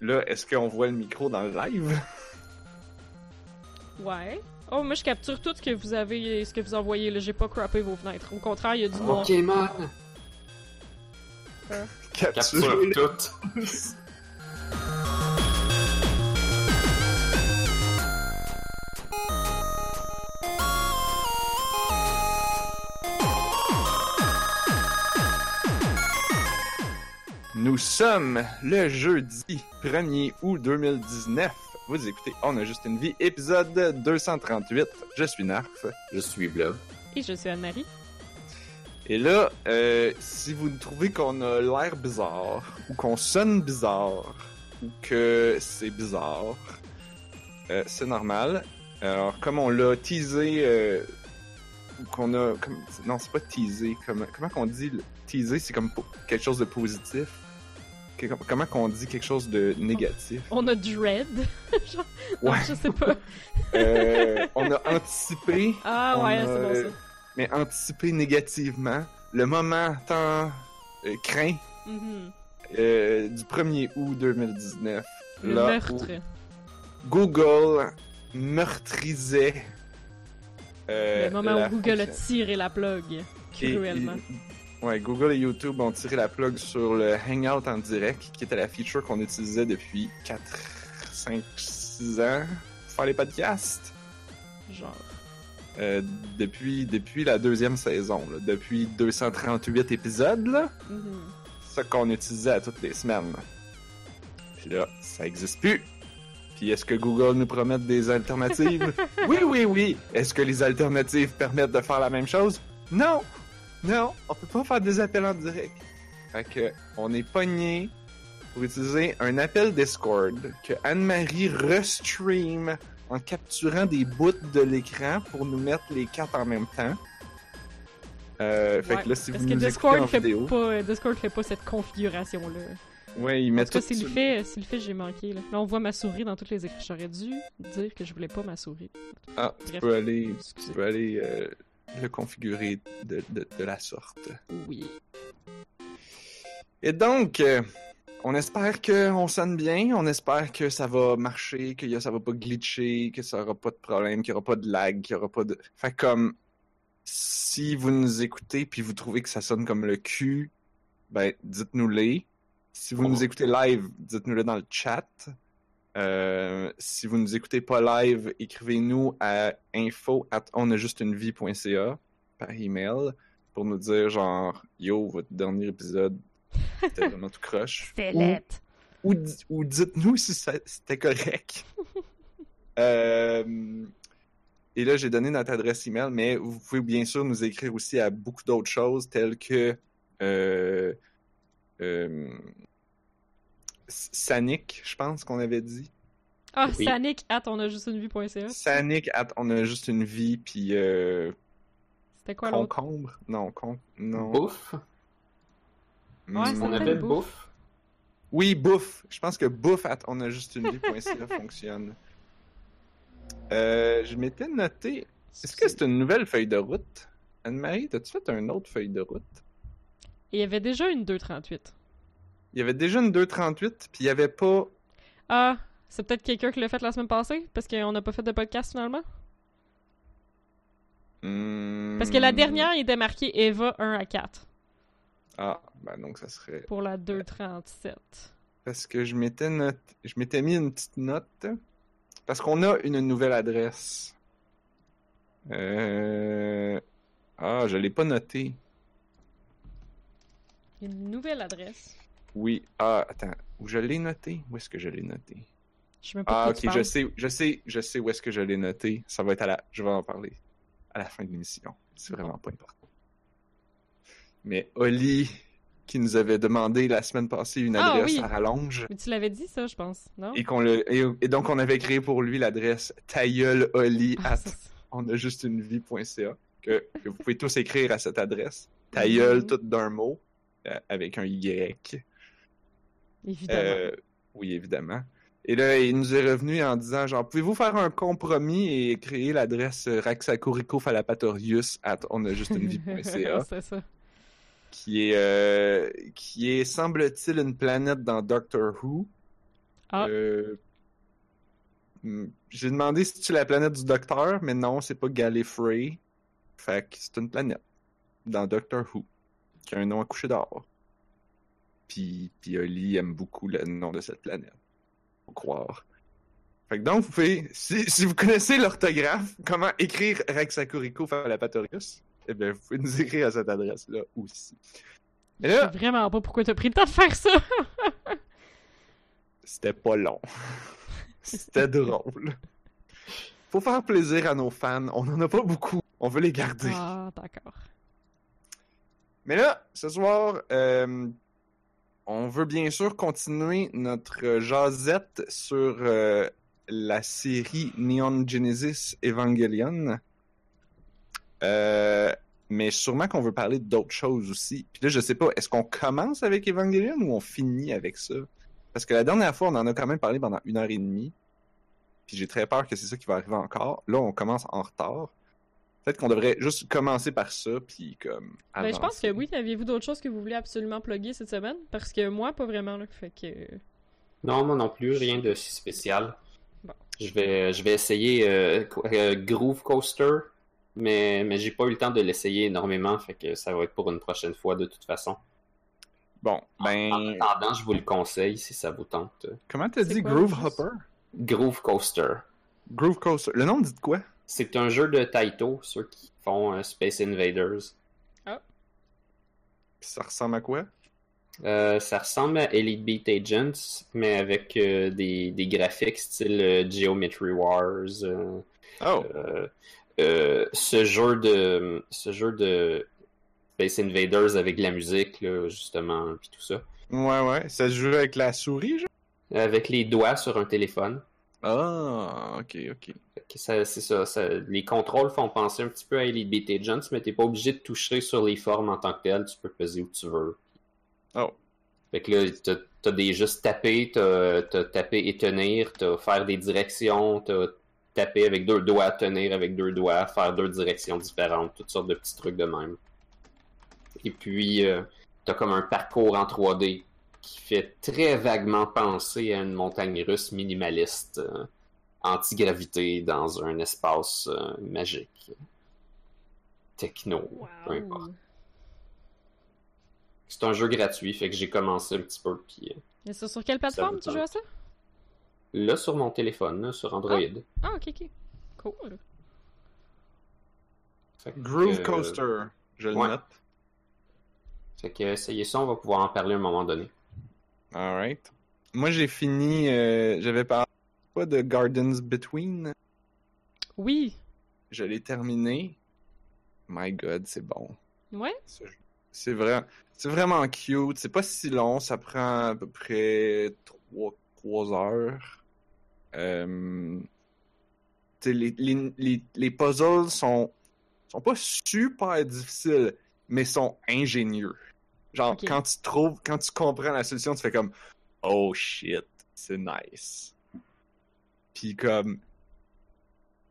Là, est-ce qu'on voit le micro dans le live? Ouais. Oh, moi je capture tout ce que vous avez, ce que vous envoyez. Là, j'ai pas croppé vos fenêtres. Au contraire, il y a du noir. Ok, man. Capture. Capture tout. Nous sommes le jeudi 1er août 2019. Vous écoutez On a juste une vie, épisode 238. Je suis Narf. Je suis Blob. Et je suis Anne-Marie. Et là, euh, si vous trouvez qu'on a l'air bizarre, ou qu'on sonne bizarre, ou que c'est bizarre, euh, c'est normal. Alors, comme on l'a teasé, euh, ou qu'on a... Comme, non, c'est pas teasé. Comme, comment qu'on dit? le- Teaser, c'est comme quelque chose de positif. Que- comment qu'on dit quelque chose de négatif? On a Dread. Genre, non, Ouais. je sais pas. Euh, on a anticipé Ah ouais, a, c'est bon ça. mais anticiper négativement le moment tant euh, craint Mhm. euh, du 1er août 2019. Le là meurtre. où Google meurtrisait. Le moment où Google a tiré la plug. Et- Cruellement. et- ouais, Google et YouTube ont tiré la plug sur le Hangout en direct, qui était la feature qu'on utilisait depuis 4, 5, 6 ans pour faire les podcasts. Genre. Euh, depuis, depuis la deuxième saison, là, depuis 238 épisodes, là, Mhm. ça qu'on utilisait à toutes les semaines. Puis là, ça existe plus. Puis est-ce que Google nous promet des alternatives? oui, oui, oui. Est-ce que les alternatives permettent de faire la même chose? Non! Non, on peut pas faire des appels en direct. Fait que, on est pogné pour utiliser un appel Discord que Anne-Marie restream en capturant des bouts de l'écran pour nous mettre les quatre en même temps. Euh, fait que là, si Parce vous que nous Discord en fait vidéo, pas, euh, Discord fait pas cette configuration-là. ouais, En mettent tout s'il le fait, s'il le fait, j'ai manqué. Là. là, on voit ma souris dans toutes les écrans. J'aurais dû dire que je voulais pas ma souris. Ah, tu Bref. peux aller, tu peux aller euh, le configurer de, de, de la sorte. Oui. Et donc, euh, on espère qu'on sonne bien, on espère que ça va marcher, que ça va pas glitcher, que ça aura pas de problème, qu'il y aura pas de lag, qu'il y aura pas de... Fait comme, si vous nous écoutez puis vous trouvez que ça sonne comme le cul, ben, dites-nous-le. Si vous nous écoutez live, dites-nous-le dans le chat. Euh, si vous nous écoutez pas live, écrivez-nous à info at onajustunevie.ca par email pour nous dire genre yo votre dernier épisode c'était vraiment tout croche. C'était Ou- ou, di- ou dites-nous si c'était correct. Euh, et là j'ai donné notre adresse email mais vous pouvez bien sûr nous écrire aussi à beaucoup d'autres choses telles que euh, euh, Sanic je pense qu'on avait dit Ah, Oui. Sanic, at on a juste une vie.ca. Sanic at on a juste une vie puis euh, C'était quoi l'autre? concombre? Non con non Bouffe. Ouais, On s'appelle avait bouffe. bouffe. Oui, bouffe. Je pense que bouffe at on a juste une vie.ca fonctionne. Euh, je m'étais noté. Est-ce que c'est une nouvelle feuille de route? Anne-Marie, t'as-tu fait une autre feuille de route? Il y avait déjà une 238. Il y avait déjà une 238, puis il y avait pas. Ah, c'est peut-être quelqu'un qui l'a fait la semaine passée? Parce qu'on n'a pas fait de podcast finalement? Hmm. Parce que la dernière, il était marqué Eva 1 à 4 Ah, ben donc ça serait. pour la 237. Parce que je m'étais noté. Je m'étais mis une petite note. Parce qu'on a une nouvelle adresse. Euh... Ah, je l'ai pas noté. Une nouvelle adresse. Oui. Ah, attends. Où je l'ai noté? Où est-ce que je l'ai noté? Je pas Ah, ok, je sais, je sais, je sais où est-ce que je l'ai noté. Ça va être à la. Je vais en parler à la fin de l'émission. C'est vraiment pas important. Mais Oli, qui nous avait demandé la semaine passée une Ah, adresse oui. à rallonge, Mais tu l'avais dit ça, je pense, non? et qu'on le, et, et donc on avait créé pour lui l'adresse tailleuloli Ah, at on a juste une vie.ca que, que vous pouvez tous écrire à cette adresse. Tailleul, Mhm. tout d'un mot, euh, avec un Y. Évidemment. Euh, oui, évidemment. Et là, il nous est revenu en disant, genre, pouvez-vous faire un compromis et créer l'adresse raxacorico-falapatorius at onajustunevie.ca c'est ça. qui est, euh, qui est, semble-t-il, une planète dans Doctor Who. Ah. Euh, hmm, J'ai demandé si tu la planète du Docteur, mais non, c'est pas Gallifrey. Fait que c'est une planète dans Doctor Who qui a un nom à coucher dehors. Puis, puis Oli aime beaucoup le nom de cette planète. Faut croire. Fait que donc, vous pouvez, si, si vous connaissez l'orthographe, comment écrire Rexacorico Falapatorius, eh bien, vous pouvez nous écrire à cette adresse-là aussi. Mais Je là, sais vraiment pas pourquoi t'as pris le temps de faire ça. c'était pas long. c'était drôle. Faut faire plaisir à nos fans. On en a pas beaucoup. On veut les garder. ah, d'accord. Mais là, ce soir, euh, on veut bien sûr continuer notre jasette sur euh, la série Neon Genesis Evangelion. Euh, mais sûrement qu'on veut parler d'autres choses aussi. Puis là, je sais pas, est-ce qu'on commence avec Evangelion ou on finit avec ça? Parce que la dernière fois, on en a quand même parlé pendant une heure et demie. Puis j'ai très peur que c'est ça qui va arriver encore. Là, on commence en retard. Peut-être qu'on devrait juste commencer par ça, puis comme. Ben, je pense que oui. Aviez-vous d'autres choses que vous voulez absolument plugger cette semaine? Parce que moi, pas vraiment, là. Fait que. Non, moi non plus, rien de si spécial. Bon. Je vais, je vais essayer euh, euh, Groove Coaster, mais, mais j'ai pas eu le temps de l'essayer énormément, fait que ça va être pour une prochaine fois de toute façon. Bon, En ben. attendant, je vous le conseille si ça vous tente. Comment t'as dit quoi, Groove? Hopper? Groove Coaster. Groove Coaster. Le nom dit de quoi? C'est un jeu de Taito, ceux qui font euh, Space Invaders. Puis ça ressemble à quoi? Euh, ça ressemble à Elite Beat Agents, mais avec euh, des, des graphiques style euh, Geometry Wars. euh, Oh! Euh, euh, ce jeu de ce jeu de Space Invaders avec de la musique là, justement puis tout ça Ouais, ouais. Ça se joue avec la souris, genre? avec les doigts sur un téléphone Ah, ok, ok. C'est ça, ça- les contrôles font penser un petit peu à Beat Agents mais t'es pas obligé de toucher sur les formes en tant que telles tu peux peser où tu veux Oh. fait que là t'as des juste taper t'as t'as taper et tenir t'as faire des directions t'as taper avec deux doigts tenir avec deux doigts faire deux directions différentes toutes sortes de petits trucs de même Et puis, euh, t'as comme un parcours en 3D qui fait très vaguement penser à une montagne russe minimaliste, euh, anti-gravité dans un espace euh, magique. Techno, peu importe. C'est un jeu gratuit, fait que j'ai commencé un petit peu, puis euh, Et ça, sur quelle plateforme me tu joues à ça? là, sur mon téléphone, là, sur Android. Ah, ok, ok. Cool. Que, Groove Coaster. Je le ouais. note. Fait que essayez ça, on va pouvoir en parler à un moment donné. Alright. Moi, j'ai fini. euh, J'avais parlé pas de Gardens Between. Oui. Je l'ai terminé. My God, c'est bon. Ouais. C'est vrai, c'est vraiment cute. C'est pas si long. Ça prend à peu près 3, trois heures. Euh... Les, les, les, les puzzles sont, sont pas super difficiles, mais sont ingénieux. Genre, quand tu trouves, quand tu comprends la solution, tu fais comme Oh shit, c'est nice. Puis comme.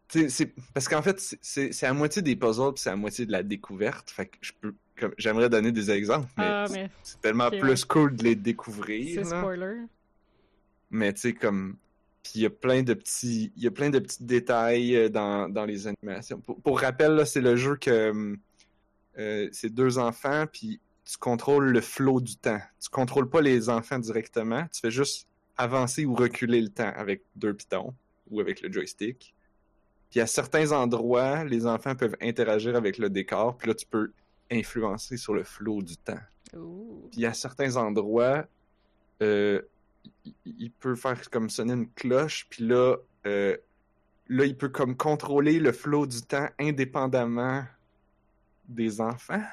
tu sais, c'est parce qu'en fait, c'est- à moitié des puzzles, puis c'est à moitié de la découverte. Fait que je peux. comme J'aimerais donner des exemples, mais Ah, mais c'est tellement plus ouais. cool de les découvrir. c'est spoiler. Mais tu sais, comme. Puis il y a plein de petits. Il y a plein de petits détails euh, dans, dans les animations. Pour, pour rappel, là, c'est le jeu que. euh, c'est deux enfants, puis tu contrôles le flot du temps. Tu contrôles pas les enfants directement. Tu fais juste avancer ou reculer le temps avec deux pitons ou avec le joystick. Puis à certains endroits, les enfants peuvent interagir avec le décor, puis là, tu peux influencer sur le flot du temps. Puis à certains endroits, euh, il, il peut faire comme sonner une cloche, puis là, euh, là, il peut comme contrôler le flot du temps indépendamment des enfants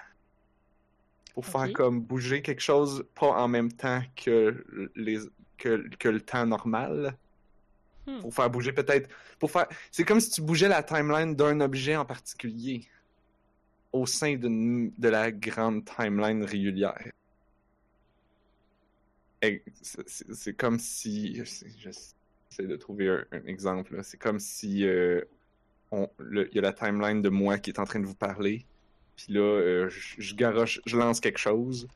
pour faire comme bouger quelque chose pas en même temps que les que, que le temps normal. Hmm. Pour faire bouger peut-être. Pour faire. C'est comme si tu bougeais la timeline d'un objet en particulier au sein d'une de la grande timeline régulière. C'est comme si. J'essaie de trouver un, un exemple. C'est comme si euh, il y a la timeline de moi qui est en train de vous parler. Puis là, euh, je, je garoche, je lance quelque chose.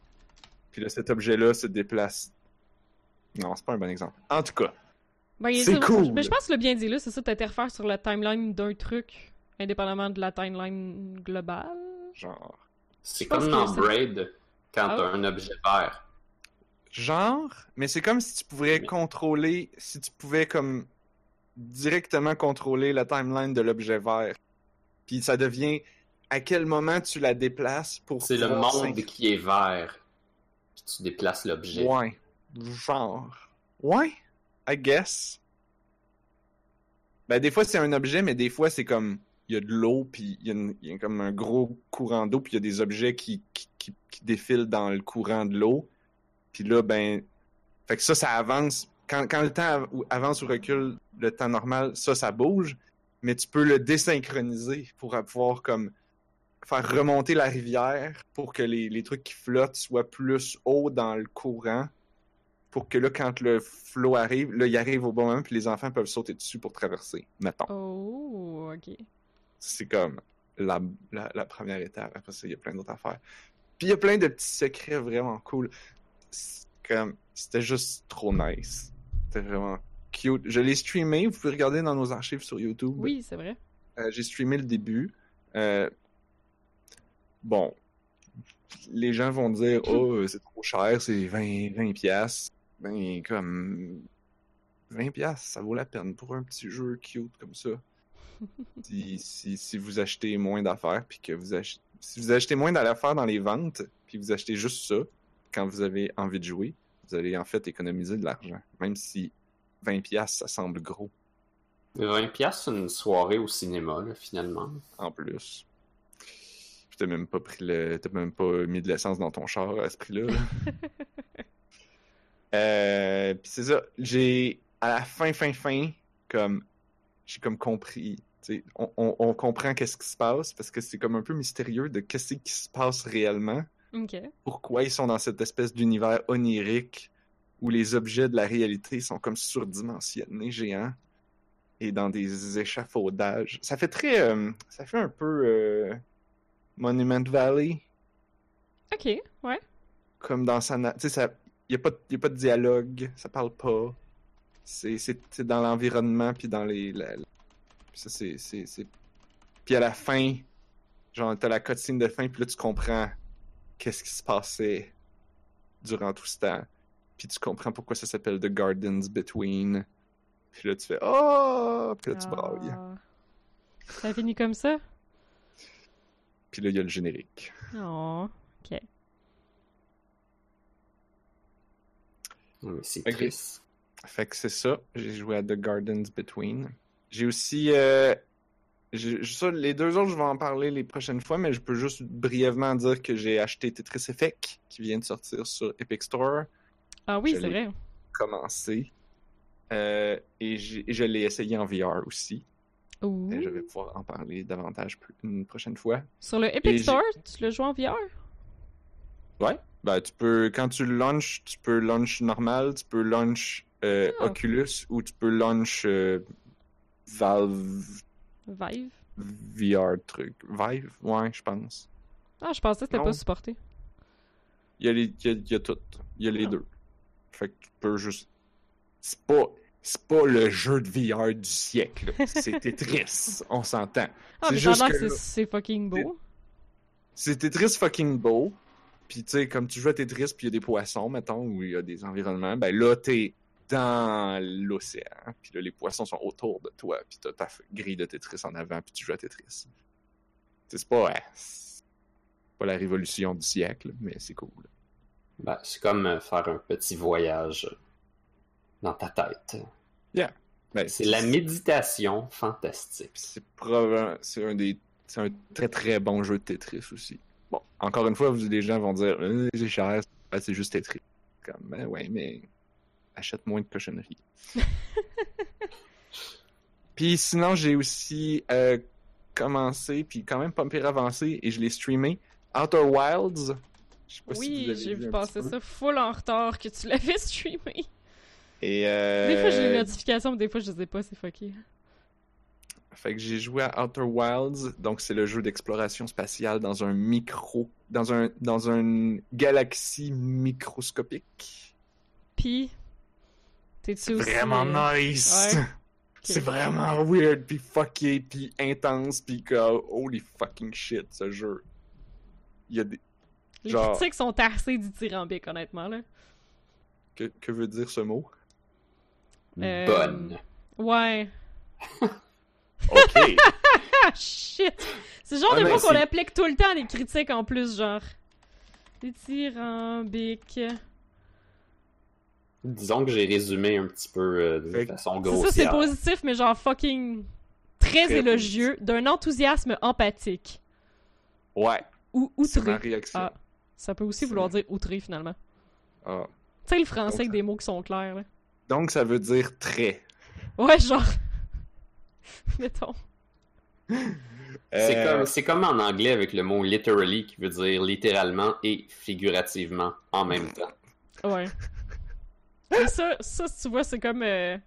Puis là, cet objet-là se déplace Non, c'est pas un bon exemple. En tout cas, Ben, C'est cool. Mais je pense que le bien dit là, c'est ça, t'interfères sur la timeline d'un truc, indépendamment de la timeline globale? genre. C'est comme dans Braid, quand Ah. t'as un objet vert. Genre, mais c'est comme si tu pouvais Oui. contrôler, si tu pouvais comme directement contrôler la timeline de l'objet vert. Puis ça devient à quel moment tu la déplaces pour C'est le monde qui est vert. Puis tu déplaces l'objet. Ouais. Genre. Ouais, I guess. Ben des fois c'est un objet, mais des fois c'est comme il y a de l'eau, puis il y, a une- il y a comme un gros courant d'eau, puis il y a des objets qui, qui, qui, qui défilent dans le courant de l'eau. Puis là, ben. Fait que ça, ça avance. Quand, quand le temps avance ou recule, le temps normal, ça, ça bouge. Mais tu peux le désynchroniser pour pouvoir comme faire remonter la rivière pour que les, les trucs qui flottent soient plus haut dans le courant. Pour que là, quand le flot arrive, là, il arrive au bon moment, puis les enfants peuvent sauter dessus pour traverser, mettons. Oh, ok. C'est comme la, la, la première étape. Après ça, il y a plein d'autres affaires. Puis il y a plein de petits secrets vraiment cool. Comme, c'était juste trop nice. C'était vraiment cute. Je l'ai streamé. Vous pouvez regarder dans nos archives sur YouTube. Oui, c'est vrai. Euh, j'ai streamé le début. Euh, Bon, les gens vont dire Oh, c'est trop cher, c'est 20, 20 piastres. Ben, comme 20 piastres, ça vaut la peine pour un petit jeu cute comme ça. si, si, si vous achetez moins d'affaires, puis que vous achetez. Si vous achetez moins d'affaires dans les ventes, puis vous achetez juste ça quand vous avez envie de jouer, vous allez en fait économiser de l'argent. Même si 20 piastres, ça semble gros 20 pièces c'est une soirée au cinéma, là, finalement. en plus. Puis t'as même pas pris le. T'as même pas mis de l'essence dans ton char à ce prix-là. là. euh, puis c'est ça. J'ai. À la fin, fin, fin, comme. J'ai comme compris. tu sais, On, on, on comprend qu'est-ce qui se passe parce que c'est comme un peu mystérieux de qu'est-ce qui se passe réellement. Pourquoi ils sont dans cette espèce d'univers onirique où les objets de la réalité sont comme surdimensionnés, géants, et dans des échafaudages. Ça fait très. euh, ça fait un peu. euh, Monument Valley, Ok, ouais. comme dans sa. Tu sais. Il n'y a, pas de- y a pas de dialogue, ça parle pas. C'est dans l'environnement, puis dans les. la- la- ça, c'est- c'est. c'est- Puis à la fin, genre, t'as la cutscene de fin, puis là, tu comprends qu'est-ce qui se passait durant tout ce temps. Puis tu comprends pourquoi ça s'appelle The Gardens Between. Puis là, tu fais Oh! Puis là, tu brailles. Ah. Ça finit comme ça? Puis là, il y a le générique. Oh. Ok. Oui, c'est Ok. triste. Fait que c'est ça. J'ai joué à The Gardens Between. J'ai aussi. euh, ça, les deux autres, je vais en parler les prochaines fois, mais je peux juste brièvement dire que j'ai acheté Tetris Effect, qui vient de sortir sur Epic Store. Ah oui, c'est vrai. Commencé. Euh, et je l'ai essayé en VR aussi. Je vais pouvoir en parler davantage une prochaine fois. Sur le Epic Store, tu le joues en VR? Ouais. Ben, tu peux, quand tu le launches, tu peux launch normal, tu peux launch euh, Ah. Oculus ou tu peux launch euh, Valve Vive? VR truc. Vive? Ouais, je pense. Ah, je pensais que c'était pas supporté. Il y a, les, il y a, il y a tout. Il y a les Ah. deux. Fait que tu peux juste. C'est pas. C'est pas le jeu de VR du siècle. C'est Tetris, on s'entend. Ah, C'est mais juste que c'est- fucking beau. C'est Tetris fucking beau. Puis tu sais, comme tu joues à Tetris, puis il y a des poissons, mettons, ou il y a des environnements, ben là, t'es dans l'océan. Puis là, les poissons sont autour de toi, puis t'as ta grille de Tetris en avant, puis tu joues à Tetris. C'est pas, ouais, c'est pas la révolution du siècle, mais c'est cool. Ben, c'est comme euh, faire un petit voyage dans ta tête. Ben, C'est la méditation fantastique. C'est un des, c'est un très très bon jeu de Tetris aussi. Bon, encore une fois, vous, les gens vont dire, Euh, c'est cher, c'est juste Tetris. Comme, ben ouais, mais achète moins de cochonneries. puis sinon, j'ai aussi euh, commencé, puis quand même pas me pire avancé, et je l'ai streamé, Outer Wilds. Pas Oui, j'ai vu passer ça full en retard que tu l'avais streamé. Et euh, Des fois, j'ai les notifications, mais des fois, je sais pas, c'est fucké. Fait que j'ai joué à Outer Wilds, donc c'est le jeu d'exploration spatiale dans un micro, dans un dans une galaxie microscopique. Puis, T'es-tu C'est aussi. vraiment euh, nice! ouais. C'est vraiment weird, puis fucké, puis intense, puis comme holy fucking shit, ce jeu. Il y a des... Les Genre- critiques sont assez dithyrambiques, honnêtement, là. Que, que veut dire ce mot? Euh, Bonne. Ouais. Ok! Ah, shit! C'est le genre Ah, de mots qu'on applique tout le temps des critiques en plus, genre. Dithyrambique. Disons que j'ai résumé un petit peu euh, de façon C'est ça, c'est grossière. positif, mais genre fucking très Très élogieux, d'un enthousiasme empathique. ouais, Ou outré. réaction. Ah. Ça peut aussi vouloir dire outré, finalement. Ah. Tu sais, le français Donc, avec des mots qui sont clairs, là. Donc ça veut dire très. Ouais, genre. Mettons. C'est Euh, comme, c'est comme en anglais avec le mot literally qui veut dire littéralement et figurativement en même temps. Ouais. Et ça, ça, tu vois, c'est comme. Euh...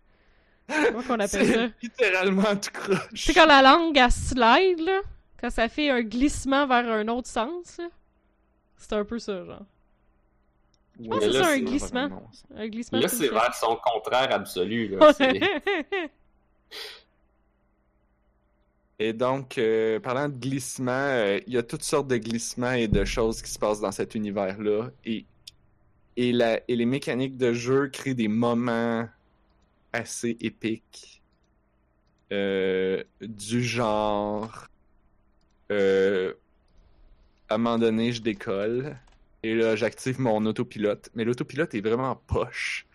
Comment qu'on appelle ça? C'est littéralement tout croche. Tu sais, quand la langue, elle slide, là, quand ça fait un glissement vers un autre sens, là, c'est un peu ça, genre. Je pense que c'est ça, un glissement. Un glissement. Là, c'est vers son contraire absolu. Là. Et donc, euh, parlant de glissement, euh, il y a toutes sortes de glissements et de choses qui se passent dans cet univers-là. Et, et, la, et les mécaniques de jeu créent des moments assez épiques. Euh, du genre... euh, à un moment donné, je décolle. Et là, j'active mon autopilote. Mais l'autopilote est vraiment poche.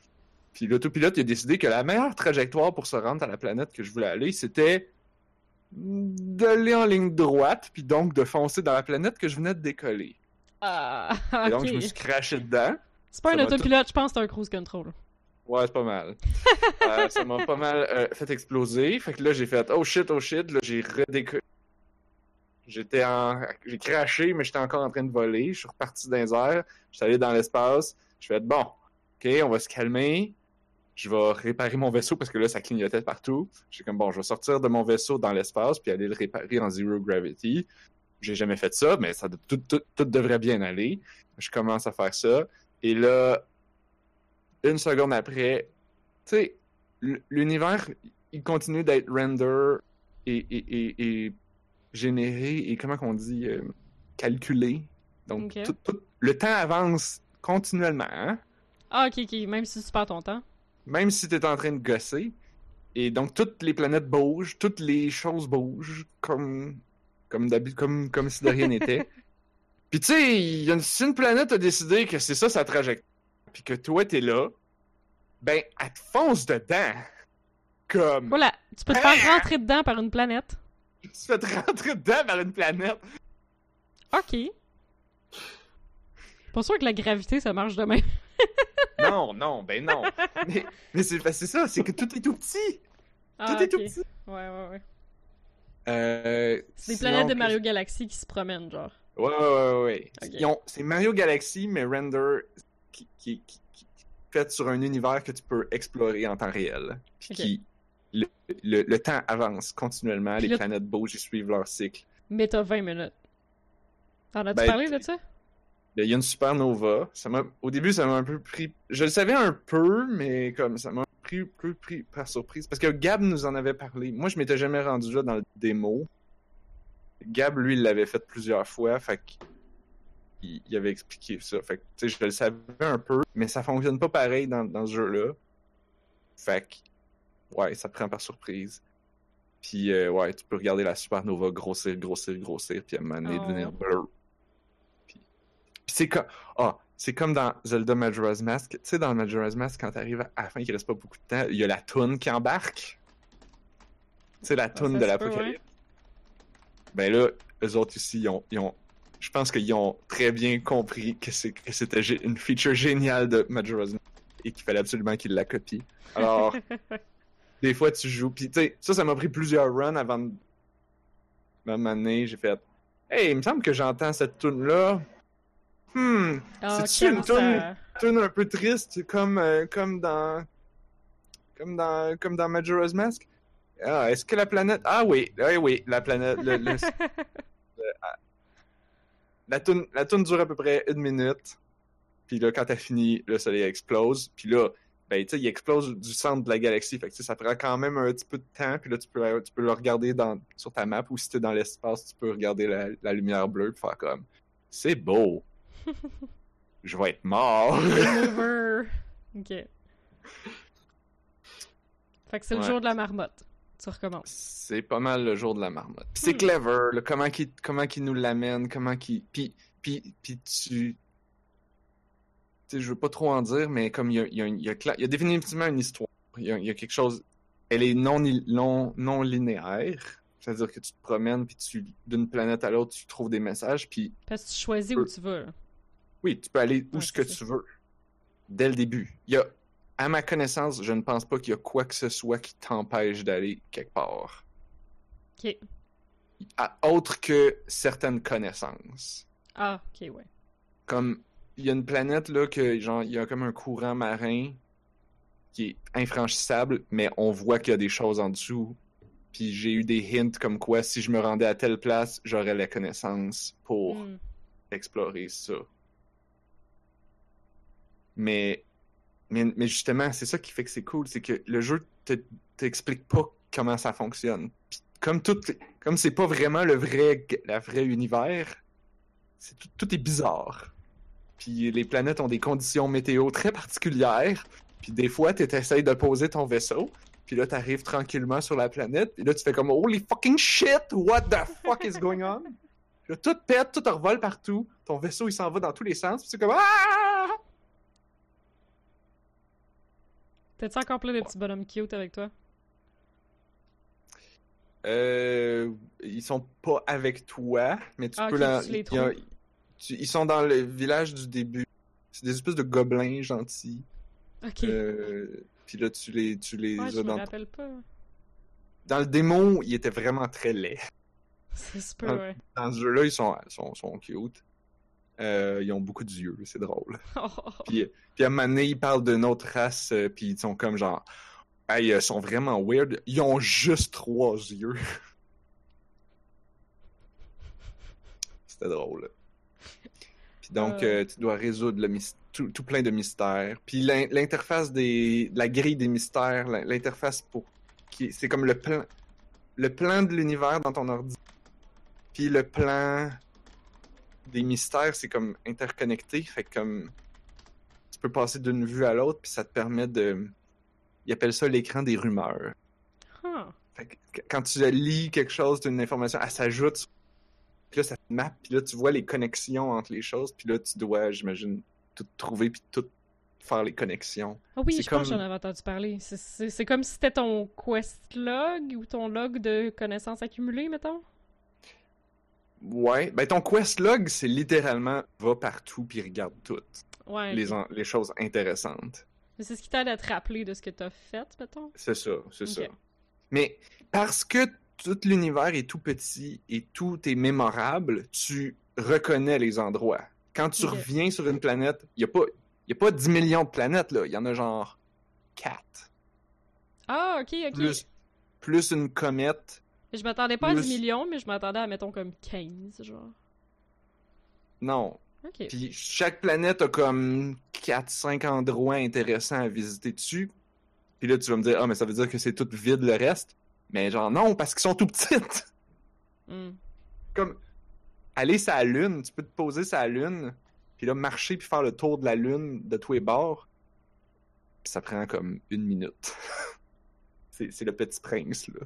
Puis l'autopilote il a décidé que la meilleure trajectoire pour se rendre à la planète que je voulais aller, c'était d'aller en ligne droite, puis donc de foncer dans la planète que je venais de décoller. Ah, Et donc, je me suis craché dedans. C'est pas ça un autopilote, je pense que c'est un cruise control. Ouais, c'est pas mal. Euh, ça m'a pas mal euh, fait exploser. Fait que là, j'ai fait oh shit, oh shit. Là, j'ai redécollé. J'étais en. J'ai craché, mais j'étais encore en train de voler. Je suis reparti dans les. Je suis allé dans l'espace. Je fais bon, ok, on va se calmer. Je vais réparer mon vaisseau parce que là, ça clignotait partout. J'ai comme bon, je vais sortir de mon vaisseau dans l'espace puis aller le réparer en zero gravity. J'ai jamais fait ça, mais ça tout, tout, tout devrait bien aller. Je commence à faire ça. Et là, une seconde après, tu sais, l'univers, il continue d'être render et, et généré et comment qu'on dit, euh, calculé. Donc, Ok. tout, tout- le temps avance continuellement, hein? Ah, ok, ok, même si tu perds ton temps. même si tu es en train de gosser. Et donc, toutes les planètes bougent, toutes les choses bougent, comme, comme, comme, comme si de rien n'était. Puis tu sais, une- si une planète a décidé que c'est ça sa trajectoire, puis que toi t'es là, ben, elle te fonce dedans. Comme, Voilà, tu peux te faire rentrer dedans par une planète. Tu te fais te rentrer dedans par une planète. Ok. Pas sûr que la gravité, ça marche demain. Non, non, ben non. mais mais c'est ça, c'est que tout est tout petit. Ah, tout est tout petit. Ouais, ouais, ouais. Euh, C'est des planètes de que- Mario Galaxy qui se promènent, genre. Ouais, ouais, ouais, ouais. Ont- C'est Mario Galaxy, mais render qui, qui, qui, qui- fait sur un univers que tu peux explorer en temps réel. Puis qui, le, le, le temps avance continuellement, Puis les planètes bougent et suivent leur cycle. Mais t'as 20 minutes. T'en as-tu Ben, parlé de ça? Il y a une supernova. Ça au début, ça m'a un peu pris. Je le savais un peu, mais comme ça m'a pris, un peu pris par surprise. Parce que Gab nous en avait parlé. Moi, je m'étais jamais rendu là dans le démo. Gab, lui, il l'avait fait plusieurs fois. Fait qu'il il avait expliqué ça. Fait que, tu sais, je le savais un peu, mais ça fonctionne pas pareil dans, dans ce jeu-là. Fait que, ouais, ça te prend par surprise. Puis, euh, ouais, tu peux regarder la supernova grossir, grossir, grossir, puis à un moment donné, Oh. devenir. Puis, puis c'est comme, ah, c'est comme dans Zelda Majora's Mask. Tu sais, dans Majora's Mask, quand t'arrives à la fin, qu'il reste pas beaucoup de temps, il y a la toune qui embarque. Tu sais, la toune ça de l'apocalypse. Ben là, eux autres ici, ils ont, ils ont je pense qu'ils ont très bien compris que c'était une feature géniale de Majora's Mask et qu'il fallait absolument qu'ils la copient. Alors, des fois, tu joues. Puis, tu sais, ça, ça m'a pris plusieurs runs avant de m'amener. J'ai fait, hey, il me semble que j'entends cette tune-là. Hmm, Ah, C'est-tu une à- tune un peu triste, comme, euh, comme dans. Comme dans, comme dans Majora's Mask? Ah, est-ce que la planète. Ah oui, oui, oui, la planète. le- le- la tune la toune dure à peu près une minute. Puis là, quand t'as fini, le soleil explose. Puis là, ben, tu sais, il explose du centre de la galaxie. Fait que, tu sais, ça prend quand même un petit peu de temps, puis là, tu peux, tu peux le regarder dans, sur ta map, ou si t'es dans l'espace, tu peux regarder la, la lumière bleue, puis faire comme, c'est beau. Je vais être mort. Ok. Fait que c'est le Ouais. jour de la marmotte. Tu recommences. C'est pas mal le jour de la marmotte. Puis c'est Hmm. clever, comment qu'il comment qu'il nous l'amène, comment qu'il puis puis puis tu je veux pas trop en dire mais comme il y a il y a, une- il y a, cla- il y a définitivement une histoire. Il y a, quelque chose elle est non non non linéaire, c'est-à-dire que tu te promènes puis tu d'une planète à l'autre, tu trouves des messages puis Parce que tu choisis où tu là. oui, tu peux aller où Ouais, ce que tu veux dès le début. Il y a à ma connaissance, je ne pense pas qu'il y a quoi que ce soit qui t'empêche d'aller quelque part. Ok. à- autre que certaines connaissances. Ah, ok, ouais. Comme il y a une planète là que genre il y a comme un courant marin qui est infranchissable, mais on voit qu'il y a des choses en dessous. Puis j'ai eu des hints comme quoi si je me rendais à telle place, j'aurais la connaissance pour Hmm. explorer ça. Mais, mais, mais justement, c'est ça qui fait que c'est cool, c'est que le jeu te t'explique pas comment ça fonctionne. Puis comme tout, comme c'est pas vraiment le vrai, la vraie univers, c'est tout, tout est bizarre. Puis les planètes ont des conditions météo très particulières. Puis des fois, tu essayes de poser ton vaisseau. Puis là, t'arrives tranquillement sur la planète. Et là, tu fais comme Holy fucking shit! What the fuck is going on? Puis là, tout pète, tout revole partout. Ton vaisseau, il s'en va dans tous les sens. Puis c'est comme Ah! T'as-tu encore plein de petits bonhommes cute avec toi? Euh, ils sont pas avec toi, mais tu Ah, peux la- tu les il y a- trouves. Tu- ils sont dans le village du début. C'est des espèces de gobelins gentils. Ok. Euh, puis là, tu les, tu les ouais, je as me dans... rappelle pas. dans le démo, ils étaient vraiment très laids. C'est super, Ah. ouais. Dans ce jeu-là, ils sont, sont, sont cute. Euh, ils ont beaucoup d'yeux, c'est drôle. Puis, puis à un moment donné, ils parlent d'une autre race, euh, puis ils sont comme genre, hey, ils sont vraiment weird. Ils ont juste trois yeux. C'était drôle. Donc, Euh. euh, tu dois résoudre le tout, tout plein de mystères. Puis l'in- l'interface des, la grille des mystères, l'in- l'interface pour, c'est comme le plan, le plan de l'univers dans ton ordi. Puis le plan des mystères, c'est comme interconnecté, fait que comme tu peux passer d'une vue à l'autre, puis ça te permet de, ils appellent ça l'écran des rumeurs. Huh. Fait que qu- quand tu lis quelque chose d'une information, elle s'ajoute. Puis là, ça te mappe. Puis là, tu vois les connexions entre les choses. Puis là, tu dois, j'imagine, tout trouver puis tout faire les connexions. Ah oui, je pense que comme- j'en avais entendu parler. C'est- comme si c'était ton quest log ou ton log de connaissances accumulées, mettons? Ouais. Ben, ton quest log, c'est littéralement va partout puis regarde tout. Ouais. Les, en- les choses intéressantes. C'est ce qui t'aide à te rappeler de ce que t'as fait, mettons? C'est ça, c'est ça. Mais parce que tout l'univers est tout petit et tout est mémorable, tu reconnais les endroits. Quand tu reviens sur une planète, il n'y a, pas- y a pas 10 millions de planètes, là. Il y en a genre 4. Ah, ok, ok. Plus, plus une comète. Je m'attendais pas à plus- 10 millions, mais je m'attendais à, mettons, comme 15, genre. Non. Puis chaque planète a comme 4-5 endroits intéressants à visiter dessus. Puis là, tu vas me dire, ah, mais ça veut dire que c'est tout vide le reste? Mais genre, non, parce qu'ils sont tout petites. Hmm. comme aller sur la lune, tu peux te poser sur la lune, puis là marcher puis faire le tour de la lune de tous les bords. Puis ça prend comme une minute. c'est c'est le petit prince là.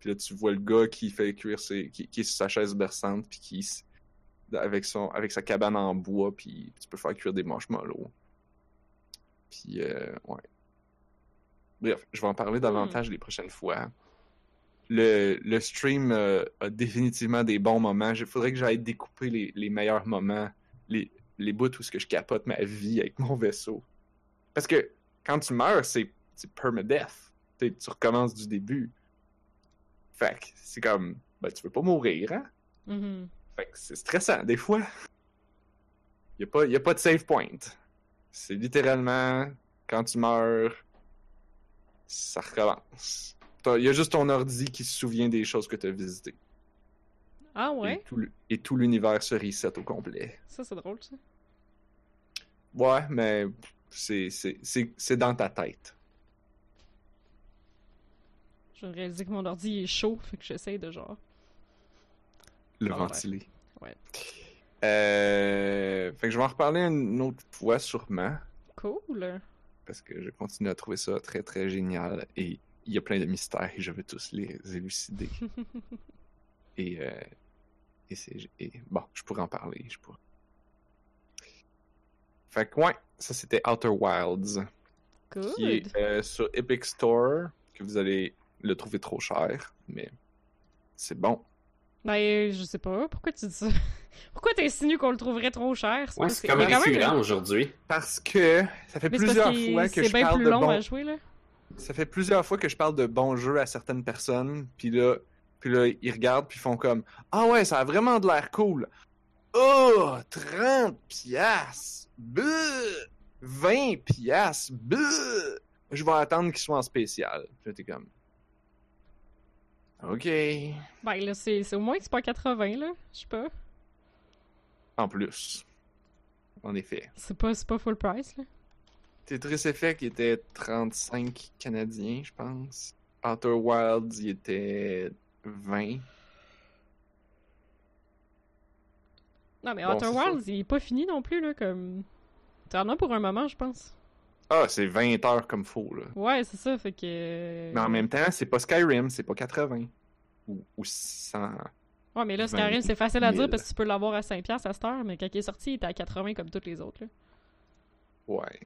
Puis là tu vois le gars qui fait cuire ses qui, qui est sur sa chaise berçante puis qui avec son avec sa cabane en bois puis tu peux faire cuire des marshmallows. Puis euh, ouais. Bref, je vais en parler davantage les prochaines fois le, le stream euh, a définitivement des bons moments. Il faudrait que j'aille découper les, les meilleurs moments, les, les bouts où ce que je capote ma vie avec mon vaisseau. Parce que quand tu meurs, c'est c'est permadeath. Tu recommences du début. Fait que c'est comme, ben tu veux pas mourir, hein? Mhm. Fait que c'est stressant, des fois. Il n'y a, pas- y a pas de save point. C'est littéralement, quand tu meurs, ça recommence. Il y a juste ton ordi qui se souvient des choses que tu as visitées. Ah ouais? Et tout l'univers se reset au complet. Ça, c'est drôle, ça. Ouais, mais C'est, dans ta tête. Je réaliser que mon ordi est chaud, fait que j'essaie de genre. Le Ah, ventiler. ouais. Euh, fait que je vais en reparler une autre fois sûrement. Cool. Parce que je continue à trouver ça très très génial. Et il y a plein de mystères et je veux tous les élucider. et, euh, et c'est. et bon, je pourrais en parler. Je pourrais. Fait que ouais, ça c'était Outer Wilds. Good. qui est euh, sur Epic Store, que vous allez le trouver trop cher, mais c'est bon. Ben, je sais pas. Pourquoi tu dis ça? Pourquoi t'insinues qu'on le trouverait trop cher? Ouais, c'est comme mais quand même- récurrent aujourd'hui. Parce que ça fait Mais c'est plusieurs parce que fois que c'est je bien parle plus de long à jouer, là. Ça fait plusieurs fois que je parle de bons jeux à certaines personnes, puis là, puis là ils regardent puis font comme ah ouais, ça a vraiment de l'air cool. Oh, 30 piastres. Buh! 20 piastres. Buh! Je vais attendre qu'il soit en spécial. T'es comme OK. Ben, là, c'est au moins c'est pas 80, là. Je sais pas. En plus. En effet. C'est pas, c'est pas full price, là. Tetris Effect, il était 35 canadiens, je pense. Outer Wilds, il était 20. Non, mais Bon, Outer. Wilds, il est pas fini non plus, là. Comme. T'en as pour un moment, je pense. Ah, c'est 20 heures comme faux, là. Ouais, c'est ça, fait que. Mais en même temps, c'est pas Skyrim, c'est pas 80. Ou, ou 100. Ouais, mais là, 20 Skyrim, c'est facile à dire 000. parce que tu peux l'avoir à 5$ à cette heure, mais quand il est sorti, il était à 80 comme tous les autres, là. Ouais.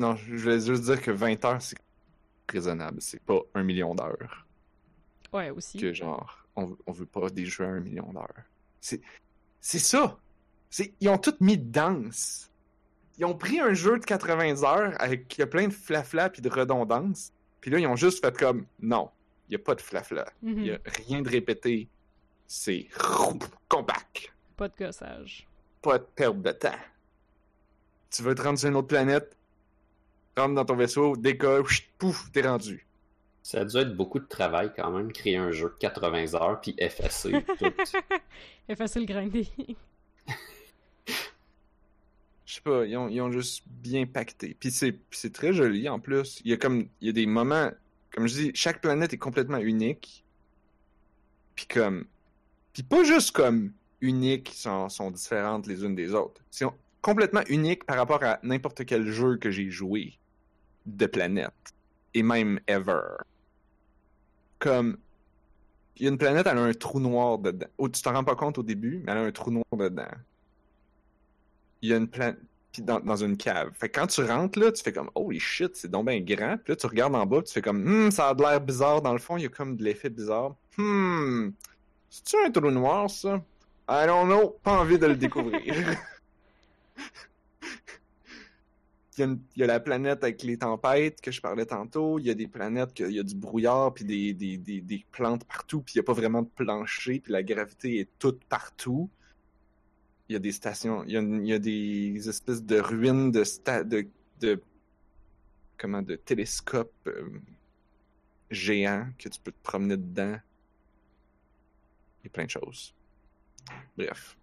Non, je vais juste dire que 20 heures, c'est raisonnable. C'est pas un million d'heures. Ouais, aussi. Que genre, on, on veut pas des jeux à un million d'heures. C'est, c'est ça! C'est, ils ont tout mis de danse. Ils ont pris un jeu de 80 heures avec qui a plein de flafla puis de redondance. Puis là, ils ont juste fait comme, non, il y a pas de flafla. Il y a rien de répété. C'est compact. Pas de gossage. Pas de perte de temps. Tu veux te rendre sur une autre planète? Rentre dans ton vaisseau, décolle, pouf, t'es rendu. Ça a dû être beaucoup de travail quand même, créer un jeu de 80 heures puis effacer tout. C'est facile grinder. Je sais pas, ils ont, ils ont juste bien pacté. Puis c'est, puis c'est très joli en plus. Il y a comme, il y a des moments, comme je dis, chaque planète est complètement unique. Puis comme, puis pas juste comme uniques, sont, sont différentes les unes des autres. C'est complètement unique par rapport à n'importe quel jeu que j'ai joué de planète. Et même ever. Comme, il y a une planète, elle a un trou noir dedans. Oh, tu t'en rends pas compte au début, mais elle a un trou noir dedans il y a une planète puis dans, dans une cave. Fait que quand tu rentres là, tu fais comme holy shit, c'est donc bien grand. Puis là tu regardes en bas, tu fais comme hmm, ça a de l'air bizarre dans le fond, il y a comme de l'effet bizarre. Hmm. C'est-tu un trou noir ça? I don't know, pas envie de le découvrir. Il y, a une- il y a la planète avec les tempêtes que je parlais tantôt. Il y a des planètes qu'il y a du brouillard puis des, des, des, des plantes partout puis il n'y a pas vraiment de plancher puis la gravité est toute partout il y a des stations, il y a, il y a des espèces de ruines de, sta- de, de comment de télescopes euh, géants que tu peux te promener dedans. Il y a plein de choses. Bref.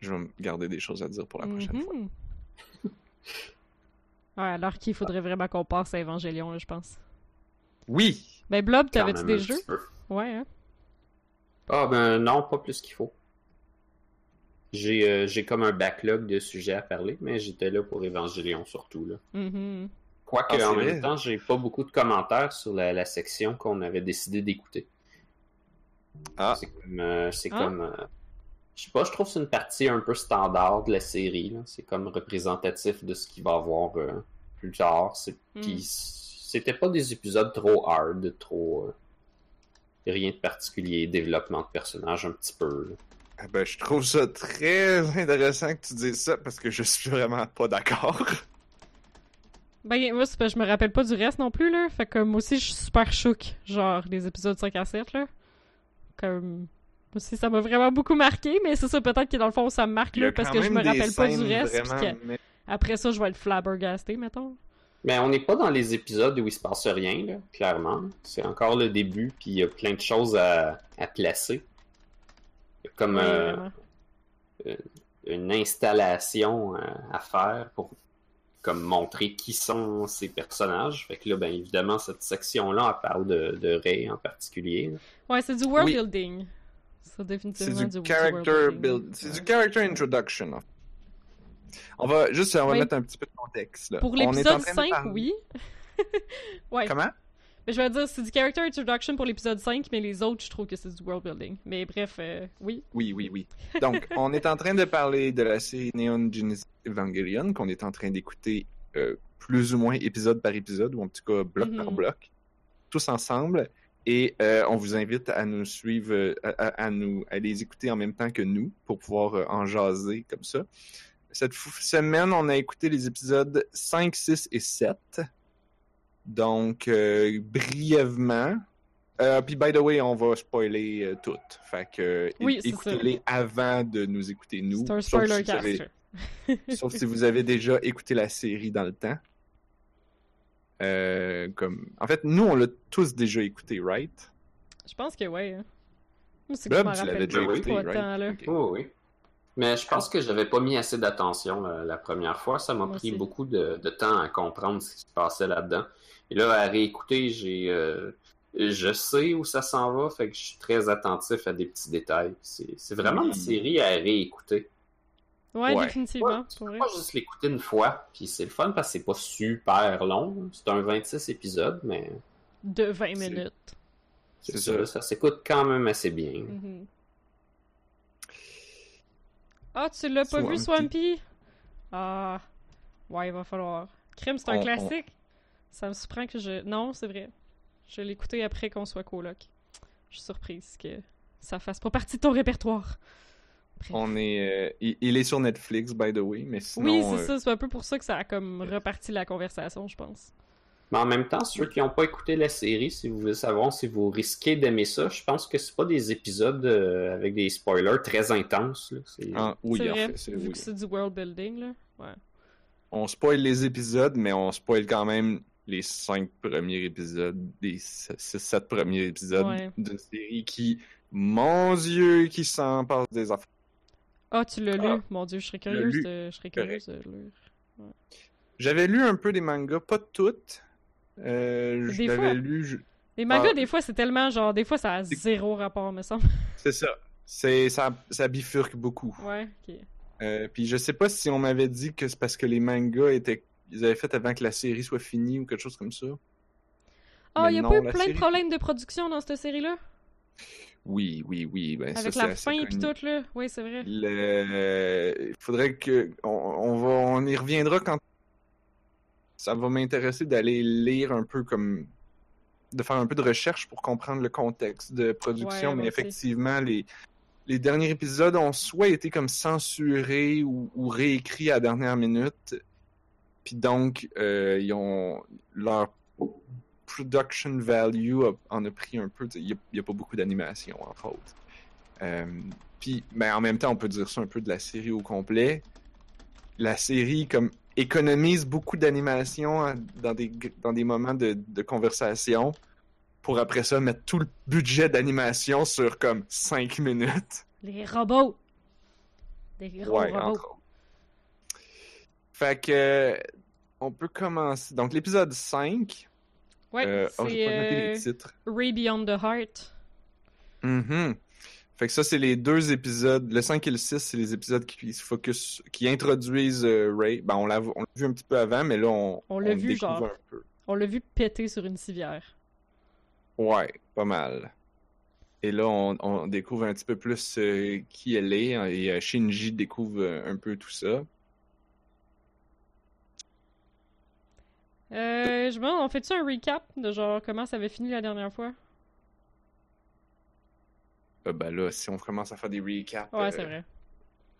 Je vais me garder des choses à dire pour la prochaine fois. Ouais, alors qu'il faudrait vraiment qu'on passe à Evangelion, là, je pense. Oui! Ben, Blob, t'avais-tu des jeux? Ouais, hein? Ah ben non, pas plus qu'il faut. J'ai euh, j'ai comme un backlog de sujets à parler, mais j'étais là pour Évangélion surtout. Là. Mhm. Quoique Ah, en vrai. même temps, j'ai pas beaucoup de commentaires sur la, la section qu'on avait décidé d'écouter. Ah, C'est comme, euh, c'est Ah. comme, euh, je sais pas, je trouve que c'est une partie un peu standard de la série. là. C'est comme représentatif de ce qu'il va y avoir euh, plus tard. C'est, Mm. puis c'était pas des épisodes trop hard, trop euh, rien de particulier, développement de personnage un petit peu. là. ah ben, je trouve ça très intéressant que tu dises ça parce que je suis vraiment pas d'accord. Ben, moi, c'est parce que je me rappelle pas du reste non plus, là. Fait que moi aussi, je suis super chouk, genre, les épisodes 5 à 7, là. Comme. Aussi, ça m'a vraiment beaucoup marqué, mais c'est ça, peut-être que dans le fond, ça me marque, là, parce que je me rappelle pas du reste. vraiment- que après ça, je vais être flabbergasté, mettons. Mais on n'est pas dans les épisodes où il se passe rien, là, clairement. C'est encore le début, puis il y a plein de choses à, à placer. Comme Ouais, euh, vraiment. une installation euh, à faire pour comme montrer qui sont ces personnages. Fait que là, ben évidemment, cette section-là, elle parle de, de Ray en particulier. Ouais, c'est du world Oui. building. C'est du, du, character build. C'est du character introduction. en fait. On va juste on va Oui. mettre un petit peu de contexte. Là. Pour l'épisode train de 5, parler- oui. ouais. Comment? Mais je vais dire, c'est du character introduction pour l'épisode 5, mais les autres, je trouve que c'est du world building. Mais bref, euh, oui. Oui, oui, oui. Donc, on est en train de parler de la série Neon Genesis Evangelion qu'on est en train d'écouter euh, plus ou moins épisode par épisode, ou en tout cas bloc par Mhm. bloc, tous ensemble. Et euh, on vous invite à nous suivre, euh, à, nous, à les écouter en même temps que nous pour pouvoir euh, en jaser comme ça. Cette semaine, on a écouté les épisodes 5, 6 et 7. Donc, euh, brièvement. Euh, puis, by the way, on va spoiler tout. Fait que, Oui, écoutez-les avant de nous écouter, nous. C'est un Sauf spoiler. Sauf si vous avez déjà écouté la série dans le temps. Euh, comme... En fait, nous, on l'a tous déjà écouté, right? Je pense que ouais. hein. C'est que Bob, tu l'avais déjà écouté, right? là. Oh, oui. Mais je pense que j'avais pas mis assez d'attention la, la première fois. Ça m'a Moi pris aussi. beaucoup de, de temps à comprendre ce qui se passait là-dedans. Et là, à réécouter, j'ai, euh, je sais où ça s'en va, fait que je suis très attentif à des petits détails. C'est, c'est vraiment une Oui. série à réécouter. Ouais, Ouais. définitivement. Ouais, tu pour peux pas juste l'écouter une fois, puis c'est le fun parce que c'est pas super long. C'est un 26 épisodes, mais De 20 C'est- minutes. c'est C'est ça, ça. ça s'écoute quand même assez bien. Mhm. Ah, tu l'as pas vu, Swampy? Ah. Ouais, il va falloir. Crime, c'est un On- on- classique. Ça me surprend que je. Non, c'est vrai. Je l'ai écouté après qu'on soit coloc. Je suis surprise que ça fasse pas partie de ton répertoire. Bref. On est, euh, il, il est sur Netflix, by the way, mais sinon... oui, c'est euh, ça. C'est un peu pour ça que ça a comme reparti la conversation, je pense. Mais en même temps, ceux qui n'ont pas écouté la série, si vous voulez savoir si vous risquez d'aimer ça, je pense que c'est pas des épisodes euh, avec des spoilers très intenses. là. C'est- ah, oui, c'est en vrai, fait, c'est- vu oui. que c'est du world building, là. Ouais. On spoil les épisodes, mais on spoil quand même les cinq premiers épisodes, les six, sept premiers épisodes Ouais. d'une série qui, mon Dieu, qui s'en passe des affaires. Ah, tu l'as Ah. lu? Mon dieu, je serais curieuse de, je serais curieuse de lire. J'avais lu un peu des mangas, pas toutes. Euh, je Des l'avais fois. lu, je- Les mangas, Ah. des fois, c'est tellement genre, des fois, ça a zéro rapport, me semble. c'est ça. C'est ça, ça bifurque beaucoup. Ouais, ok. Euh, puis je sais pas si on m'avait dit que c'est parce que les mangas étaient, ils avaient fait avant que la série soit finie ou quelque chose comme ça. Ah, Mais il y a pas eu plein série- de problèmes de production dans cette série-là? Oui, oui, oui. Ben, Avec la fin et tout, là? Oui, c'est vrai. Le... Il faudrait que on, on va on y reviendra quand ça va m'intéresser d'aller lire un peu comme de faire un peu de recherche pour comprendre le contexte de production, Ouais, mais effectivement les les derniers épisodes ont soit été comme censurés ou, ou réécrits à la dernière minute, puis donc euh, ils ont leur production value a- en a pris un peu. Il n'y a, pas beaucoup d'animation entre autres. Euh, puis, ben, en même temps, on peut dire ça un peu de la série au complet. La série, comme, économise beaucoup d'animation hein, dans des, dans des moments de, de conversation pour après ça mettre tout le budget d'animation sur comme 5 minutes. Les robots! Des gros Ouais, robots. entre. Fait que, on peut commencer. Donc, l'épisode 5. Ouais, euh, oh, c'est les euh, titres. Ray Beyond the Heart. Mhm. Fait que ça, c'est les deux épisodes. Le 5 et le 6, c'est les épisodes qui se focus, qui introduisent euh, Ray. Ben, on l'a vu un petit peu avant, mais là, on, On l'a le vu, genre. un peu. On l'a vu péter sur une civière. Ouais, pas mal. Et là, on, on découvre un petit peu plus euh, qui elle est, hein, et Shinji découvre un peu tout ça. Euh, je me demande, on fait-tu un recap de genre comment ça avait fini la dernière fois? Euh, ben là, si on commence à faire des recaps, Ouais, euh, c'est vrai.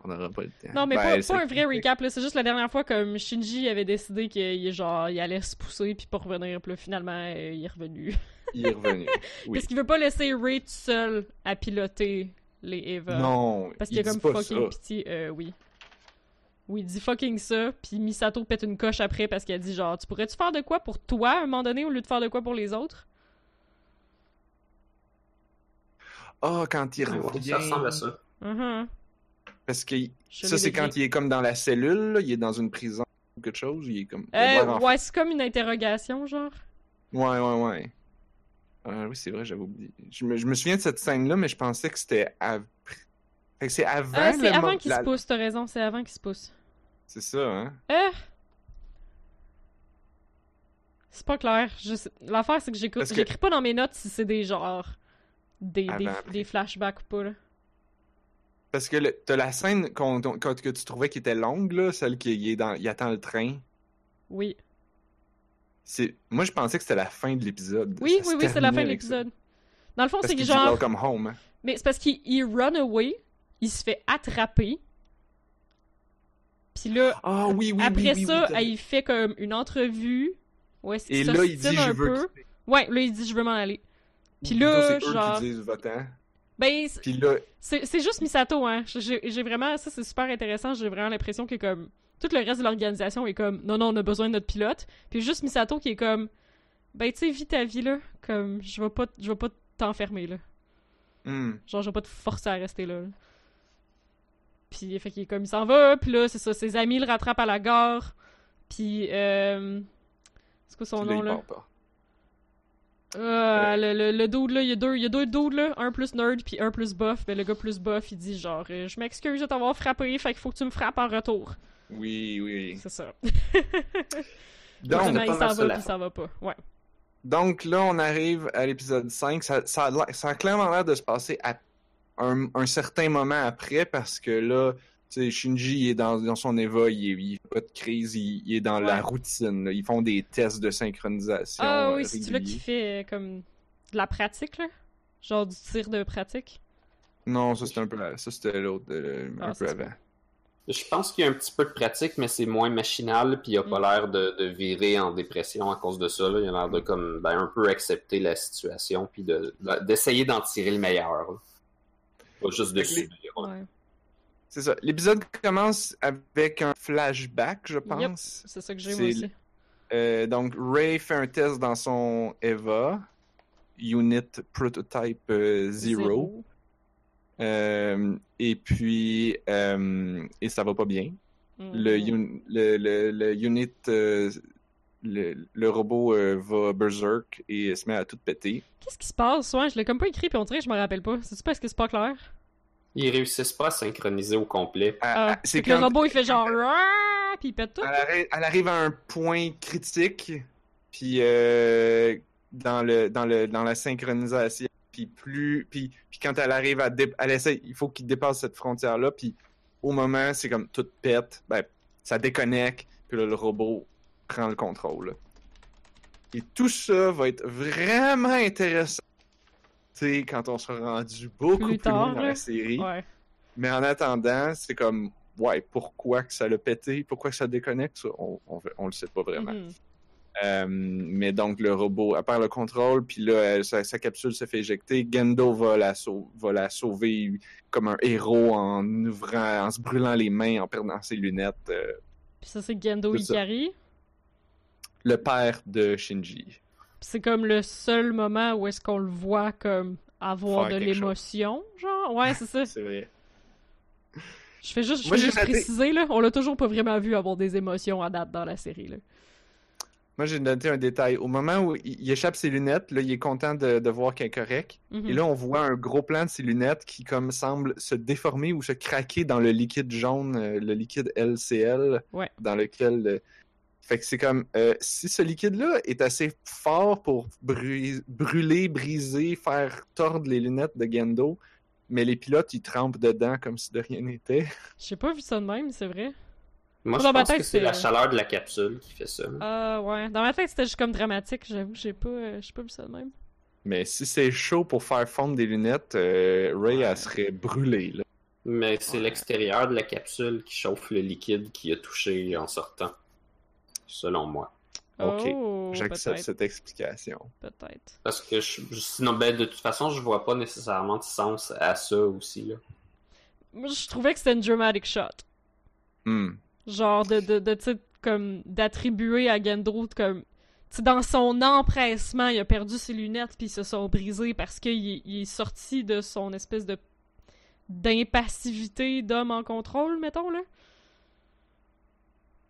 on n'aura pas le temps. Non, mais Ben, pas, un vrai recap, là. C'est juste la dernière fois, comme Shinji avait décidé qu'il genre, il allait se pousser puis pas revenir, puis là, finalement, euh, il est revenu. Il est revenu. Oui. Parce qu'il veut pas laisser Ray tout seul à piloter les Eva. Non, Parce qu'il il a comme fucking pitié. Euh, oui. Oui, il dit fucking ça, puis Misato pète une coche après parce qu'elle dit genre, tu pourrais-tu faire de quoi pour toi à un moment donné au lieu de faire de quoi pour les autres? Ah, quand il revient. ça ressemble à ça. Mhm. Parce que Je ça, c'est quand il est comme dans la cellule, là, il est dans une prison ou quelque chose, il est comme... Euh, ouais, c'est comme une interrogation, genre. Ouais, ouais, ouais. Euh, oui, c'est vrai, j'avais oublié. Je me, je me souviens de cette scène-là, mais je pensais que c'était après. Fait que c'est avant Ah, c'est le avant mo- qu'il la- se pousse, t'as raison, c'est avant qu'il se pousse. C'est ça, hein? Euh... C'est pas clair. Je L'affaire, c'est que j'écoute. Que- J'écris pas dans mes notes si c'est des genres. Des, des, flashbacks ou pas, là. Parce que le- t'as la scène qu'on- que tu trouvais qui était longue, là, celle qui il est dans, il attend le train. Oui. C'est, moi, je pensais que c'était la fin de l'épisode. Oui, Ça oui, oui, c'est la fin de l'épisode. Dans le fond, c'est que genre. Welcome home. hein. Mais c'est parce qu'il il run away, il se fait attraper. Puis là, Ah oui, oui, après oui, ça, il fait comme une entrevue. Ouais, Et là, il dit un peu. Ouais, là, il dit je veux m'en aller. Puis Plutôt, là, eux genre. qui disent votant. Ben, c'est- Puis là, juste Misato, hein. J'ai vraiment. Ça, c'est super intéressant. J'ai vraiment l'impression que, comme. Tout le reste de l'organisation est comme. Non, non, on a besoin de notre pilote. Puis juste Misato qui est comme. Ben, tu sais, vis ta vie, là. Comme, je vais pas, je vais pas t'enfermer, là. hmm, Genre, je vais pas te forcer à rester là. là. Puis, fait qu'il est comme, il s'en va, puis là, c'est ça, ses amis le rattrapent à la gare. Puis, euh... C'est quoi son puis là, nom, il là? part pas. Ah, le, le, le dude, là, il y a deux, il y a deux dudes, là. Un plus nerd, puis un plus buff. Ben, le gars plus buff, il dit genre, euh, je m'excuse de t'avoir frappé, fait qu'il faut que tu me frappes en retour. Oui, oui. C'est ça. Donc, il s'en va, puis s'en va pas. Ouais. Donc là, on arrive à l'épisode 5. Ça, ça, a l'air- ça a clairement l'air de se passer à un, un certain moment après parce que là, tu sais, Shinji il est dans, dans son Eva, il, est, il fait pas de crise, il, il est dans la routine. là. Ils font des tests de synchronisation. Ah euh, oui, c'est celui qui fait, euh, comme, de la pratique, là? Genre du tir de pratique? Non, ça c'était un peu ça c'était l'autre euh, un Ah, peu avant. Je pense qu'il y a un petit peu de pratique, mais c'est moins machinal, puis il a pas Mm. l'air de, de virer en dépression à cause de ça. Là. Il a l'air de comme ben, un peu accepter la situation, puis de- de- d'essayer d'en tirer le meilleur. là. Pas juste de les- subir. Ouais. C'est ça. L'épisode commence avec un flashback, je pense. C'est ça que j'ai, aussi. Euh, donc, Ray fait un test dans son Eva, Unit Prototype euh, Zero. Euh, et puis, euh, et ça va pas bien. Le, un- le, le, le unit, euh, le, le robot euh, va berserk et se met à tout péter. Qu'est-ce qui se passe? Ouais, je l'ai comme pas écrit, puis on dirait que je me rappelle pas. C'est-tu parce que c'est pas clair? Ils réussissent pas à synchroniser au complet. À- Ah, à- c'est que le robot, il fait genre... Puis il pète tout. elle, arri- elle arrive à un point critique, puis euh, dans le dans le dans la synchronisation, puis plus puis, puis quand elle arrive à dé- elle essaie, il faut qu'il dépasse cette frontière là, puis au moment c'est comme tout pète, ben ça déconnecte, puis là le robot prend le contrôle. Et tout ça va être vraiment intéressant. Quand on sera rendu beaucoup Plus plus, tard, loin dans la série. Ouais. Mais en attendant, c'est comme, ouais, pourquoi que ça l'a pété, pourquoi que ça déconnecte, on, on, on le sait pas vraiment. Mhm. Euh, mais donc, le robot, à part le contrôle, puis là, elle- sa, sa capsule se fait éjecter, Gendo va la, sau- va la sauver comme un héros en ouvrant, en se brûlant les mains, en perdant ses lunettes. euh, Puis ça, c'est Gendo. Ikari? Le père de Shinji. C'est comme le seul moment où est-ce qu'on le voit comme avoir Faire de l'émotion, genre? Ouais, c'est ça. C'est vrai. Je fais juste, je Moi, fais j'ai juste noté- préciser, là, on l'a toujours pas vraiment vu avoir des émotions à date dans la série, là. Moi, j'ai noté un détail. Au moment où il, échappe ses lunettes, là, il est content de, de voir qu'elle est correcte. Mhm. Et là, on voit un gros plan de ses lunettes qui, comme, semble se déformer ou se craquer dans le liquide jaune, euh, le liquide LCL, Ouais. dans lequel. Euh, Fait que c'est comme euh, si ce liquide-là est assez fort pour brûler, briser, faire tordre les lunettes de Gendo, mais les pilotes ils trempent dedans comme si de rien n'était. J'ai pas vu ça de même, c'est vrai. Moi, Dans je ma pense tête, que c'est la c'est- chaleur de la capsule qui fait ça. Ah ouais. Dans ma tête, c'était juste comme dramatique, j'avoue, j'ai pas, euh, j'ai pas vu ça de même. Mais si c'est chaud pour faire fondre des lunettes, euh, Ray elle serait brûlée. Là. Mais c'est l'extérieur de la capsule qui chauffe le liquide qui a touché en sortant. Selon moi. Ok, Oh, J'accepte cette explication. peut-être. Parce que je, je- sinon, ben, de toute façon, je vois pas nécessairement de sens à ça aussi. Là. Moi, je trouvais que c'était une dramatic shot. Hmm. Genre de, de, de comme, d'attribuer à Gendro, comme, dans son empressement, il a perdu ses lunettes puis ils se sont brisées parce qu'il est, il est sorti de son espèce de d'impassivité d'homme en contrôle, mettons, là.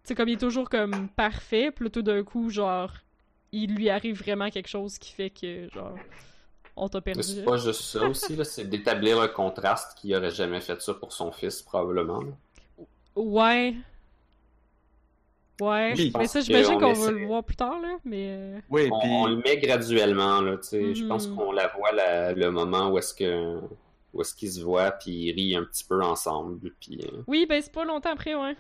C'est comme il est toujours comme parfait, puis tout d'un coup, genre, il lui arrive vraiment quelque chose qui fait que, genre, on t'a Mais perdu. c'est pas juste ça aussi, là, c'est d'établir un contraste qui aurait jamais fait ça pour son fils, probablement. Ouais. Ouais, Oui, mais ça, j'imagine qu'on essaie- va le voir plus tard, là, mais... euh, Oui, On, puis on le met graduellement, là, tu sais. Je pense qu'on la voit la- le moment où est-ce que où est-ce qu'ils se voient, puis ils rient un petit peu ensemble, puis... euh, Oui, ben c'est pas longtemps après, ouais.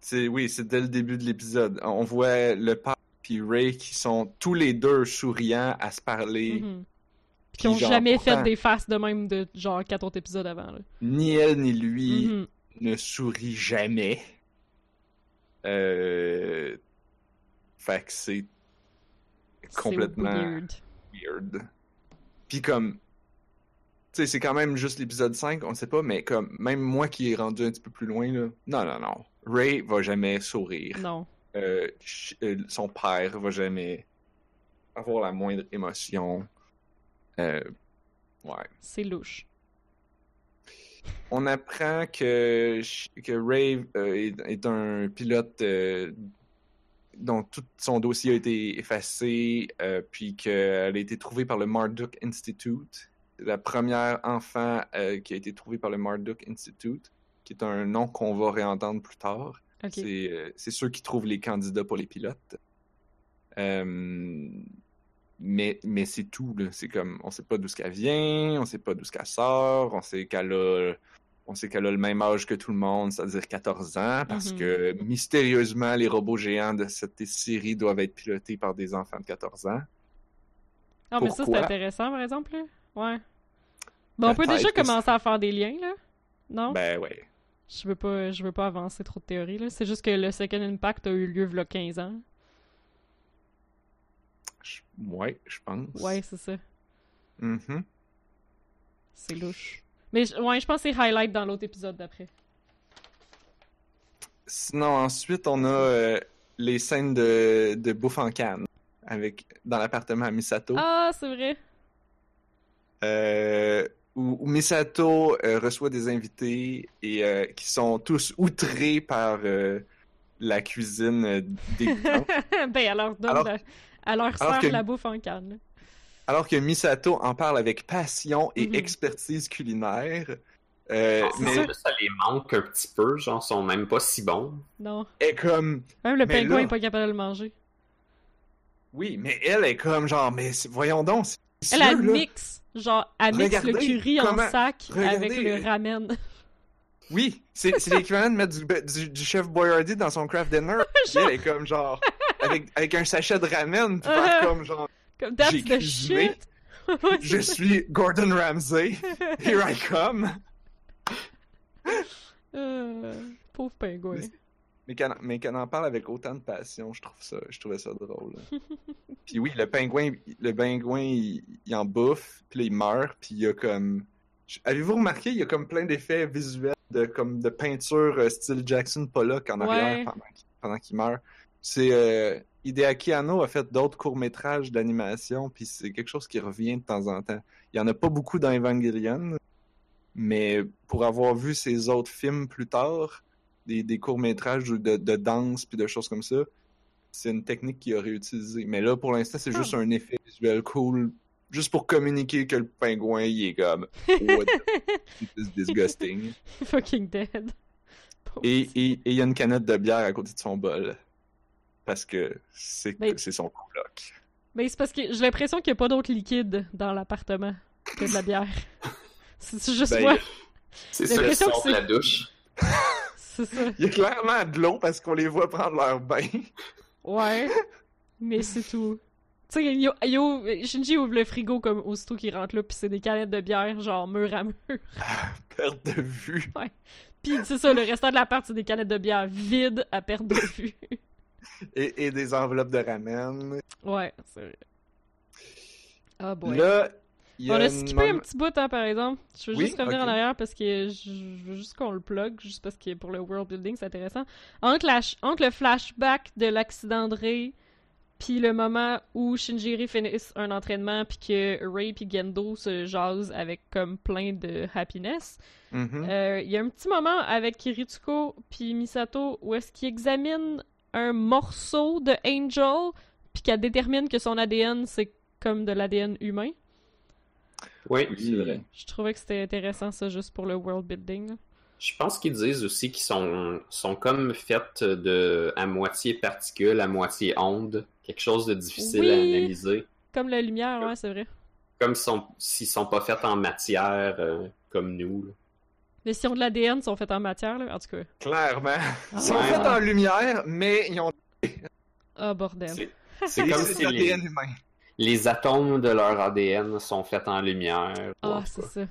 C'est oui, c'est dès le début de l'épisode. On voit le père puis Ray qui sont tous les deux souriants à se parler. Mhm. Puis qui ont jamais fait des faces de même de genre quatre autres épisodes avant, là. Ni elle ni lui Mhm. ne sourit jamais. Euh... Fait que c'est C'est complètement weird. weird. Puis comme, tu sais, c'est quand même juste l'épisode 5, on sait pas, mais comme, même moi qui est rendu un petit peu plus loin, là, non, non, non. Ray va jamais sourire. Non. Euh, euh, son père va jamais avoir la moindre émotion. Euh, ouais. C'est louche. On apprend que, que Ray euh, est, est un pilote dont tout son dossier a été effacé, puis qu'elle a été trouvée par le Marduk Institute. La première enfant qui a été trouvée par le Marduk Institute, qui est un nom qu'on va réentendre plus tard. C'est euh, c'est ceux qui trouvent les candidats pour les pilotes. Euh, mais mais c'est tout. C'est comme, on sait pas d'où ce qu'elle vient, on sait pas d'où ce qu'elle sort, on sait qu'elle a, on sait qu'elle a le même âge que tout le monde, c'est-à-dire 14 ans, parce Mhm. que mystérieusement, les robots géants de cette série doivent être pilotés par des enfants de 14 ans. Ah, mais ça, c'est intéressant, par exemple, là. Ouais. Ben, on peut déjà commencer à faire des liens, là. Non? Ben ouais. Je veux pas, je veux pas avancer trop de théories, là. C'est juste que le Second Impact a eu lieu il y a 15 ans. Je- Ouais, je pense. Ouais, c'est ça. Mhm. C'est louche. Mais ouais, je pense que c'est highlight dans l'autre épisode d'après. Sinon, ensuite, on a euh, les scènes de, de bouffe en canne avec, dans l'appartement à Misato. Ah, c'est vrai. euh, où, où Misato euh, reçoit des invités et euh, qui sont tous outrés par euh, la cuisine dégoûtante. ben, alors donne Alors- que- la bouffe en canne. alors que Misato en parle avec passion et Mhm. expertise culinaire. Euh, c'est mais ça, ça les manque un petit peu, genre, sont même pas si bons. Non. est comme Même le Mais pingouin là- est pas capable de le manger. oui, mais elle est comme genre mais voyons donc, Elle, elle sûr, là. mixe, genre, elle mixe le curry en sac regardez- avec le ramen. Oui, c'est l'équivalent de mettre du, du, du chef Boyardee dans son craft dinner. Genre- Elle est comme genre avec, avec un sachet de ramen, puis Uh-huh. faire comme genre Comme that's the shit. Je suis Gordon Ramsay, here I come. Euh, pauvre pingouin. Mais- Mais qu'elle en parle avec autant de passion, je trouve ça, je trouvais ça drôle. puis oui, le pingouin, le pingouin, il, il en bouffe, puis là, il meurt, puis il y a comme. Avez-vous remarqué, il y a comme plein d'effets visuels de comme de peinture euh, style Jackson Pollock en arrière Ouais. pendant qu'il pendant qu'il meurt? C'est euh, Hideaki Anno a fait d'autres courts métrages d'animation, puis c'est quelque chose qui revient de temps en temps. Il y en a pas beaucoup dans Evangelion, mais pour avoir vu ses autres films plus tard, des, des courts-métrages de, de danse puis de choses comme ça, c'est une technique qu'il a réutilisée. Mais là, pour l'instant, c'est juste un effet visuel cool, juste pour communiquer que le pingouin, il est comme What disgusting? Fucking dead. Et il y a une canette de bière à côté de son bol. Parce que c'est Ben- c'est son coloc. Mais c'est parce que j'ai l'impression qu'il n'y a pas d'autre liquide dans l'appartement que de la bière. C'est juste Ben, moi. C'est J'ai ça que la douche. C'est ça. Il y a clairement de l'eau parce qu'on les voit prendre leur bain. Ouais. Mais c'est tout. Tu sais, yo, yo, Shinji ouvre le frigo comme aussitôt qu'il rentre là, pis c'est des canettes de bière, genre mur à mur. Perte de vue. Pis c'est ça, le restant de l'appart, c'est des canettes de bière vides à perte de vue. Et, et des enveloppes de ramen. ouais, c'est vrai. Ah boy. Là, a On a une skippé un petit bout, hein, par exemple. Je veux Oui, juste revenir en arrière parce que je veux juste qu'on le plug, juste parce que pour le world building, c'est intéressant. Entre, la entre le flashback de l'accident de Ray puis le moment où Shinjiri finisse un entraînement, puis que Ray puis Gendo se jasent avec comme plein de happiness. Mhm. Euh, Il y a un petit moment avec Ritsuko puis Misato où est-ce qu'ils examinent un morceau de Angel, puis qu'elle détermine que son ADN c'est comme de l'ADN humain. Oui, c'est vrai. Je trouvais que c'était intéressant ça juste pour le world building. là. Je pense qu'ils disent aussi qu'ils sont, sont comme faits de à moitié particules, à moitié ondes. Quelque chose de difficile Oui. à analyser. Comme la lumière, ouais, c'est vrai. Comme s'ils sont, s'ils sont pas faits en matière euh, comme nous. là. Les sillons de l'ADN sont faits en matière, là. En tout cas. Clairement. Ils sont Ouais. faits en lumière, mais ils ont Ah, bordel. C'est comme si les, ADN humains. Les atomes de leur ADN sont faits en lumière. Ah, c'est ça.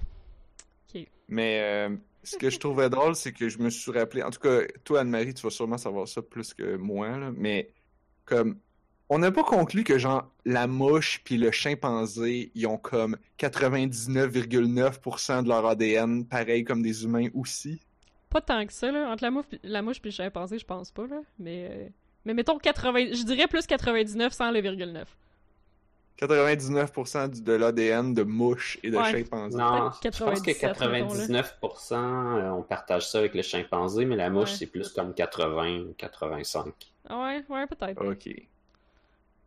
Mais euh, ce que je trouvais drôle, c'est que je me suis rappelé. En tout cas, toi, Anne-Marie, tu vas sûrement savoir ça plus que moi, là, mais comme. On n'a pas conclu que, genre, la mouche puis le chimpanzé, ils ont comme 99,9% de leur ADN, pareil comme des humains aussi. Pas tant que ça, là. Entre la mouche, la mouche puis le chimpanzé, je pense pas, là. Mais, euh, mais mettons 80... Je dirais plus 99 sans le virgule 9. 99% du- de l'ADN de mouche et de Ouais. chimpanzé. Non, je pense que 97, 99%, euh, on partage ça avec le chimpanzé, mais la mouche, Ouais. c'est plus comme 80 ou 85. Ah ouais, ouais, peut-être. Ok.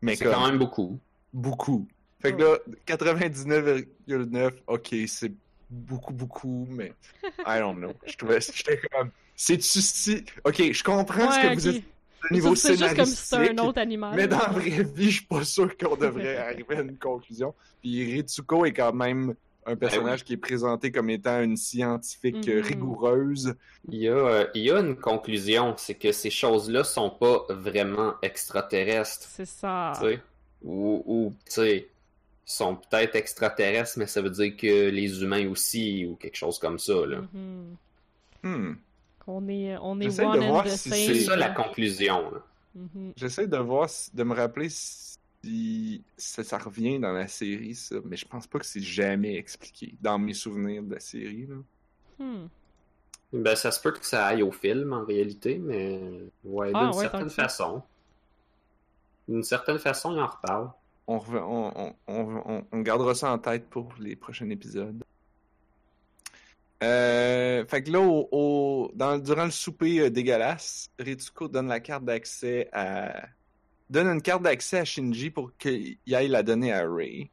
Mais C'est comme quand même beaucoup. beaucoup. Fait que là, 99,9, ok, c'est beaucoup, beaucoup, mais I don't know. Je trouvais, j'étais comme, c'est-tu si... Ok, je comprends ce que vous êtes niveau C'est juste comme si c'était un autre animal. mais dans la vraie vie, je suis pas sûr qu'on devrait arriver à une conclusion. Puis Ritsuko est quand même un personnage qui est présenté comme étant une scientifique Mhm. rigoureuse. Il y, a, euh, il y a une conclusion, c'est que ces choses-là sont pas vraiment extraterrestres. C'est ça. Ou, ou tu sais, sont peut-être extraterrestres, mais ça veut dire que les humains aussi, ou quelque chose comme ça. Là. Hmm. On est, on est one de and voir the si same. C'est ça la conclusion. Mhm. J'essaie de voir, de me rappeler si ça, ça revient dans la série, ça, mais je pense pas que c'est jamais expliqué dans mes souvenirs de la série. Là. Hmm. Ben, ça se peut que ça aille au film en réalité, mais ouais, Ah, d'une ouais, certaine façon. D'une certaine façon, il en reparle. On, on- on gardera ça en tête pour les prochains épisodes. Euh, fait que là, au, au- dans, durant le souper euh, dégueulasse, Ritsuko donne la carte d'accès à. donne une carte d'accès à Shinji pour qu'il aille la donner à Ray.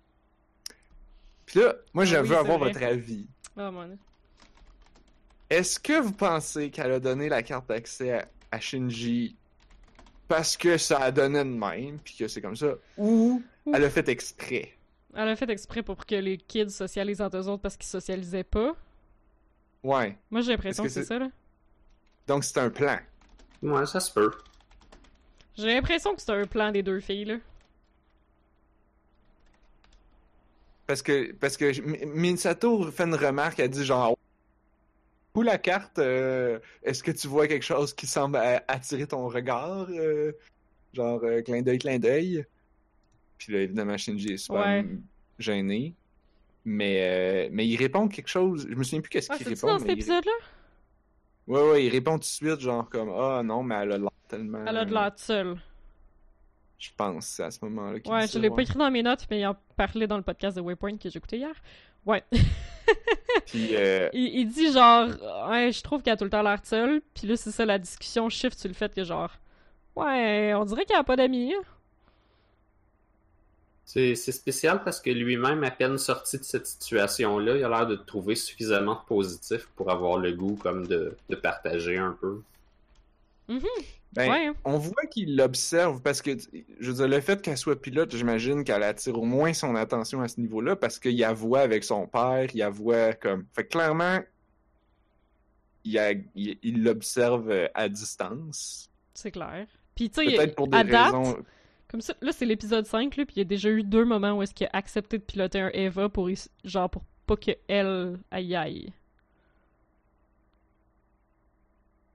Puis là, moi, je Ah veux oui, avoir vrai. votre avis. Mon Dieu. Est-ce que vous pensez qu'elle a donné la carte d'accès à, à Shinji parce que ça a donné de même, puis que c'est comme ça, ou Ou- elle a fait exprès? Elle a fait exprès pour que les kids socialisent entre eux autres parce qu'ils socialisaient pas. Ouais. Moi, j'ai l'impression que Est-ce que c'est ça, là. Donc c'est un plan. Ouais, ça se peut. J'ai l'impression que c'est un plan des deux filles, là. Parce que, parce que M- Misato fait une remarque, elle dit genre, où la carte, euh, est-ce que tu vois quelque chose qui semble a- attirer ton regard? euh, genre, euh, clin d'œil, clin d'œil. Puis là, évidemment, Shinji est super Ouais. gêné. Mais, euh, mais il répond quelque chose. Je me souviens plus qu'est-ce Ah, qu'il répond. dans cet il- épisode-là? Ouais, ouais, il répond tout de suite, genre comme, ah non, mais elle a l'air tellement. Elle a de l'air seule. Je pense, c'est à ce moment-là qu'il Ouais, je l'ai ouais. pas écrit dans mes notes, mais il en parlait dans le podcast de Waypoint que j'ai écouté hier. Ouais. Puis, euh, il, il dit genre, ouais, je trouve qu'elle a tout le temps l'air seule. Puis là, c'est ça, la discussion shift sur le fait que genre, ouais, on dirait qu'elle a pas d'amis. hein. C'est spécial parce que lui-même, à peine sorti de cette situation-là, il a l'air de trouver suffisamment positif pour avoir le goût comme de, de partager un peu. ben, Ouais. on voit qu'il l'observe parce que, je veux dire, le fait qu'elle soit pilote, j'imagine qu'elle attire au moins son attention à ce niveau-là parce qu'il la voit avec son père, il la voit comme. Fait que clairement, il a- il il l'observe euh, à distance. C'est clair. Puis tu sais, Peut-être pour des à date, raisons. Comme ça, là c'est l'épisode 5, là, puis il y a déjà eu deux moments où est-ce qu'il a accepté de piloter un Eva pour, genre, pour pas qu'elle aille aille.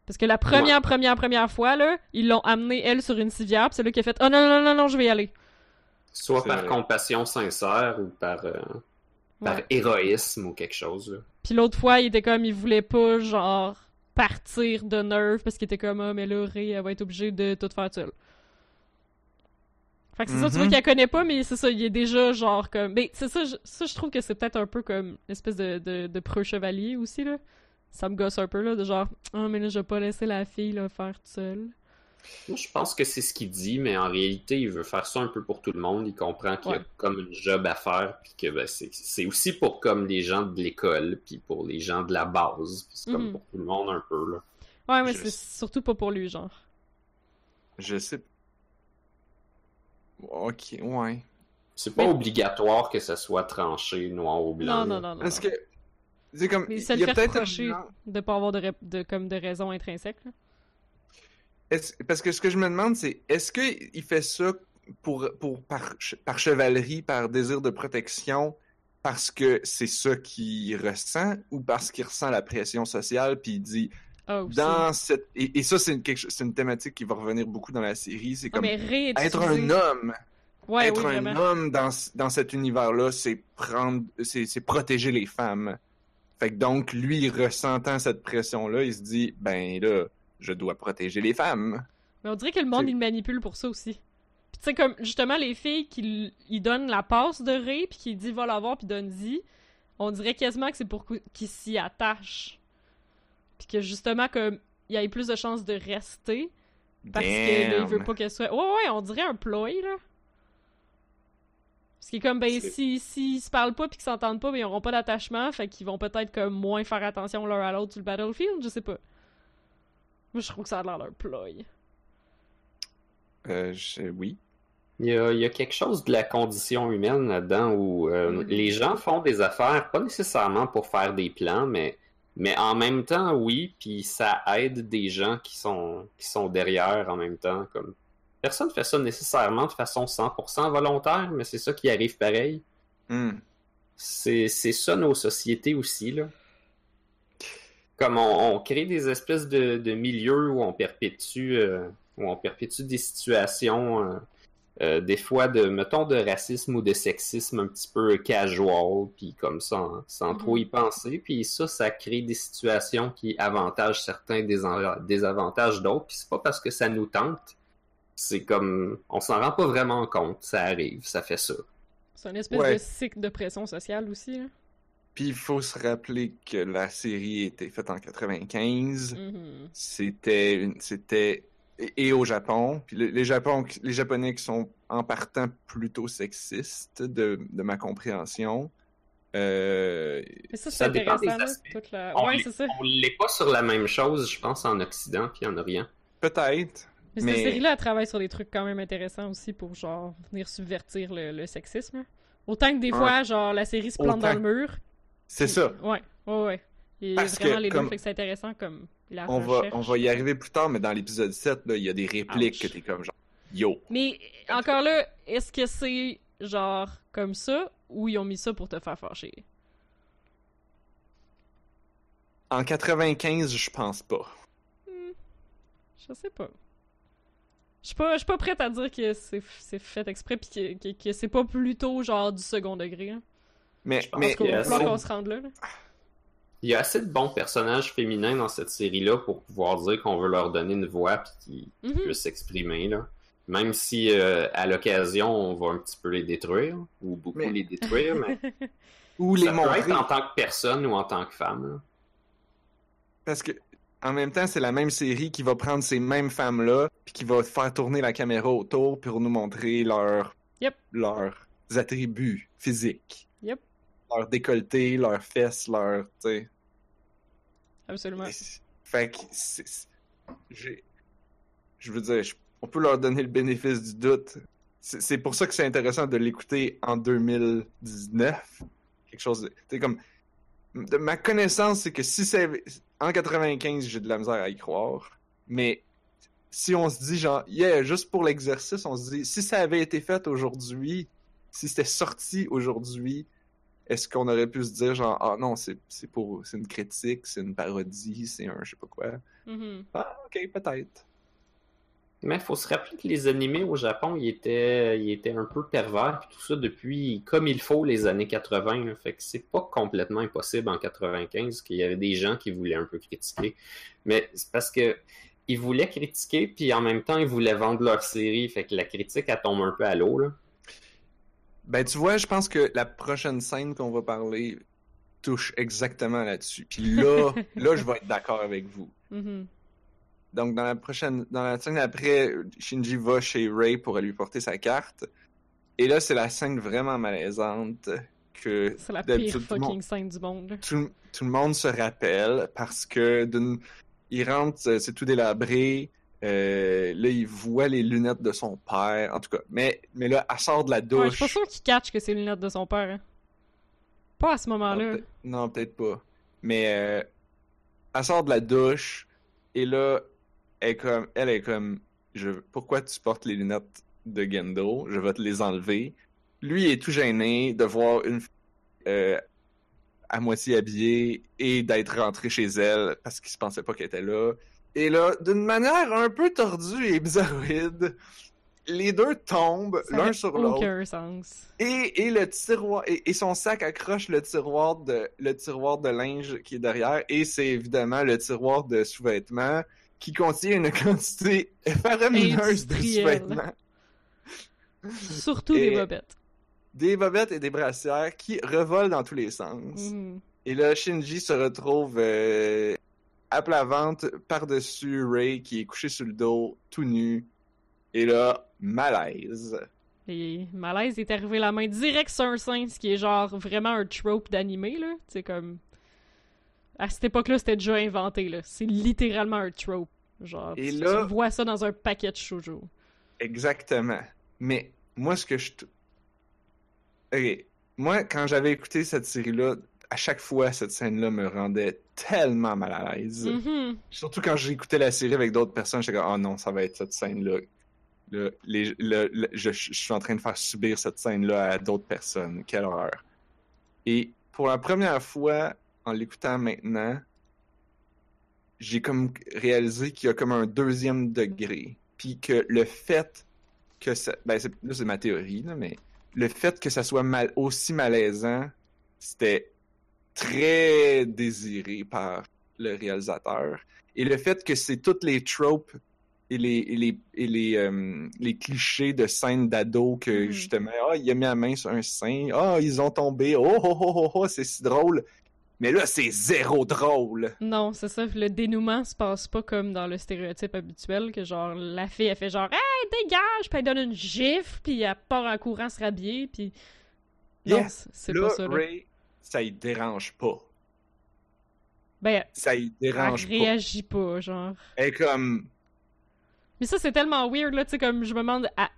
Parce que la première, première, première fois, là, ils l'ont amenée, elle, sur une civière, puis c'est là qui a fait « Oh non, non, non, non, je vais y aller. Soit par vrai. compassion sincère ou par, euh, » par Ouais. héroïsme ou quelque chose. là. Puis l'autre fois, il était comme, il voulait pas, genre, partir de Nerve, parce qu'il était comme « Ah, mais là, Ray, elle va être obligée de tout faire seule. » Fait que c'est ça, tu vois Mhm. qu'elle connaît pas, mais c'est ça, il est déjà genre comme. Mais c'est ça, je, ça, je trouve que c'est peut-être un peu comme une espèce de, de, de preux chevalier aussi, là. Ça me gosse un peu, là, de genre, ah, mais là, je vais pas laisser la fille, là, faire toute seule. Moi, je pense que c'est ce qu'il dit, mais en réalité, il veut faire ça un peu pour tout le monde. Il comprend qu'il y a comme une job à faire, puis que ben, c'est c'est aussi pour comme les gens de l'école, puis pour les gens de la base. puis C'est comme Mhm. pour tout le monde un peu. Là. Ouais, mais Je- c'est surtout pas pour lui, genre. Je sais. Ok, ouais. C'est pas Mais- obligatoire que ça soit tranché noir ou blanc. Non, non, non, non. Parce que. C'est comme. Mais Il ça y le a fait peut-être. un- de pas avoir de, ré- de, comme de raison intrinsèque, là. Est-ce- Parce que ce que je me demande, c'est est-ce qu'il fait ça pour, pour, par, par chevalerie, par désir de protection, parce que c'est ça qu'il ressent, ou parce qu'il ressent la pression sociale, puis il dit Aussi. dans cette. Et, et ça, c'est une, quelque une thématique qui va revenir beaucoup dans la série. C'est Ah, comme être un homme. Ouais, être oui, un vraiment. homme dans, dans cet univers-là, c'est prendre, c'est c'est protéger les femmes. Fait que donc, lui, ressentant cette pression-là, il se dit, ben là, je dois protéger les femmes. Mais on dirait que le monde, il le manipule pour ça aussi. Puis tu sais, comme, justement, les filles qui ils donnent la passe de Ray, puis qui dit va l'avoir, puis donne-y, on dirait quasiment que c'est pour cou- qu'il s'y attache. Puis que justement, comme, il y ait plus de chances de rester, parce que là, il veut pas qu'elle soit... Ouais, ouais, on dirait un ploy, là. Parce qu'il est comme, ben, C'est- si, s'ils se parlent pas puis qu'ils s'entendent pas, ben, ils auront pas d'attachement, fait qu'ils vont peut-être comme moins faire attention l'un à l'autre sur le battlefield, je sais pas. Moi, je trouve que ça a l'air d'un ploy. Euh, je- oui. Il y, a, il y a quelque chose de la condition humaine là-dedans où euh, Mhm. les gens font des affaires, pas nécessairement pour faire des plans, mais, mais en même temps, oui, puis ça aide des gens qui sont, qui sont derrière en même temps. Comme... Personne fait ça nécessairement de façon 100% volontaire, mais c'est ça qui arrive pareil. Hmm. C'est c'est ça nos sociétés aussi, là. Comme on, on crée des espèces de, de milieux où on perpétue, euh, où on perpétue des situations, euh, euh, des fois de, mettons, de racisme ou de sexisme un petit peu casual, puis comme ça, hein, sans trop y penser. Puis ça, ça crée des situations qui avantagent certains, désavantagent d'autres. Puis c'est pas parce que ça nous tente. C'est comme, on s'en rend pas vraiment compte. Ça arrive, ça fait ça. C'est une espèce Ouais. de cycle de pression sociale aussi. Là. Puis il faut se rappeler que la série était faite en 95. Mhm. C'était une, c'était et, et au Japon. Puis le- les Japon, les Japonais qui sont en partant plutôt sexistes de, de ma compréhension. Euh, Mais ça, c'est intéressant. toute la... On Ouais. On l'est pas sur la même chose, je pense, en Occident puis en Orient. Peut-être. Mais cette mais- série-là, elle travaille sur des trucs quand même intéressants aussi pour, genre, venir subvertir le, le sexisme. Autant que des Ouais. fois, genre, la série se plante Autant. dans le mur. C'est ça. Ouais, ouais, ouais. Et Parce vraiment que, les comme- deux, fait que c'est intéressant comme la On va, on va y arriver plus tard, mais dans l'épisode 7, là, il y a des répliques Ouch. que t'es comme genre Yo. Mais encore là, est-ce que c'est genre comme ça ou ils ont mis ça pour te faire fâcher? En 95, je pense pas. Hmm, Je sais pas. Je suis pas, je suis pas prête à dire que c'est c'est fait exprès pis que, que, que c'est pas plutôt genre du second degré. Hein. Mais, Je pense mais Il qu'on se rende là. là. Il y a assez de bons personnages féminins dans cette série-là pour pouvoir dire qu'on veut leur donner une voix puis qu'ils Mhm. puissent s'exprimer. Là. Même si euh, à l'occasion on va un petit peu les détruire, ou beaucoup Mais- les détruire, mais ou les ça peut montrer. être en tant que personne ou en tant que femme. là. Parce que en même temps, c'est la même série qui va prendre ces mêmes femmes-là, puis qui va faire tourner la caméra autour pour nous montrer leurs Yep. leurs attributs physiques. Leur décolleté, leurs fesses, leurs. tu sais. Absolument. Fait que Je veux dire, je- on peut leur donner le bénéfice du doute. C'est pour ça que c'est intéressant de l'écouter en 2019. Quelque chose de. comme. De ma connaissance, c'est que si c'est. En 95, j'ai de la misère à y croire. Mais si on se dit, genre, yeah, juste pour l'exercice, on se dit, si ça avait été fait aujourd'hui, si c'était sorti aujourd'hui, est-ce qu'on aurait pu se dire, genre, ah non, c'est c'est pour. C'est une critique, c'est une parodie, c'est un je sais pas quoi? Mhm. Ah, ok, peut-être. Mais il faut se rappeler que les animés au Japon, ils étaient, ils étaient un peu pervers, puis tout ça depuis comme il faut les années 80. là. Fait que c'est pas complètement impossible en 95 qu'il y avait des gens qui voulaient un peu critiquer. Mais c'est parce que ils voulaient critiquer, puis en même temps, ils voulaient vendre leur série. Fait que la critique, elle tombe un peu à l'eau, là. Ben, tu vois, je pense que la prochaine scène qu'on va parler touche exactement là-dessus. Puis là, là, je vais être d'accord avec vous. Mhm. Donc, dans la prochaine, dans la scène après, Shinji va chez Ray pour lui porter sa carte. Et là, c'est la scène vraiment malaisante que C'est la pire d'habitude, tout le monde- fucking scène du monde. tout, tout le monde se rappelle parce que d'une, il rentre, c'est tout délabré. Euh, là, il voit les lunettes de son père. En tout cas, mais, mais là, elle sort de la Ouais, je douche. suis pas sûr qu'il catch que c'est les lunettes de son père. hein. Pas à ce moment-là. Non, peut-être pas. Mais euh, elle sort de la douche et là, elle est comme, elle est comme, je, pourquoi tu portes les lunettes de Gendo? Je vais te les enlever. Lui est tout gêné de voir une fille euh, à moitié habillée et d'être rentré chez elle parce qu'il se pensait pas qu'elle était là. Et là, d'une manière un peu tordue et bizarroïde, les deux tombent l'un sur l'autre. sens. Et, et le tiroir et, et son sac accroche le tiroir de le tiroir de linge qui est derrière et c'est évidemment le tiroir de sous-vêtements qui contient une quantité faramineuse de sous-vêtements, Surtout Et- des bobettes. des bobettes et des brassières qui revolent dans tous les sens. Mhm. Et là Shinji se retrouve euh, à plat ventre par-dessus Ray qui est couché sur le dos tout nu et là malaise. Et malaise est arrivé la main direct sur un sein, ce qui est genre vraiment un trope d'animé, là. C'est comme. À cette époque-là, c'était déjà inventé, là. C'est littéralement un trope. Genre, Et tu, là- tu vois ça dans un paquet de shoujo. Exactement. Mais moi, ce que je. Ok. Moi, quand j'avais écouté cette série-là, à chaque fois, cette scène-là me rendait tellement mal à l'aise. Mhm. Surtout quand j'écoutais la série avec d'autres personnes, j'étais comme, oh non, ça va être cette scène-là. Là, les- le- le- je, je suis en train de faire subir cette scène-là à d'autres personnes. Quelle horreur. Et pour la première fois, en l'écoutant maintenant, j'ai comme réalisé qu'il y a comme un deuxième degré. Puis que le fait que ça. Ben, c'est- là, c'est ma théorie, là, mais le fait que ça soit mal, aussi malaisant, c'était très désiré par le réalisateur. Et le fait que c'est toutes les tropes et les, et les, et les, euh, les clichés de scènes d'ado que Mhm. justement, ah, il a mis la main sur un sein, ah, ils ont tombé, oh, oh, oh, oh, oh, c'est si drôle. Mais là, c'est zéro drôle. Non, c'est ça. Le dénouement se passe pas comme dans le stéréotype habituel, que genre, la fille, elle fait genre, hey, dégage, puis elle donne une gifle, puis elle part en courant se rhabiller, puis. Non, Yes. c'est pas ça, là. Ray, ça y dérange pas. Ben, Ça y elle dérange pas. réagit pas, genre. Elle est comme, Mais ça, c'est tellement weird, là, tu sais, comme je me demande, à-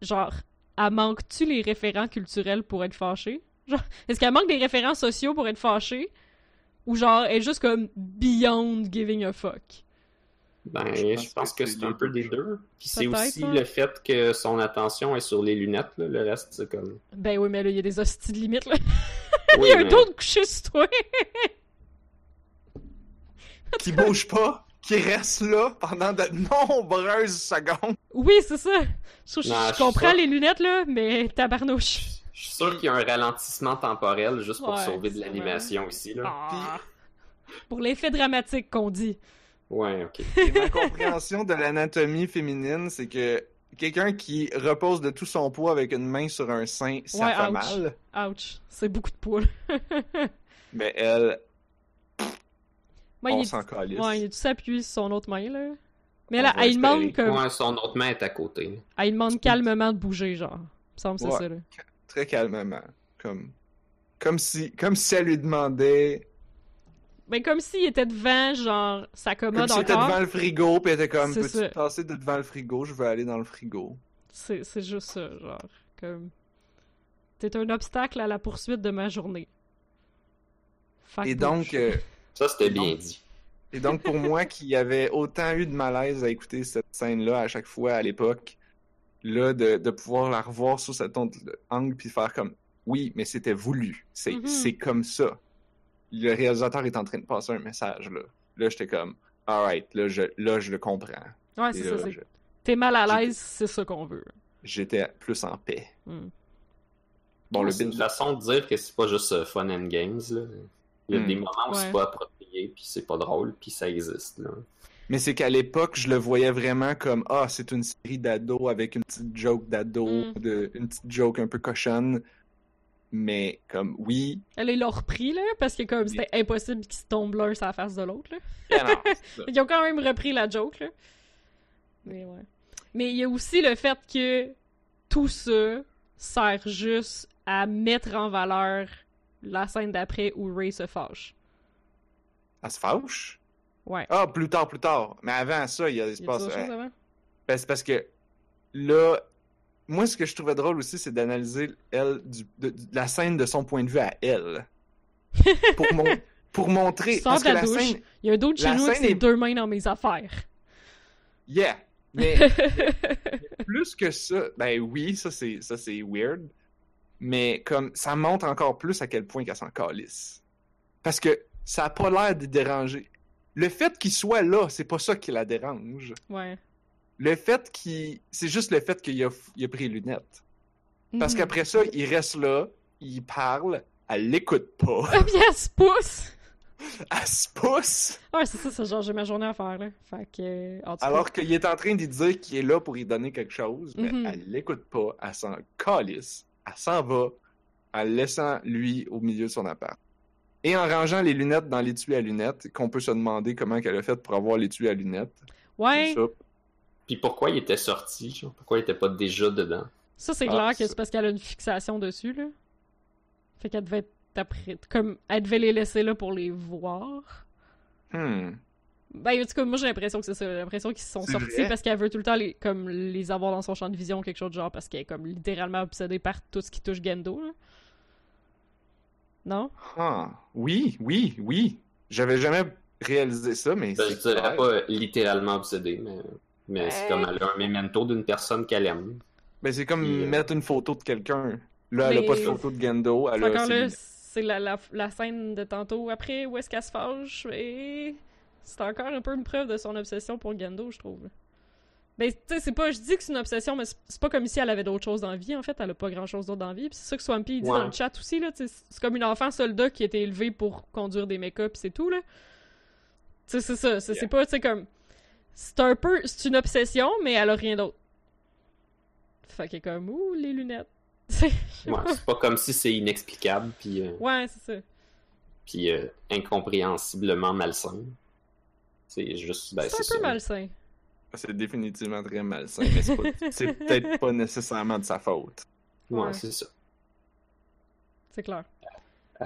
genre, elle manque-tu les référents culturels pour être fâchée? Genre, est-ce qu'elle manque des référents sociaux pour être fâchée? Ou genre, elle est juste comme beyond giving a fuck? Ben, Je je pense que que c'est un peu des deux. Puis c'est aussi hein. le fait que son attention est sur les lunettes, là. le reste, c'est comme. Ben oui, mais là, il y a des hosties de limites, là. Oui, il y a un mais- ton couché sur toi! qui bouge pas, qui reste là pendant de nombreuses secondes. Oui, c'est ça! Je, je- Non, je je comprends sûr. les lunettes, là, mais tabarnouche. Je suis sûr qu'il y a un ralentissement temporel juste pour Ouais, sauver de l'animation ici, là. Ah. Pour l'effet dramatique qu'on dit. Ouais, ok. Et ma compréhension de l'anatomie féminine, c'est que quelqu'un qui repose de tout son poids avec une main sur un sein, ça Ouais, fait ouch. mal. Ouch, c'est beaucoup de poids. Mais elle, Moi, on il est s'en calisse. Ouais, il a dû s'appuyer sur son autre main, là. Mais On là, elle demande comme... Ouais, son autre main est à côté. Elle demande calmement de bouger, genre. Il me semble que c'est ça, là. Très calmement. Comme, comme, si, comme si elle lui demandait. Ben, comme s'il était devant, genre, sa Comme commode était encore. devant le frigo, puis elle était comme Peux-tu passer de devant le frigo? Je veux aller dans le frigo. C'est c'est juste ça, genre. Comme... T'es un obstacle à la poursuite de ma journée. Fuck Et donc, euh, Ça, c'était bien dit. Et donc, pour moi qui avait autant eu de malaise à écouter cette scène-là à chaque fois à l'époque, là, de, de pouvoir la revoir sous cet angle puis faire comme oui, mais c'était voulu. C'est Mhm. c'est comme ça. Le réalisateur est en train de passer un message, là. Là, j'étais comme alright, là je, là, je le comprends. Ouais, c'est ça. je- T'es mal à l'aise, c'est ça qu'on veut. j'étais plus en paix. Hmm. Bon, le c'est une façon de dire que c'est pas juste euh, fun and games, là. Il y a Hmm. des moments où Ouais. c'est pas approprié, puis c'est pas drôle, puis ça existe, là. Mais c'est qu'à l'époque, je le voyais vraiment comme ah, c'est une série d'ados avec une petite joke d'ado, Mm. de, une petite joke un peu cochonne. Mais comme oui, Elle ils l'ont repris, là, parce que comme c'était impossible qu'ils se tombent l'un sur la face de l'autre, là. yeah, non, c'est ça. Ils ont quand même repris la joke, là. Mais ouais. Mais il y a aussi le fait que tout ça sert juste à mettre en valeur la scène d'après où Ray se fâche. Elle se fâche? Ouais. Ah, plus tard, plus tard. Mais avant ça, il y a ben, c'est parce que là, moi, ce que je trouvais drôle aussi, c'est d'analyser elle du- de, de la scène de son point de vue à elle. pour, mon- pour montrer. Sors Parce de que la la douche. scène. Il y a un d'autre chez la nous avec ses deux mains dans mes affaires. Yeah. Mais plus que ça, ben oui, ça c'est ça c'est weird. Mais comme ça montre encore plus à quel point qu'elle s'en calisse. Parce que ça a pas l'air de déranger. Le fait qu'il soit là, c'est pas ça qui la dérange. ouais. Le fait qu'il. C'est juste le fait qu'il a, il a pris les lunettes. Parce Mhm. qu'après ça, il reste là, il parle, elle l'écoute pas. Ah, puis elle se pousse! Elle se pousse! Ouais, c'est ça, c'est genre, j'ai ma journée à faire, là. Fait que. cas. Alors qu'il est en train d'y dire qu'il est là pour y donner quelque chose, mais Mhm. elle l'écoute pas, elle s'en calisse, elle s'en va, en laissant lui au milieu de son appart. Et en rangeant les lunettes dans l'étui à lunettes, qu'on peut se demander comment qu'elle a fait pour avoir l'étui à lunettes. Ouais, ça. Puis pourquoi il était sorti? genre? Pourquoi il était pas déjà dedans? ça, c'est Ah, clair que c'est parce qu'elle a une fixation dessus, là. Fait qu'elle devait être après. Comme, elle devait les laisser là pour les voir. Hmm. Ben, en tout cas, moi, j'ai l'impression que c'est ça. J'ai l'impression qu'ils se sont sortis vrai? parce qu'elle veut tout le temps les, comme, les avoir dans son champ de vision, quelque chose de genre, parce qu'elle est comme littéralement obsédée par tout ce qui touche Gendo, là. Non? Ah, oui, oui, oui. J'avais jamais réalisé ça, mais Ben, je c'est dirais pas littéralement obsédé, mais, mais c'est Ouais. comme elle a un memento d'une personne qu'elle aime. Ben, c'est comme Puis, euh, mettre une photo de quelqu'un. Là, elle a Mais- pas de photo de Gendo, elle C'est a là, la, la, la scène de tantôt après où est-ce qu'elle se fâche et c'est encore un peu une preuve de son obsession pour Gendo, je trouve. Ben, tu sais, c'est pas, je dis que c'est une obsession, mais c'est pas comme si elle avait d'autres choses dans la vie, en fait, elle a pas grand chose d'autre dans la vie. Puis c'est ça que Swampy il dit Ouais. dans le chat aussi, là, c'est comme une enfant soldat qui a été élevée pour conduire des mécas, pis c'est tout, là. Tu sais, c'est ça, c'est c'est Yeah. pas, tu sais, comme. C'est un peu. C'est une obsession, mais elle a rien d'autre. Fait qu'elle est comme, ouh, les lunettes. Ouais, c'est pas comme si c'est inexplicable puis, euh, Ouais, c'est ça. puis euh, incompréhensiblement malsain. C'est juste, ben, c'est c'est un peu ça. malsain. C'est définitivement très malsain, mais c'est peut-être pas nécessairement de sa faute. Ouais, Ouais. c'est ça. C'est clair.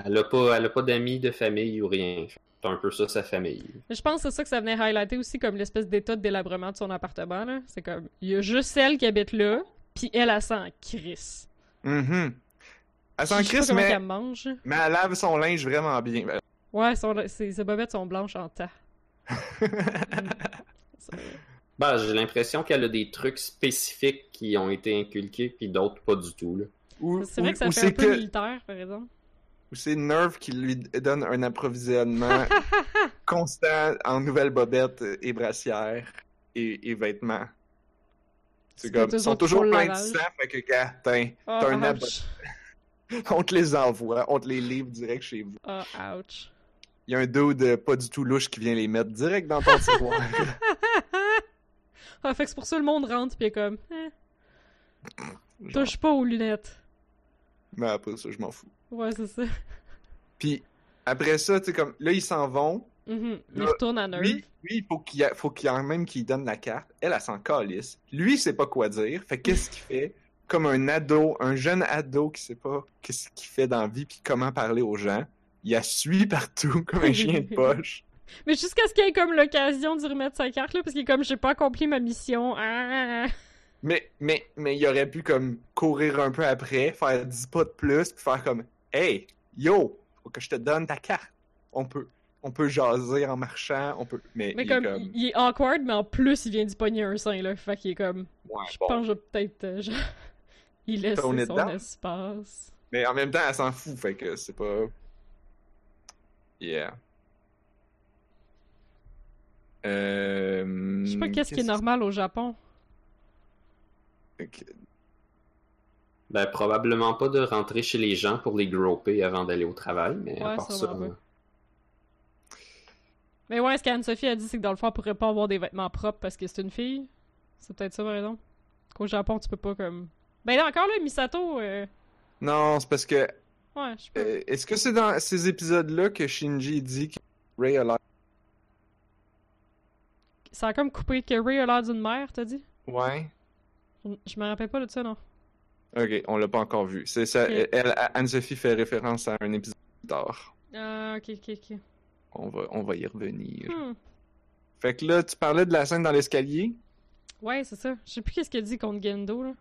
Elle a pas, elle a pas d'amis, de famille ou rien. C'est un peu ça sa famille. Je pense que c'est ça que ça venait highlighter aussi comme l'espèce d'état de délabrement de son appartement, là. C'est comme, il y a juste elle qui habite là, puis elle, elle s'en crisse. Mhm. Elle s'en crisse, mais, qu'elle mange. mais elle lave son linge vraiment bien. Ouais, son, ses, ses bobettes sont blanches en tas. C'est- Ben, j'ai l'impression qu'elle a des trucs spécifiques qui ont été inculqués, puis d'autres pas du tout. Là. Ou, C'est vrai ou- que ça fait un peu que- militaire, par exemple. Ou c'est Nerve qui lui donne un approvisionnement constant en nouvelles bobettes et brassières et, et vêtements. C'est comme, ils sont toujours pleins de sang, fait que, gars, t'as un ouch. abonnement. on te les envoie, on te les livre direct chez vous. Ah, ouch. Il y a un dude pas du tout louche qui vient les mettre direct dans ton tiroir. ah, fait que c'est pour ça que le monde rentre, pis est comme, eh, touche pas aux lunettes. Mais après ça, je m'en fous. Ouais, c'est ça. Puis après ça, tu sais, comme, là, ils s'en vont. Mhm. Il Là, retourne à Nerve. Lui, lui, il faut qu'il y a- faut qu'il y en même qu'il donne la carte. Elle, elle s'en calisse. Lui, il sait pas quoi dire. Fait qu'est-ce qu'il fait? Comme un ado, un jeune ado qui sait pas qu'est-ce qu'il fait dans la vie puis comment parler aux gens. Il la suit partout comme un chien de poche. Mais jusqu'à ce qu'il ait comme l'occasion de remettre sa carte, là, parce qu'il est comme, j'ai pas accompli ma mission. Ah. Mais, mais, mais il aurait pu comme courir un peu après, faire 10 pas de plus, puis faire comme Hey, yo, faut que je te donne ta carte. On peut, on peut jaser en marchant, on peut. Mais, Mais il comme, est comme. il est awkward, mais en plus, il vient d'y pogner un sein, là. Fait qu'il est comme, Ouais, je bon. pense que peut-être, euh, genre, il laisse Tone it son espace. Mais en même temps, elle s'en fout, fait que c'est pas. Yeah. Euh... Je sais pas qu'est-ce qui est normal au Japon. Ben, probablement pas de rentrer chez les gens pour les groper avant d'aller au travail, mais à Ouais, part ça. pas. Mais ouais, ce qu'Anne-Sophie a dit, c'est que dans le fond, elle pourrait pas avoir des vêtements propres parce que c'est une fille. C'est peut-être ça, par exemple. Qu'au Japon, tu peux pas comme. Ben là, encore là, Misato. euh, Non, c'est parce que. Ouais, je sais pas. euh, Est-ce que c'est dans ces épisodes-là que Shinji dit que Ray a l'air. Ça a comme coupé que Ray a l'air d'une mère, t'as dit? Ouais. Je, je me rappelle pas de ça, non. Ok, on l'a pas encore vu. C'est ça. Elle, Anne-Sophie fait référence à un épisode plus tard. Ah, ok, ok, ok. On va, on va y revenir. Hmm. Fait que là, tu parlais de la scène dans l'escalier? Ouais, c'est ça. Je sais plus qu'est-ce qu'elle dit contre Gendo, là.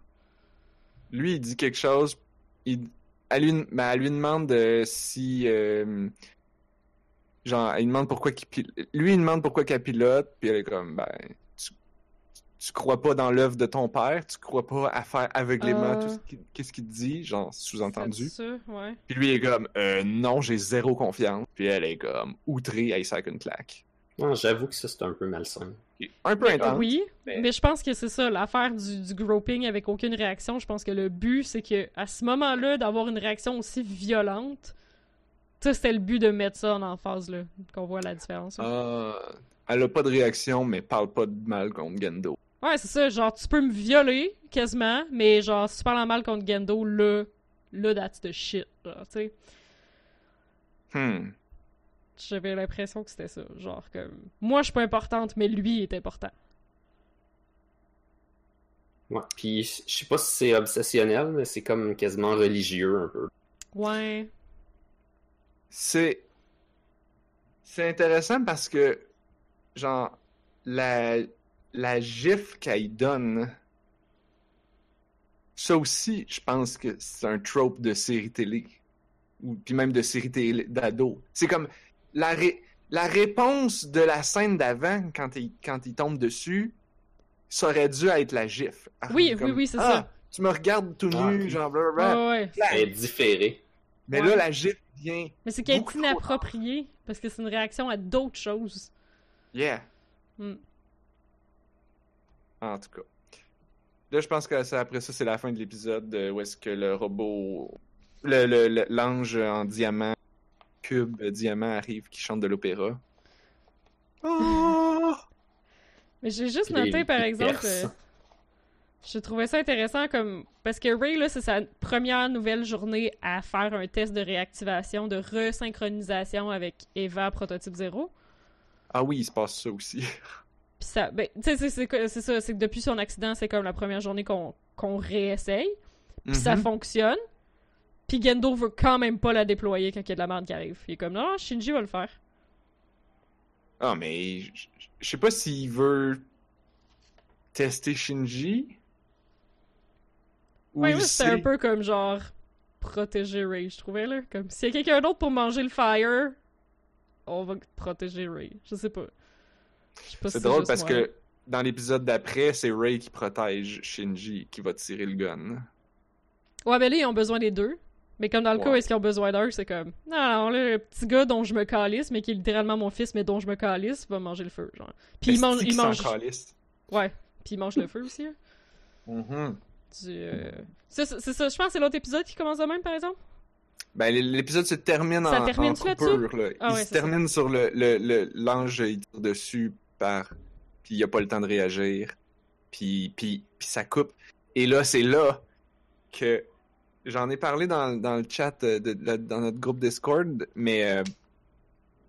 Lui, il dit quelque chose. Il, elle, lui, ben, elle lui demande euh, si. euh, genre, il demande pourquoi qu'il Lui, il demande pourquoi qu'elle pilote, puis elle est comme, ben. Tu, crois pas dans l'œuvre de ton père, tu crois pas à faire aveuglément Euh. tout ce qu'il qu'est-ce qu'il te dit, genre, sous-entendu. C'est ça, ouais. Puis lui, est comme, euh, non, j'ai zéro confiance. Puis elle est comme, outrée, elle sac une claque. Non, j'avoue que ça, c'est un peu malsain. Un peu intense. oui, mais- mais... je pense que c'est ça, l'affaire du, du groping avec aucune réaction. Je pense que le but, c'est que à ce moment-là, d'avoir une réaction aussi violente, ça, c'était le but de mettre ça en emphase, là, qu'on voit la différence. là. Ah, elle a pas de réaction, mais parle pas de mal contre Gendo. Ouais, c'est ça, genre, tu peux me violer, quasiment, mais genre, si tu parles en mal contre Gendo, là, là, that's the shit, genre, tu sais. Hmm. J'avais l'impression que c'était ça, genre, comme, moi, je suis pas importante, mais lui est important. Ouais. Puis, je sais pas si c'est obsessionnel, mais c'est comme quasiment religieux un peu. Ouais. C'est. C'est intéressant parce que, genre, la, la gifle qu'elle donne. Ça aussi, je pense que c'est un trope de série télé. Ou puis même de série télé d'ado. C'est comme la, ré- la réponse de la scène d'avant, quand il, quand il tombe dessus, ça aurait dû être la gifle. Ah, Oui, comme, oui, oui, c'est Ah, ça. Tu me regardes tout Ah, nu, ok. genre, blablabla. Ouais, ouais. Elle est différée. Mais Ouais. là, la gifle vient. Mais c'est qu'elle est inappropriée, parce que c'est une réaction à d'autres choses. Yeah. Hmm. En tout cas. Là, je pense que ça, après ça, c'est la fin de l'épisode euh, où est-ce que le robot. le- le- le- L'ange en diamant, cube diamant arrive qui chante de l'opéra. Oh! Mais j'ai juste Puis noté, les- par les exemple, euh, je trouvais ça intéressant comme parce que Ray là, c'est sa première nouvelle journée à faire un test de réactivation, de resynchronisation avec Eva prototype 0. Ah oui, il se passe ça aussi. Puis ça, ben, tu sais, c'est- c'est c'est ça, c'est que depuis son accident, c'est comme la première journée qu'on qu'on réessaye, puis ça Mhm. fonctionne. Puis Gendo veut quand même pas la déployer quand il y a de la merde qui arrive. Il est comme non, Shinji va le faire. Ah, mais je sais pas s'il veut tester Shinji. Ou Ouais, sait- un peu comme genre protéger Ray, je trouvais là. Comme s'il y a quelqu'un d'autre pour manger le fire, on va protéger Ray. Je sais pas. Je sais pas si C'est drôle parce moi. que dans l'épisode d'après, c'est Ray qui protège Shinji qui va tirer le gun. Ouais, mais là, ils ont besoin des deux. Mais comme dans le cas où est-ce qu'ils ont besoin d'un, c'est comme. Non, non, là, le petit gars dont je me calisse, mais qui est littéralement mon fils, mais dont je me calisse, va manger le feu, genre. Puis il mange. Il mange... calisse? Ouais. Puis il mange le feu aussi. Du, euh, C'est ça, je pense que c'est l'autre épisode qui commence de même, par exemple. Ben, l'épisode se termine Ça en, termine-tu en coupure. Là. Ah il ouais, se ça. termine sur le le- le- l'ange, il tire dessus par. Puis il a pas le temps de réagir. Puis, puis, puis ça coupe. Et là, c'est là que. J'en ai parlé dans, dans le chat de, de- dans notre groupe Discord, mais euh,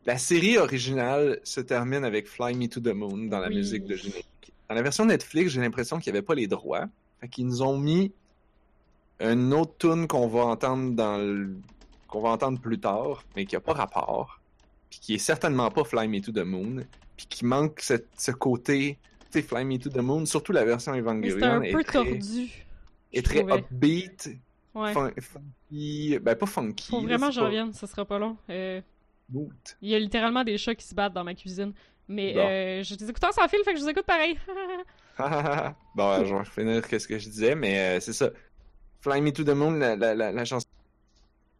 la série originale se termine avec Fly Me to the Moon dans la Oui. musique de générique. Dans la version Netflix, j'ai l'impression qu'il n'y avait pas les droits. Fait qu'ils nous ont mis une autre tune qu'on va entendre dans le... qu'on va entendre plus tard, mais qui a pas rapport, puis qui est certainement pas Fly Me to the Moon, puis qui manque ce, ce côté, tu sais, Fly Me to the Moon, surtout la version Evangelion, c'était un est peu très, tordu. est très trouvais. upbeat, Ouais. fun- funky, ben pas funky. Faut vraiment que c'est je pas revienne, ça sera pas long. Euh. Il y a littéralement des chats qui se battent dans ma cuisine. Mais Bon. euh, j'ai des écouteurs sans fil, fait que je vous écoute pareil. bon, je vais finir ce que je disais, mais euh, c'est ça. Fly Me to the Moon, la, la, la, la chanson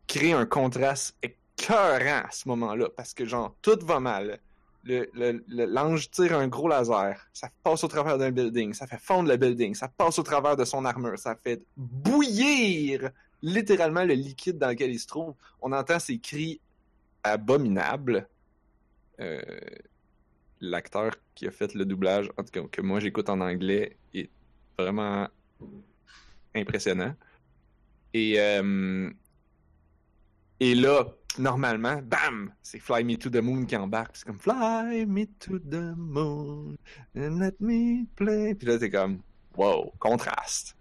crée un contraste écœurant à ce moment-là, parce que genre, tout va mal. L'ange tire un gros laser, ça passe au travers d'un building, ça fait fondre le building, ça passe au travers de son armure, ça fait bouillir littéralement le liquide dans lequel il se trouve. On entend ces cris abominables. Euh, l'acteur qui a fait le doublage, en tout cas que moi j'écoute en anglais, est vraiment impressionnant. Et, euh, et là, normalement, bam, c'est Fly Me to the Moon qui embarque. C'est comme Fly me to the moon and let me play. Puis là, t'es comme, wow, contraste.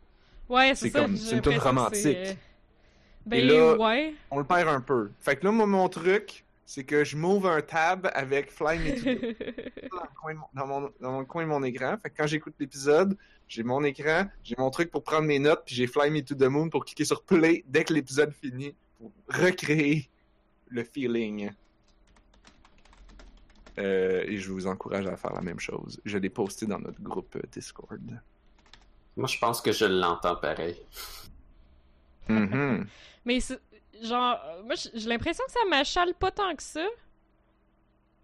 Ouais, c'est ça. c'est une c'est, romantique. euh, Ben, Et là- ouais. On le perd un peu. Fait que là, moi, mon truc, c'est que je m'ouvre un tab avec Fly Me to the dans, mon, dans, mon, dans le coin de mon écran. Fait que quand j'écoute l'épisode, j'ai mon écran, j'ai mon truc pour prendre mes notes, puis j'ai Fly Me to the Moon pour cliquer sur Play dès que l'épisode finit, pour recréer le feeling. Euh, et je vous encourage à faire la même chose. Je l'ai posté dans notre groupe euh, Discord. Moi, je pense que je l'entends pareil. Mhm. Mais c'est- genre, moi j'ai l'impression que ça m'achale pas tant que ça.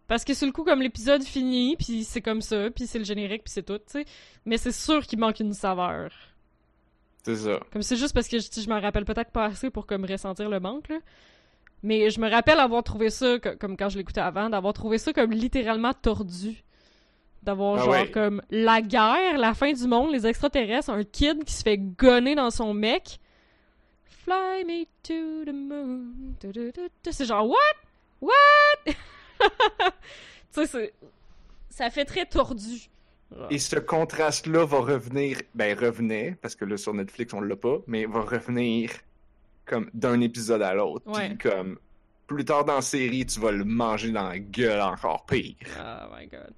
Parce que sur le coup, comme l'épisode finit, puis c'est comme ça, puis c'est le générique, puis c'est tout, tu sais. Mais c'est sûr qu'il manque une saveur. C'est ça. Comme c'est juste parce que je, je m'en rappelle peut-être pas assez pour comme ressentir le manque, là. Mais je me rappelle avoir trouvé ça, co- comme quand je l'écoutais avant, d'avoir trouvé ça comme littéralement tordu. D'avoir Ah genre ouais. comme la guerre, la fin du monde, les extraterrestres, un kid qui se fait gonner dans son mec. Fly me to the moon. C'est genre, what? What? tu sais, ça fait très tordu. Et ce contraste-là va revenir, ben revenait, parce que là sur Netflix on l'a pas, mais va revenir comme d'un épisode à l'autre. Ouais. Puis comme plus tard dans la série, tu vas le manger dans la gueule encore pire. Oh my god.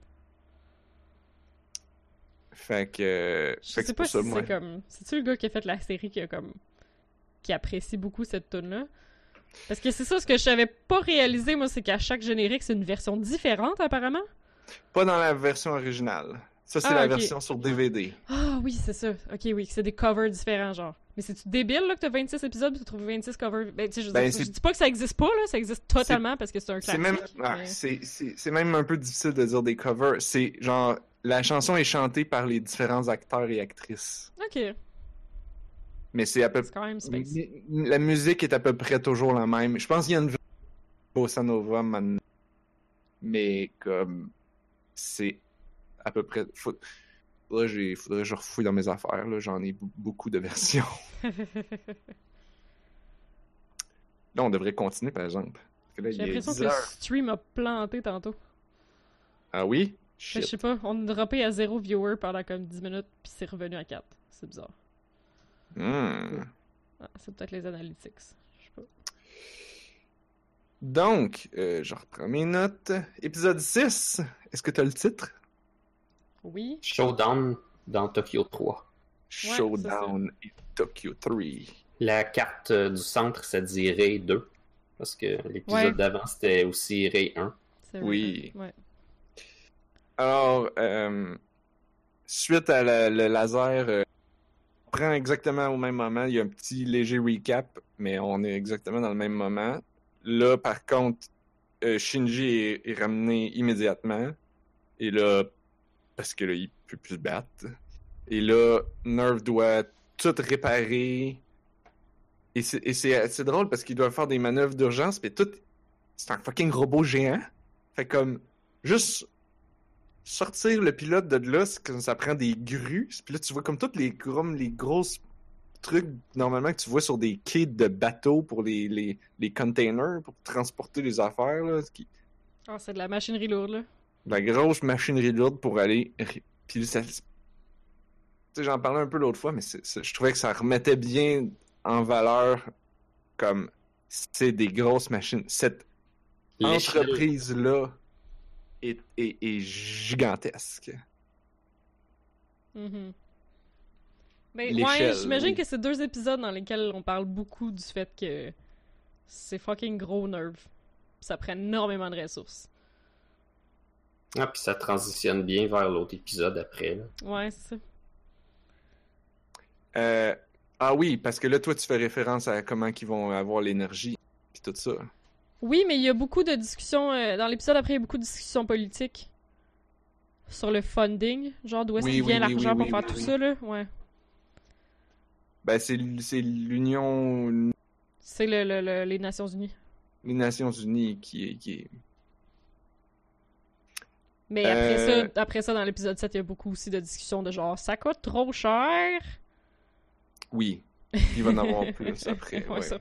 Fait que. Je fait sais c'est pas si moi. c'est comme. C'est-tu le gars qui a fait la série qui a comme. qui apprécie beaucoup cette tune là Parce que c'est ça, ce que je savais pas réaliser, moi, c'est qu'à chaque générique, c'est une version différente, apparemment. Pas dans la version originale. Ça, c'est Ah, la version sur DVD. Ah oui, c'est ça. Ok, oui, c'est des covers différents, genre. Mais c'est-tu débile, là, que t'as 26 épisodes, tu trouves 26 covers? Ben, tu sais, je, Ben, je dis pas que ça existe pas, là, ça existe totalement parce que c'est un C'est classique. même, ah, mais- c'est, c'est, c'est même un peu difficile de dire des covers. C'est genre, la chanson est chantée par les différents acteurs et actrices. Ok, Mais c'est à peu même. M- La musique est à peu près toujours la même. Je pense qu'il y a une bossa nova, man- mais comme c'est à peu près. Faut... Faudrait, j'ai- faudrait que je refouille dans mes affaires. là. J'en ai b- beaucoup de versions. Là, on devrait continuer, par exemple. Là, J'ai l'impression 10 que le stream a planté tantôt. Ah oui? Ben, je sais pas, on a droppé à zéro viewer pendant comme 10 minutes, puis c'est revenu à 4. C'est bizarre. Ah, c'est peut-être les analytics. Je sais pas. Donc, euh, je reprends mes notes. Épisode 6. Est-ce que tu as le titre? Oui. Showdown dans Tokyo 3. Showdown et Tokyo 3. La carte euh, du centre, ça dit Ray 2. Parce que l'épisode Ouais. d'avant, c'était aussi Ray 1. c'est Oui. Ouais. Alors, euh, suite à la- le laser, euh, on prend exactement au même moment. Il y a un petit léger recap, mais on est exactement dans le même moment. Là, par contre, euh, Shinji est, est ramené immédiatement. Et là, parce que là, il peut plus se battre. Et là, Nerve doit tout réparer. Et c'est drôle parce qu'il doit faire des manœuvres d'urgence, mais tout. C'est un fucking robot géant. Fait comme. Juste sortir le pilote de là, comme ça prend des grues. Puis là, tu vois comme toutes les, comme les grosses trucs normalement que tu vois sur des quais de bateaux pour les, les, les containers, pour transporter les affaires. Là, qui- Ah, c'est de la machinerie lourde, là. La grosse machinerie lourde pour aller. Puis ça. Tu sais, j'en parlais un peu l'autre fois, mais c'est- c'est- je trouvais que ça remettait bien en valeur comme c'est des grosses machines. Cette entreprise-là est, est, est gigantesque. Mhm. Ben, ouais, j'imagine oui. que c'est deux épisodes dans lesquels on parle beaucoup du fait que c'est fucking gros nerve. Ça prend énormément de ressources. Ah, puis ça transitionne bien vers l'autre épisode après. là. Ouais, c'est ça. Euh, ah oui, parce que là, toi, tu fais référence à comment ils vont avoir l'énergie puis tout ça. Oui, mais il y a beaucoup de discussions. euh, dans l'épisode après, il y a beaucoup de discussions politiques sur le funding. Genre, d'où est-ce Oui, qu'il vient oui, l'argent oui, pour oui, faire oui, tout oui. ça, là? Ouais. Ben, c'est l'Union, C'est le, le- le- les Nations Unies. les Nations Unies qui est. Qui est... Mais après, Euh. ça, après ça, dans l'épisode 7, il y a beaucoup aussi de discussions de genre ça coûte trop cher? Oui. Il va en avoir plus après. Ouais, ouais. ça.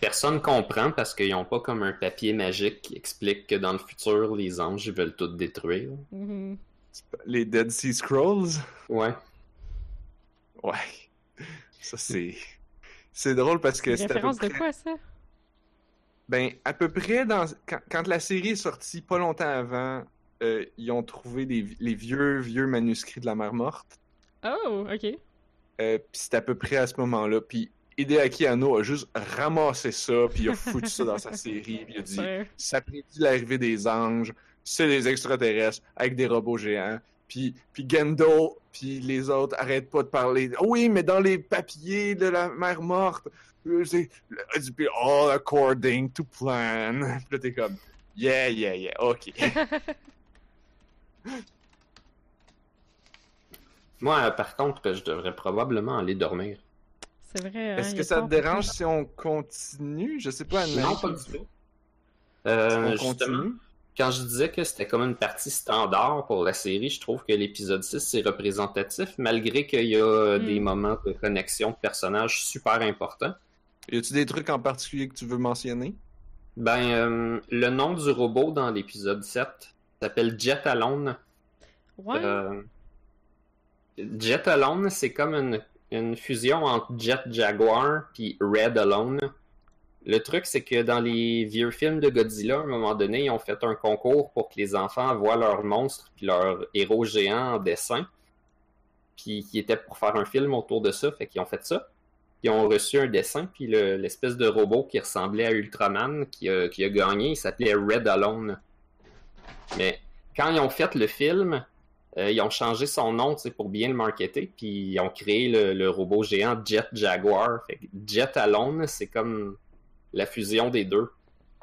Personne comprend parce qu'ils ont pas comme un papier magique qui explique que dans le futur, les anges ils veulent tout détruire. Mhm. Les Dead Sea Scrolls? Ouais. Ouais. Ça, c'est. C'est drôle parce que C'est c'est à peu référence de près. quoi ça? Ben, à peu près dans. Quand, quand la série est sortie, pas longtemps avant, euh, ils ont trouvé des... les vieux, vieux manuscrits de la mer morte. Oh, ok. Euh, puis c'est à peu près à ce moment-là. Puis Hideaki Anno a juste ramassé ça, puis il a foutu ça dans sa série, puis il a dit ça prédit l'arrivée des anges, c'est des extraterrestres avec des robots géants. Puis, puis Gendo, puis les autres arrêtent pas de parler. Ah Oui, mais dans les papiers de la mer morte, euh, c'est puis all according to plan. Puis là t'es comme yeah yeah yeah, ok. Moi, euh, par contre, je devrais probablement aller dormir. C'est vrai. hein, Est-ce que ça te dérange si on continue? Je sais pas. Non, pas du tout. Euh, on justement, continue? quand je disais que c'était comme une partie standard pour la série, je trouve que l'épisode 6 c'est représentatif, malgré qu'il y a euh, Mm. des moments de connexion de personnages super importants. Y a-tu des trucs en particulier que tu veux mentionner? Ben, euh, le nom du robot dans l'épisode 7 s'appelle Jet Alone. Ouais. Euh, Jet Alone, c'est comme une, une fusion entre Jet Jaguar puis Red Alone. Le truc, c'est que dans les vieux films de Godzilla, à un moment donné, ils ont fait un concours pour que les enfants voient leurs monstres puis leurs héros géants en dessin. Puis qui était pour faire un film autour de ça, fait qu'ils ont fait ça. Ils ont reçu un dessin, puis le- l'espèce de robot qui ressemblait à Ultraman qui a, qui a gagné, il s'appelait Red Alone. Mais quand ils ont fait le film, euh, ils ont changé son nom pour bien le marketer, puis ils ont créé le, le robot géant Jet Jaguar. Fait que Jet Alone, c'est comme la fusion des deux.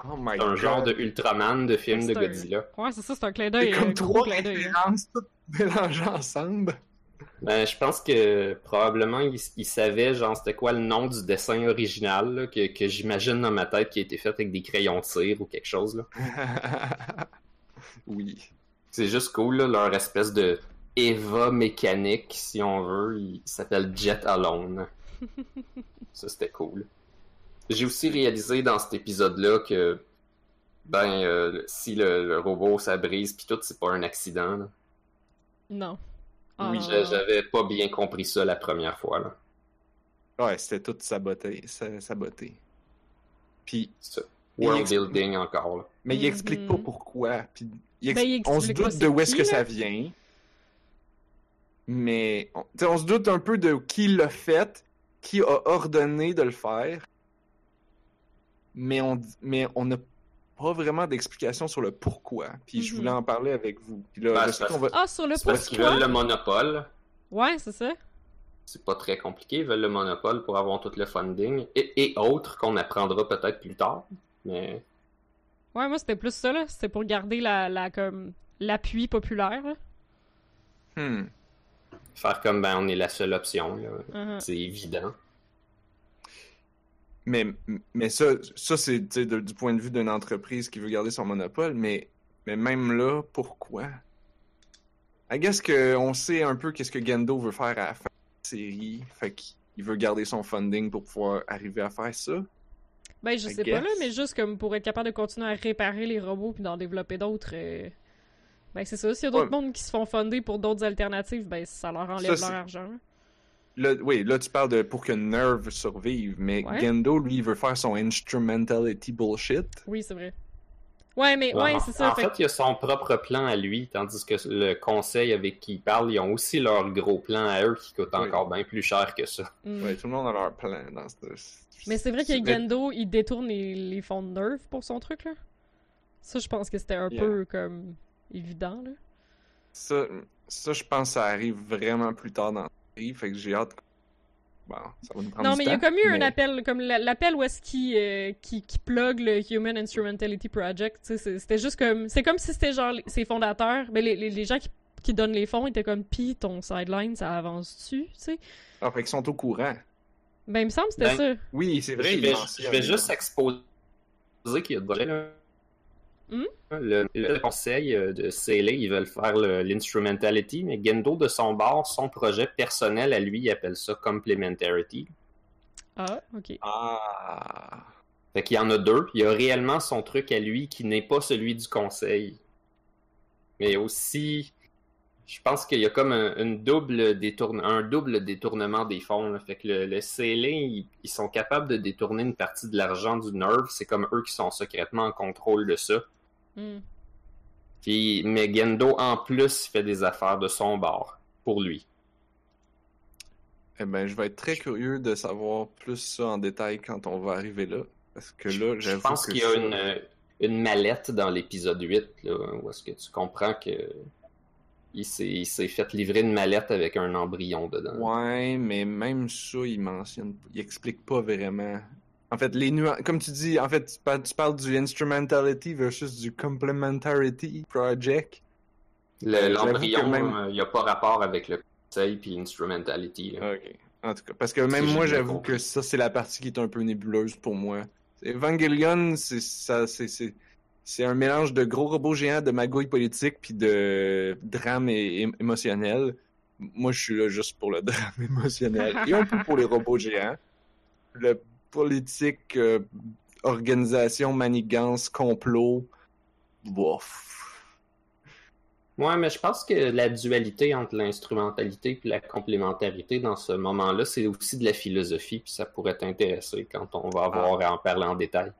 Oh my C'est un god. genre de Ultraman de film de un- Godzilla. Ouais, c'est ça, c'est un clin C'est d'œil. comme gros trois références toutes mélangées ensemble. Ben, je pense que probablement ils il savaient genre c'était quoi le nom du dessin original là, que, que j'imagine dans ma tête qui a été fait avec des crayons de cire ou quelque chose. là. oui. C'est juste cool, là, leur espèce de Eva mécanique, si on veut. Il s'appelle Jet Alone. Ça, c'était cool. J'ai aussi réalisé dans cet épisode-là que, ben, euh, si le, le robot ça brise pis tout, c'est pas un accident. là. Non. Ah, Oui, non. j'avais pas bien compris ça la première fois. Là. Ouais, c'était tout saboté. sa- saboté. Puis, World explique- building encore. là. mais il explique pas Mhm. pourquoi. Puis, il ex- Ben, il on se doute de où est-ce que là. ça vient. Mais on, t'sais, on se doute un peu de qui l'a fait, qui a ordonné de le faire. Mais on mais on n'a pas vraiment d'explication sur le pourquoi. Puis je Mhm. voulais en parler avec vous. Puis là, Ben, qu'on va... Ah, sur le C'est parce qu'ils pourquoi? veulent le monopole. Ouais, c'est ça. C'est pas très compliqué. Ils veulent le monopole pour avoir tout le funding. Et, et autres qu'on apprendra peut-être plus tard. Mais Ouais, moi, c'était plus ça, là. C'était pour garder la, la comme l'appui populaire. là. Hmm. faire comme ben on est la seule option. là. Uh-huh. C'est évident. Mais, mais ça, ça c'est du point de vue d'une entreprise qui veut garder son monopole, mais, mais même là, pourquoi? I guess qu'on sait un peu qu'est-ce que Gendo veut faire à la fin de la série, fait qu'il veut garder son funding pour pouvoir arriver à faire ça. Ben, je I sais pas, là, mais juste comme pour être capable de continuer à réparer les robots puis d'en développer d'autres. euh, Ben, c'est ça. S'il y a d'autres Ouais. mondes qui se font fonder pour d'autres alternatives, ben, ça leur enlève Ça, leur argent. là. Oui, là tu parles de pour que Nerve survive, mais Ouais. Gendo, lui, il veut faire son instrumentality bullshit. Oui, c'est vrai. Ouais, mais ouais, c'est ça. en fait fait, il y a son propre plan à lui, tandis que le conseil avec qui il parle, ils ont aussi leur gros plan à eux qui coûte Oui. encore bien plus cher que ça. mm. Ouais, tout le monde a leur plan dans ce... Mais c'est vrai que Gendo, il détourne les, les fonds de Nerf pour son truc, là. Ça, je pense que c'était un Yeah. peu comme évident, là. Ça, ça, je pense que ça arrive vraiment plus tard dans la série, fait que j'ai hâte. Bon, ça va nous prendre Non, mais il y a comme eu un appel, comme la- l'appel où est-ce qu'il euh, qui, qui plug le Human Instrumentality Project. tu C'était juste comme. C'est comme si c'était genre ses fondateurs. Mais les, les, les gens qui, qui donnent les fonds étaient comme pis ton sideline, ça avance-tu, tu sais? Ah, fait qu'ils sont au courant. Ben, il me semble que c'était Ben, ça. Oui, c'est vrai. je vais, je juste exposer qu'il y a de vrai, là. Le, le conseil euh, de Seele, ils veulent faire l'instrumentality, mais Gendo, de son bord, son projet personnel à lui, il appelle ça complementarity. Ah, ok. Ah. Fait qu'il y en a deux. Il y a réellement son truc à lui qui n'est pas celui du conseil. Mais aussi, je pense qu'il y a comme un, une double détourne- un double détournement des fonds. là. Fait que le, le CLA, ils, ils sont capables de détourner une partie de l'argent du Nerve. C'est comme eux qui sont secrètement en contrôle de ça. Hmm. Puis, mais Gendo, en plus, fait des affaires de son bord pour lui. Eh ben, je vais être très curieux de savoir plus ça en détail quand on va arriver là. Parce que là, Je pense qu'il y a ça- une, euh, une mallette dans l'épisode 8, là, où est-ce que tu comprends que il s'est fait livrer une mallette avec un embryon dedans. Ouais, mais même ça, il mentionne, il explique pas vraiment. En fait, les nuances, comme tu dis, en fait, tu parles, tu parles du instrumentality versus du complementarity project. Le- Euh, L'embryon, même- euh, il n'y a pas rapport avec le conseil puis l'instrumentality. là. Ok. En tout cas, parce que même moi, j'avoue que ça, c'est la partie qui est un peu nébuleuse pour moi. Evangelion, c'est ça, c'est c'est un mélange de gros robots géants, de magouilles politiques, puis de drame et, et- émotionnel. Moi, je suis là juste pour le drame émotionnel et un peu pour les robots géants. Le politique, euh, organisation, manigance, complot, bof. Ouais, mais je pense que la dualité entre l'instrumentalité et la complémentarité dans ce moment-là, c'est aussi de la philosophie, puis ça pourrait t'intéresser quand on va avoir à en parler en détail.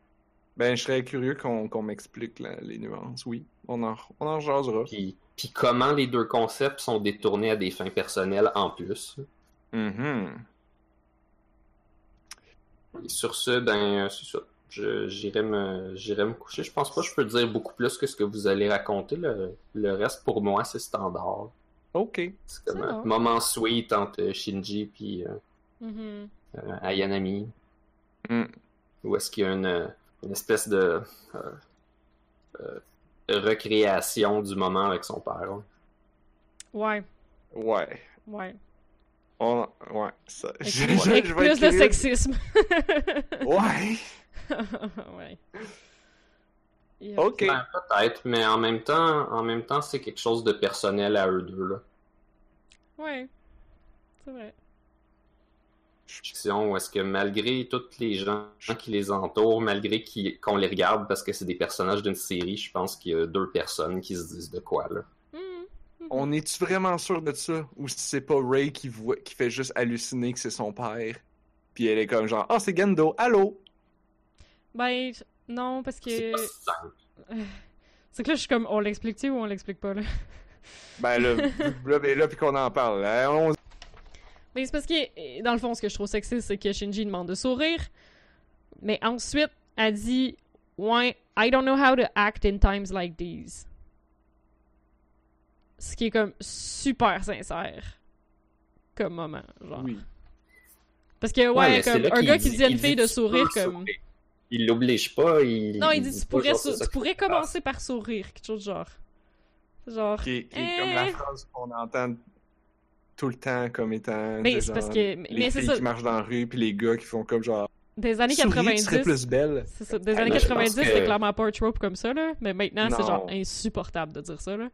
Ben, je serais curieux qu'on qu'on m'explique les nuances. Oui, on en, on en jasera. Puis, puis comment les deux concepts sont détournés à des fins personnelles en plus. Et sur ce, ben, euh, c'est ça. Je- J'irai me, j'irai me coucher. Je pense pas que je peux dire beaucoup plus que ce que vous allez raconter. Le, le reste, pour moi, c'est standard. Ok. C'est comme un bon. moment sweet entre Shinji et Mhm. Ayanami. Mm. Où est-ce qu'il y a une, une espèce de euh, euh, recréation du moment avec son père. hein. Ouais, Ouais. ouais. On... Ouais. Ça... Avec, je- plus- je- avec je vais plus être de sexisme. Ouais. ouais. Yep. Ok. Ben, peut-être, mais en même temps, en même temps, c'est quelque chose de personnel à eux deux. Là. Ouais. C'est vrai. Fiction où est-ce que malgré tous les gens qui les entourent, malgré qu'on les regarde parce que c'est des personnages d'une série, je pense qu'il y a deux personnes qui se disent de quoi là. Mhm. Mhm. On est-tu vraiment sûr de ça? Ou si c'est pas Ray qui, voit... qui fait juste halluciner que c'est son père? Puis elle est comme genre, ah, c'est Gendo, allô? Ben, non, parce C'est que. pas si simple. C'est que là, je suis comme, on l'explique-tu ou on l'explique pas, là? Ben là, là, ben là, puis qu'on en parle. hein, on- Mais c'est parce que, dans le fond, ce que je trouve sexiste, c'est que Shinji demande de sourire. Mais ensuite, elle dit, ouais, I don't know how to act in times like these. Ce qui est comme super sincère. Comme moment, genre. Oui. Parce que, ouais, comme un gars qui dit à une il fille de sourire, comme. sourire. Il l'oblige pas. Il... Non, il dit, tu pourrais, tu pourrais commencer par sourire, quelque chose de genre. Genre. Qui est, qui est Eh. comme la phrase qu'on entend tout le temps comme étant. Mais de c'est parce que- mais Les c'est filles ça. qui marchent dans la rue, puis les gars qui font comme genre. Des années Souris, tu 90. serais plus belle. C'est ça. Des Ah, années mais je pense 90, que- c'était clairement pas un trope comme ça, là. Mais maintenant, c'est genre insupportable de dire ça, là.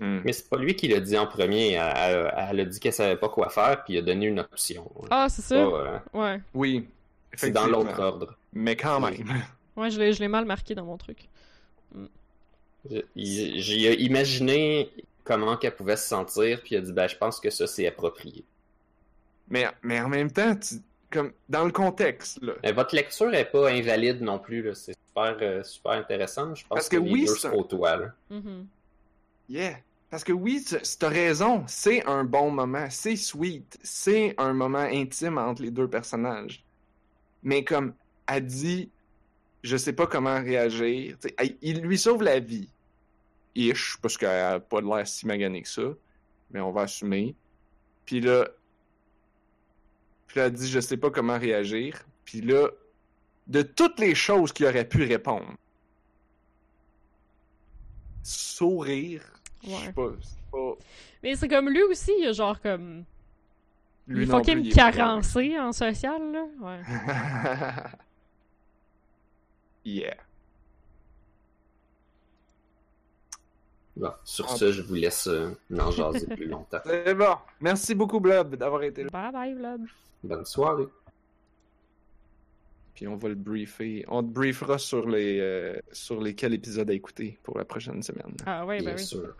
Hmm. Mais c'est pas lui qui l'a dit en premier. Elle, elle- elle a dit qu'elle savait pas quoi faire, puis il a donné une option. Ah, c'est ça? Euh, Ouais. Oui. c'est dans l'autre ordre. Mais quand même. Ouais, je l'ai, je l'ai mal marqué dans mon truc. J'ai imaginé comment qu'elle pouvait se sentir, puis il a dit ben je pense que ça c'est approprié. Mais, mais en même temps, tu- comme dans le contexte, là. Mais votre lecture est pas invalide non plus, là. c'est super, euh, super intéressant. Je pense Parce que, que les oui, deux c'est se un- côtoient. là. Mhm. Yeah. Parce que oui, tu as raison, c'est un bon moment, c'est sweet, c'est un moment intime entre les deux personnages. Mais comme elle dit, je sais pas comment réagir, tu sais, elle- il lui sauve la vie. Ish, parce qu'elle a pas de l'air si maganée que ça, mais on va assumer. Puis là, puis là, elle dit, je sais pas comment réagir. Puis là, de toutes les choses qu'il aurait pu répondre, sourire, je sais Ouais. pas. Mais c'est comme lui aussi, il a genre comme. Lui il est non fucking plus, il est pas carencé en social, là. Ouais. yeah. Bon, sur ce, je vous laisse euh, en jaser plus longtemps. C'est bon. Merci beaucoup, Blob, d'avoir été là. Bye bye, Vlad. Bonne soirée. Puis on va le briefer. On te briefera sur les euh, sur les quels épisodes à écouter pour la prochaine semaine. Ah ouais, Bien ben oui. sûr.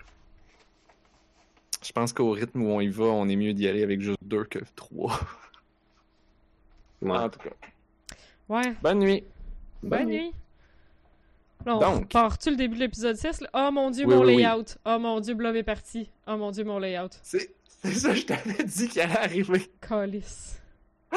Je pense qu'au rythme où on y va, on est mieux d'y aller avec juste deux que trois. Ouais. en tout cas. Ouais, Bonne nuit. bonne Bonne nuit. On Donc. repart-tu le début de l'épisode 6? là? Oh mon dieu, Oui, mon oui, oui. layout. Oh mon dieu, Blob est parti. Oh mon dieu, mon layout. C'est c'est ça, je t'avais dit qu'il allait arriver. Calice.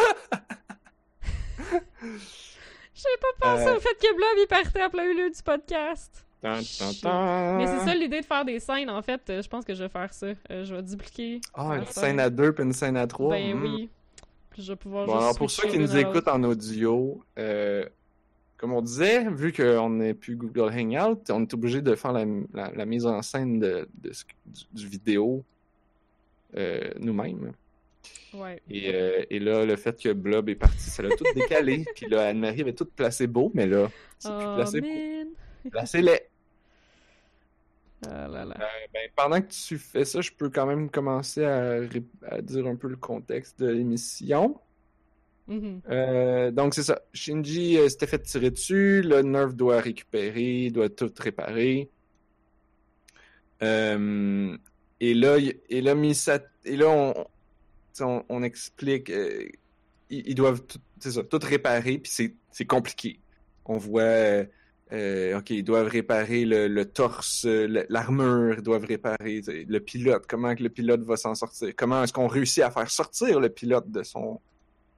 J'ai pas pensé Euh. au fait que Blob il partait en plein milieu du podcast. Mais c'est ça l'idée de faire des scènes, en fait. euh, Je pense que je vais faire ça. Euh, je vais dupliquer. Ah, la une scène à deux puis une scène à trois. Ben hmm. oui. Puis je vais pouvoir Bon, juste alors pour ceux qui nous écoutent en audio, euh, comme on disait, vu qu'on n'est plus Google Hangout, on est obligé de faire la, la- la mise en scène de, du, du vidéo euh, nous-mêmes. Ouais. Et, euh, et là, le fait que Blob est parti, ça l'a tout décalé. Puis là, Anne-Marie avait tout placé beau, mais là, c'est plus Oh, placé beau. Placez-les. Ah là là. Euh, ben, pendant que tu fais ça, je peux quand même commencer à dire un peu le contexte de l'émission. Mhm. Euh, donc c'est ça. Shinji euh, s'était fait tirer dessus. Le Nerf doit récupérer, doit tout réparer. Euh, et là, et là, et là, on, explique. euh, ils, doivent tout, ça, tout réparer, puis c'est, compliqué. On voit, ok, ils doivent réparer le, torse, l'armure, ils doivent réparer le pilote. Comment que le pilote va s'en sortir Comment est-ce qu'on réussit à faire sortir le pilote de son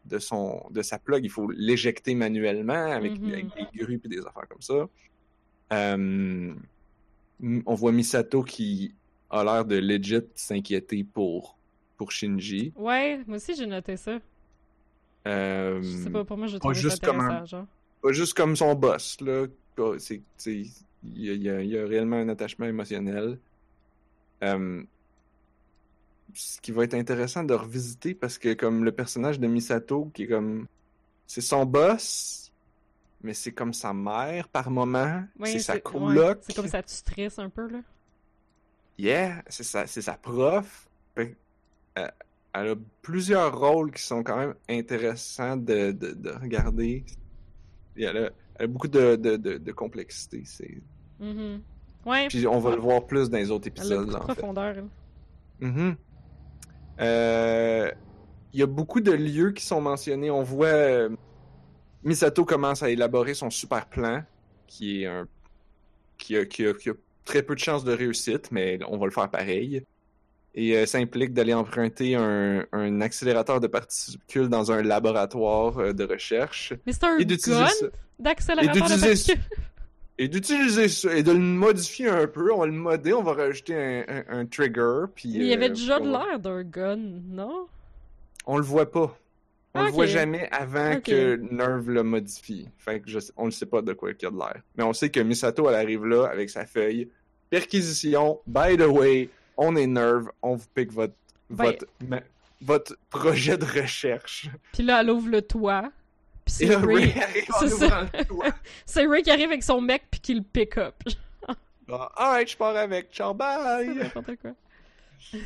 de son de sa plug, il faut l'éjecter manuellement avec, Mhm. avec des grues et des affaires comme ça. Euh, on voit Misato qui a l'air de legit s'inquiéter pour pour Shinji. Ouais, moi aussi j'ai noté ça. Euh, Je sais pas, pour moi, je trouve ça juste comme un- genre. pas juste comme son boss là. Y y il y a réellement un attachement émotionnel. Euh, ce qui va être intéressant de revisiter parce que comme le personnage de Misato qui est comme c'est son boss mais c'est comme sa mère par moment Ouais, c'est sa ouais, coloc C'est comme ça, tu stresses un peu, là. yeah c'est sa c'est sa prof euh, elle a plusieurs rôles qui sont quand même intéressants de, de, de regarder Et elle a, elle a beaucoup de, de, de, complexité c'est Mhm. Ouais, puis on va le voir plus dans les autres elle a épisodes beaucoup de en fait. profondeur. elle. Euh, Il y a beaucoup de lieux qui sont mentionnés. On voit euh, Misato commence à élaborer son super plan, qui est un qui a, qui a- qui a très peu de chances de réussite, mais on va le faire pareil. Et euh, ça implique d'aller emprunter un, un accélérateur de particules dans un laboratoire euh, de recherche Mais c'est un gun d'accélérateur de particules. Et d'utiliser ça et de le modifier un peu. On va le modder, on va rajouter un, un- un trigger. Puis, il y avait euh, déjà de l'air d'un gun, non? On le voit pas. On Ah, le voit jamais avant que Nerve le modifie. Fait que je, on ne sait pas de quoi il y a de l'air. Mais on sait que Misato, elle arrive là avec sa feuille. Perquisition, by the way, on est Nerve, on vous pique votre, Ben- votre, ma- votre projet de recherche. Puis là, elle ouvre le toit. Puis c'est Ray... C'est qui arrive avec son mec puis qui le pick up. Genre, Alright, je pars avec. Ciao, bye! n'importe quoi.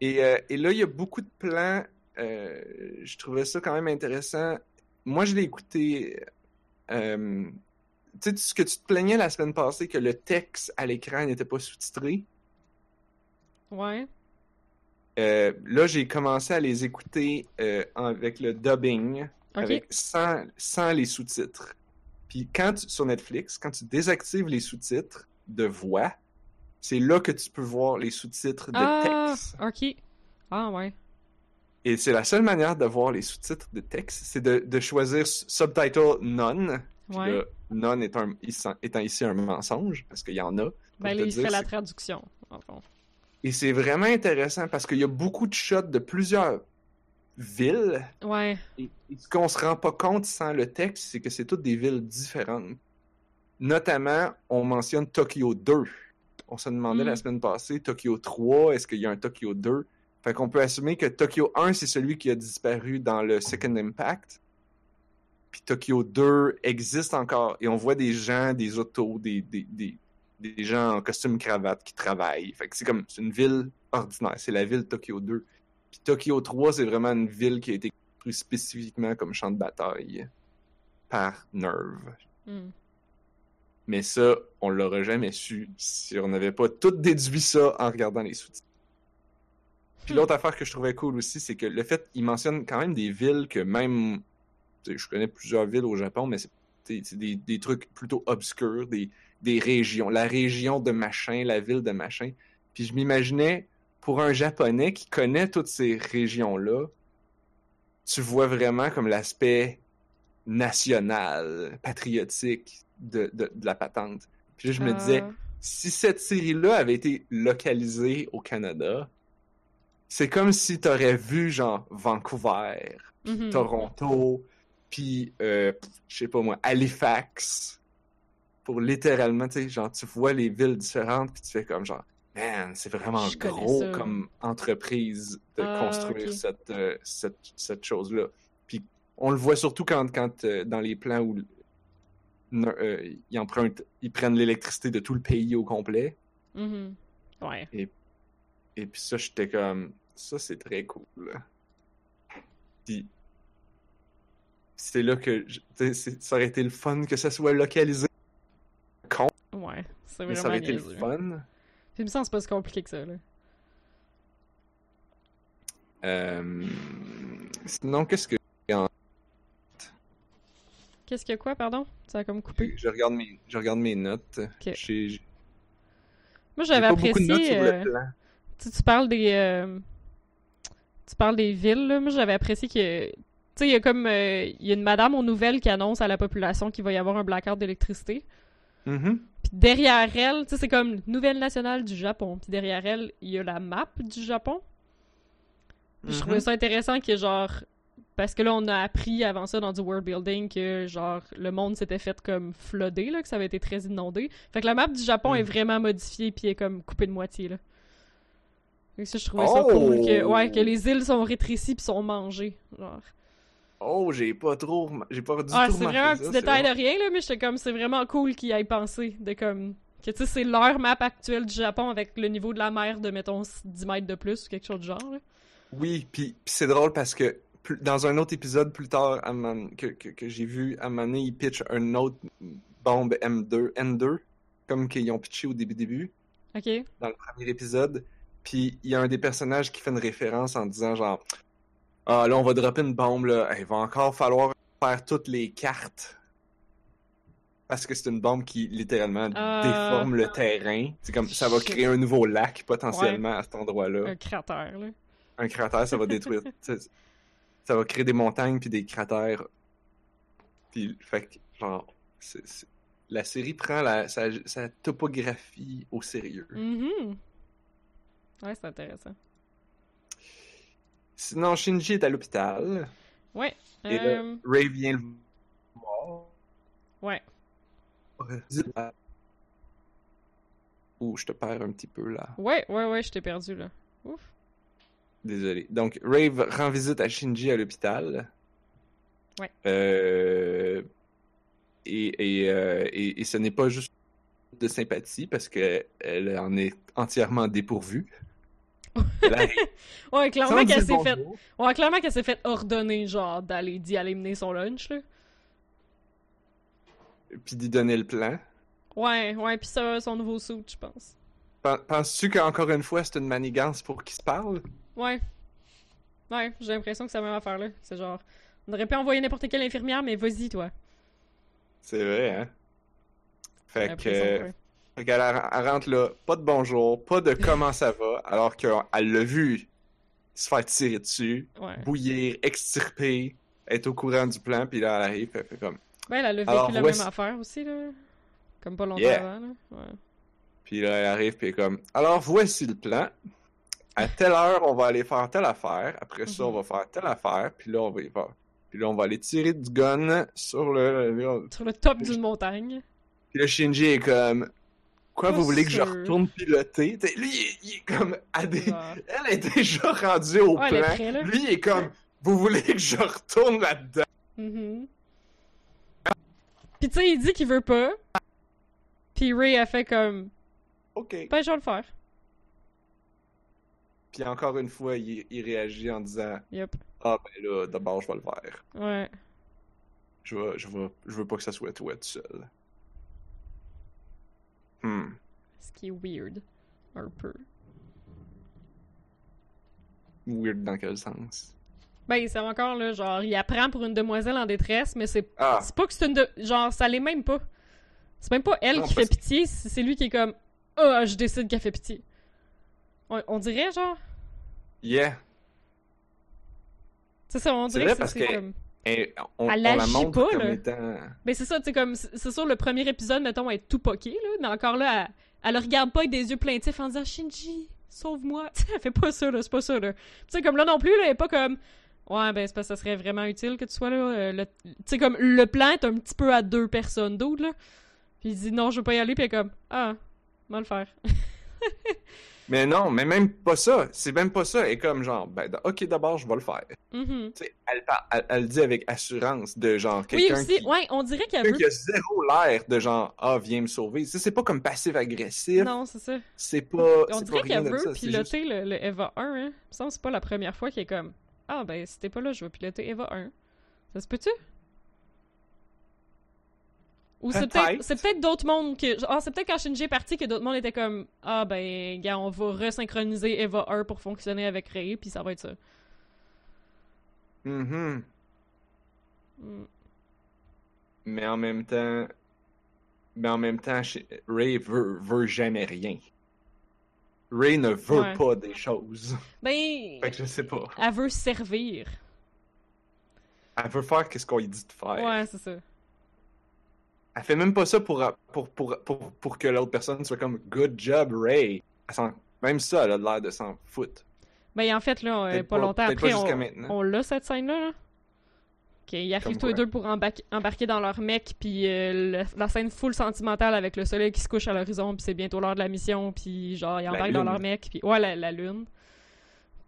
Et, euh, et là, il y a beaucoup de plans. euh, je trouvais ça quand même intéressant. Moi, je l'ai écouté. euh, tu sais, ce que tu te plaignais la semaine passée, que le texte à l'écran n'était pas sous-titré. Ouais. Euh, là, j'ai commencé à les écouter euh, avec le dubbing, avec sans, sans les sous-titres. Puis quand tu- sur Netflix, quand tu désactives les sous-titres de voix, c'est là que tu peux voir les sous-titres de Ah, texte. ok. Ah, ouais. Et c'est la seule manière de voir les sous-titres de texte, c'est de, de choisir subtitle none. Puis Ouais. none est un- étant ici un mensonge, parce qu'il y en a. Ben, il fait la traduction, en fond. Et c'est vraiment intéressant parce qu'il y a beaucoup de shots de plusieurs villes. Ouais. Et, et ce qu'on se rend pas compte sans le texte, c'est que c'est toutes des villes différentes. Notamment, on mentionne Tokyo 2. On se demandait Mm. la semaine passée, Tokyo 3, est-ce qu'il y a un Tokyo 2? Fait qu'on peut assumer que Tokyo 1, c'est celui qui a disparu dans le Second Impact. Puis Tokyo 2 existe encore. Et on voit des gens, des autos, des, des, des, des gens en costume cravate qui travaillent. Fait que c'est comme, c'est une ville ordinaire. C'est la ville Tokyo 2. Puis Tokyo 3, c'est vraiment une ville qui a été construite spécifiquement comme champ de bataille par Nerve. Hmm. Mais ça, on l'aurait jamais su si on n'avait pas tout déduit ça en regardant les sous-titres. Puis Hmm. l'autre affaire que je trouvais cool aussi, c'est que le fait qu'il mentionne quand même des villes que même. Je connais plusieurs villes au Japon, mais c'est des, des trucs plutôt obscurs, des, des régions. La région de machin, la ville de machin. Puis je m'imaginais, pour un Japonais qui connaît toutes ces régions-là, tu vois vraiment comme l'aspect national, patriotique de, de, de la patente. Puis là, je me disais, Euh, si cette série-là avait été localisée au Canada, c'est comme si t'aurais vu genre Vancouver, mhm. Toronto, puis euh, je sais pas moi, Halifax, pour littéralement, tu sais, genre tu vois les villes différentes puis tu fais comme genre, man, c'est vraiment Je gros comme entreprise de Ah, construire cette, euh, cette, cette chose-là. Puis on le voit surtout quand, quand euh, dans les plans où euh, ils empruntent, ils prennent l'électricité de tout le pays au complet. Mhm. Ouais. Et puis ça, j'étais comme, ça c'est très cool. Puis c'est là que, ça aurait été le fun que ça soit localisé, Ouais. C'est mais ça aurait été le fun. Puis, il me semble que c'est pas si compliqué que ça, là. Euh, Sinon, qu'est-ce que Qu'est-ce a quoi, pardon? Ça a comme coupé. je regarde mes, je regarde mes notes. J'ai Moi, j'avais notes apprécié... sur euh, le plan. Tu, tu parles des. euh, tu parles des villes, là. Moi, j'avais apprécié que. Tu sais, il y a comme. euh, Il y a une madame aux nouvelles qui annonce à la population qu'il va y avoir un blackout d'électricité. Mhm. Puis derrière elle, tu sais, c'est comme Nouvelle nationale du Japon. Puis derrière elle, il y a la map du Japon. Puis je trouvais ça intéressant que, genre. Parce que là, on a appris avant ça dans du world building que, genre, le monde s'était fait comme flooder, là, que ça avait été très inondé. Fait que la map du Japon est vraiment modifiée, puis est comme coupée de moitié, là. Ça, je trouvais ça Oh! cool que, ouais, que les îles sont rétrécies puis sont mangées, genre. Oh, j'ai pas trop, j'ai pas du Ah, tout c'est vraiment un petit détail de rien, là, mais j'étais comme, c'est vraiment cool qu'ils aient pensé de comme. Que tu sais, c'est leur map actuelle du Japon avec le niveau de la mer de, mettons, 10 mètres de plus ou quelque chose du genre, là. Oui, puis c'est drôle parce que plus- dans un autre épisode plus tard à que, que, que j'ai vu, à donné, ils pitchent un autre bombe M2, N2, comme qu'ils ont pitché au début début, Ok? dans le premier épisode. Puis il y a un des personnages qui fait une référence en disant genre Ah là on va dropper une bombe là, il va encore falloir faire toutes les cartes. Parce que c'est une bombe qui littéralement Ah. déforme le terrain. C'est comme ça va créer un nouveau lac potentiellement à cet endroit-là Un cratère, là. un cratère, ça va détruire. ça, va créer des montagnes puis des cratères. Puis, fait que, genre, la série prend la, sa, sa topographie au sérieux. Mhm. Ouais, c'est intéressant. Sinon, Shinji est à l'hôpital. Ouais. Et là, euh, Ray vient le voir. Ouais. Ouh, je te perds un petit peu là. Ouais, ouais, ouais, je t'ai perdu, là. Ouf. Désolé. Donc, Rave rend visite à Shinji à l'hôpital. Ouais. Euh, Et, et, euh, et, et ce n'est pas juste de sympathie parce qu'elle en est entièrement dépourvue. Arrive Ouais, clairement qu'elle s'est fait. Ouais, clairement qu'elle s'est fait ordonner, genre, d'aller, d'y aller mener son lunch, là. Puis d'y donner le plan. Ouais, ouais, pis ça, son nouveau suit, je pense. Pen- Penses-tu qu'encore une fois, c'est une manigance pour qu'ils se parlent? Ouais. Ouais, j'ai l'impression que c'est la même affaire, là. C'est genre, on aurait pu envoyer n'importe quelle infirmière, mais vas-y, toi. C'est vrai, hein? Fait que, l'impression que ouais. Fait qu'elle elle rentre là, pas de bonjour, pas de comment ça va, alors qu'elle l'a vu se faire tirer dessus, Ouais. bouillir, extirper, être au courant du plan, puis là, elle arrive, elle fait comme... Ben, elle a vécu Alors, la même affaire aussi, là. Comme pas longtemps Yeah. avant, là. Ouais. Puis là, elle arrive, puis elle est comme... Alors, voici le plan. À telle heure, on va aller faire telle affaire. Après ça, Mhm. on va faire telle affaire. Puis là, on va y faire... Puis là, on va aller tirer du gun sur le... Sur le top d'une montagne. Puis là, Shinji est comme... Quoi, vous voulez que je retourne piloter? T'sais, lui, il est, il est comme... des-. Elle est déjà rendue au Ouais, plan. Lui, il est comme... Vous voulez que je retourne là-dedans? Pis tu sais, il dit qu'il veut pas. Puis Ray a fait comme, OK. ben je vais le faire. Puis encore une fois, il, il réagit en disant Yep. Ah, ben là, d'abord, je vais le faire. Ouais. Je, vais, je, vais, je veux pas que ça soit toi tout seul. Hmm. Ce qui est weird. Un peu. Weird dans quel sens? Ben, c'est encore là, genre, il apprend pour une demoiselle en détresse, mais c'est Ah, pas que c'est une de... Genre, ça l'est même pas. C'est même pas elle Non, qui parce fait pitié, c'est lui qui est comme Ah, je décide qu'elle fait pitié. On, on dirait, genre? yeah. C'est ça, on dirait vrai que parce c'est comme. Et on, Elle on la montre pas, comme là. étant. Ben, c'est ça, tu sais, comme. C'est sûr, le premier épisode, mettons, elle est tout poqué, là, mais encore là, elle, elle le regarde pas avec des yeux plaintifs en disant Shinji, sauve-moi. Tu sais, elle fait pas ça, là, c'est pas ça, là. Tu sais, comme là non plus, là, elle est pas comme. Ouais, ben, c'est parce que ça serait vraiment utile que tu sois là. euh, le- Tu sais, comme le plan est un petit peu à deux personnes d'autres, là. Puis il dit non, je veux pas y aller, puis elle est comme Ah, mal le faire. Mais non, mais même pas ça. C'est même pas ça. Et comme genre, ben, ok, d'abord, je vais le faire. Mhm. Sais, elle, elle, elle dit avec assurance de genre Oui, quelqu'un aussi, qui, ouais, on dirait qu'elle quelqu'un veut. qui a zéro l'air de genre, ah, viens me sauver. C'est pas comme passif-agressif. Non, c'est ça. C'est pas. On dirait qu'elle veut ça, piloter le, le Eva 1, hein. Il me semble que c'est pas la première fois qu'elle est comme Ah, ben, si t'es pas là, je vais piloter Eva 1. Ça se peut-tu? Ou c'est peut-être peut-être d'autres mondes que. Ah, c'est peut-être quand Shinji est parti que d'autres mondes étaient comme Ah, ben, gars, on va resynchroniser Eva 1 pour fonctionner avec Ray, puis ça va être ça. Mhm. Mm. Mais en même temps. Mais en même temps, Ray veut, veut jamais rien. Ray ne veut Ouais. pas des choses. Ben, Fait que je sais pas. elle veut servir. Elle veut faire ce qu'on lui dit de faire. Ouais, c'est ça. Elle fait même pas ça pour, pour, pour, pour, pour que l'autre personne soit comme Good job, Ray. Elle même ça, elle a l'air de s'en foutre. Ben, en fait, là, euh, Peut-être pas pas- longtemps pas après, jusqu'à on, on l'a cette scène-là. Là. Ok, ils arrivent tous les deux pour embarquer, embarquer dans leur mec, puis euh, la scène full sentimentale avec le soleil qui se couche à l'horizon, puis c'est bientôt l'heure de la mission, puis genre, ils embarquent dans leur mec, puis ouais, la, la lune.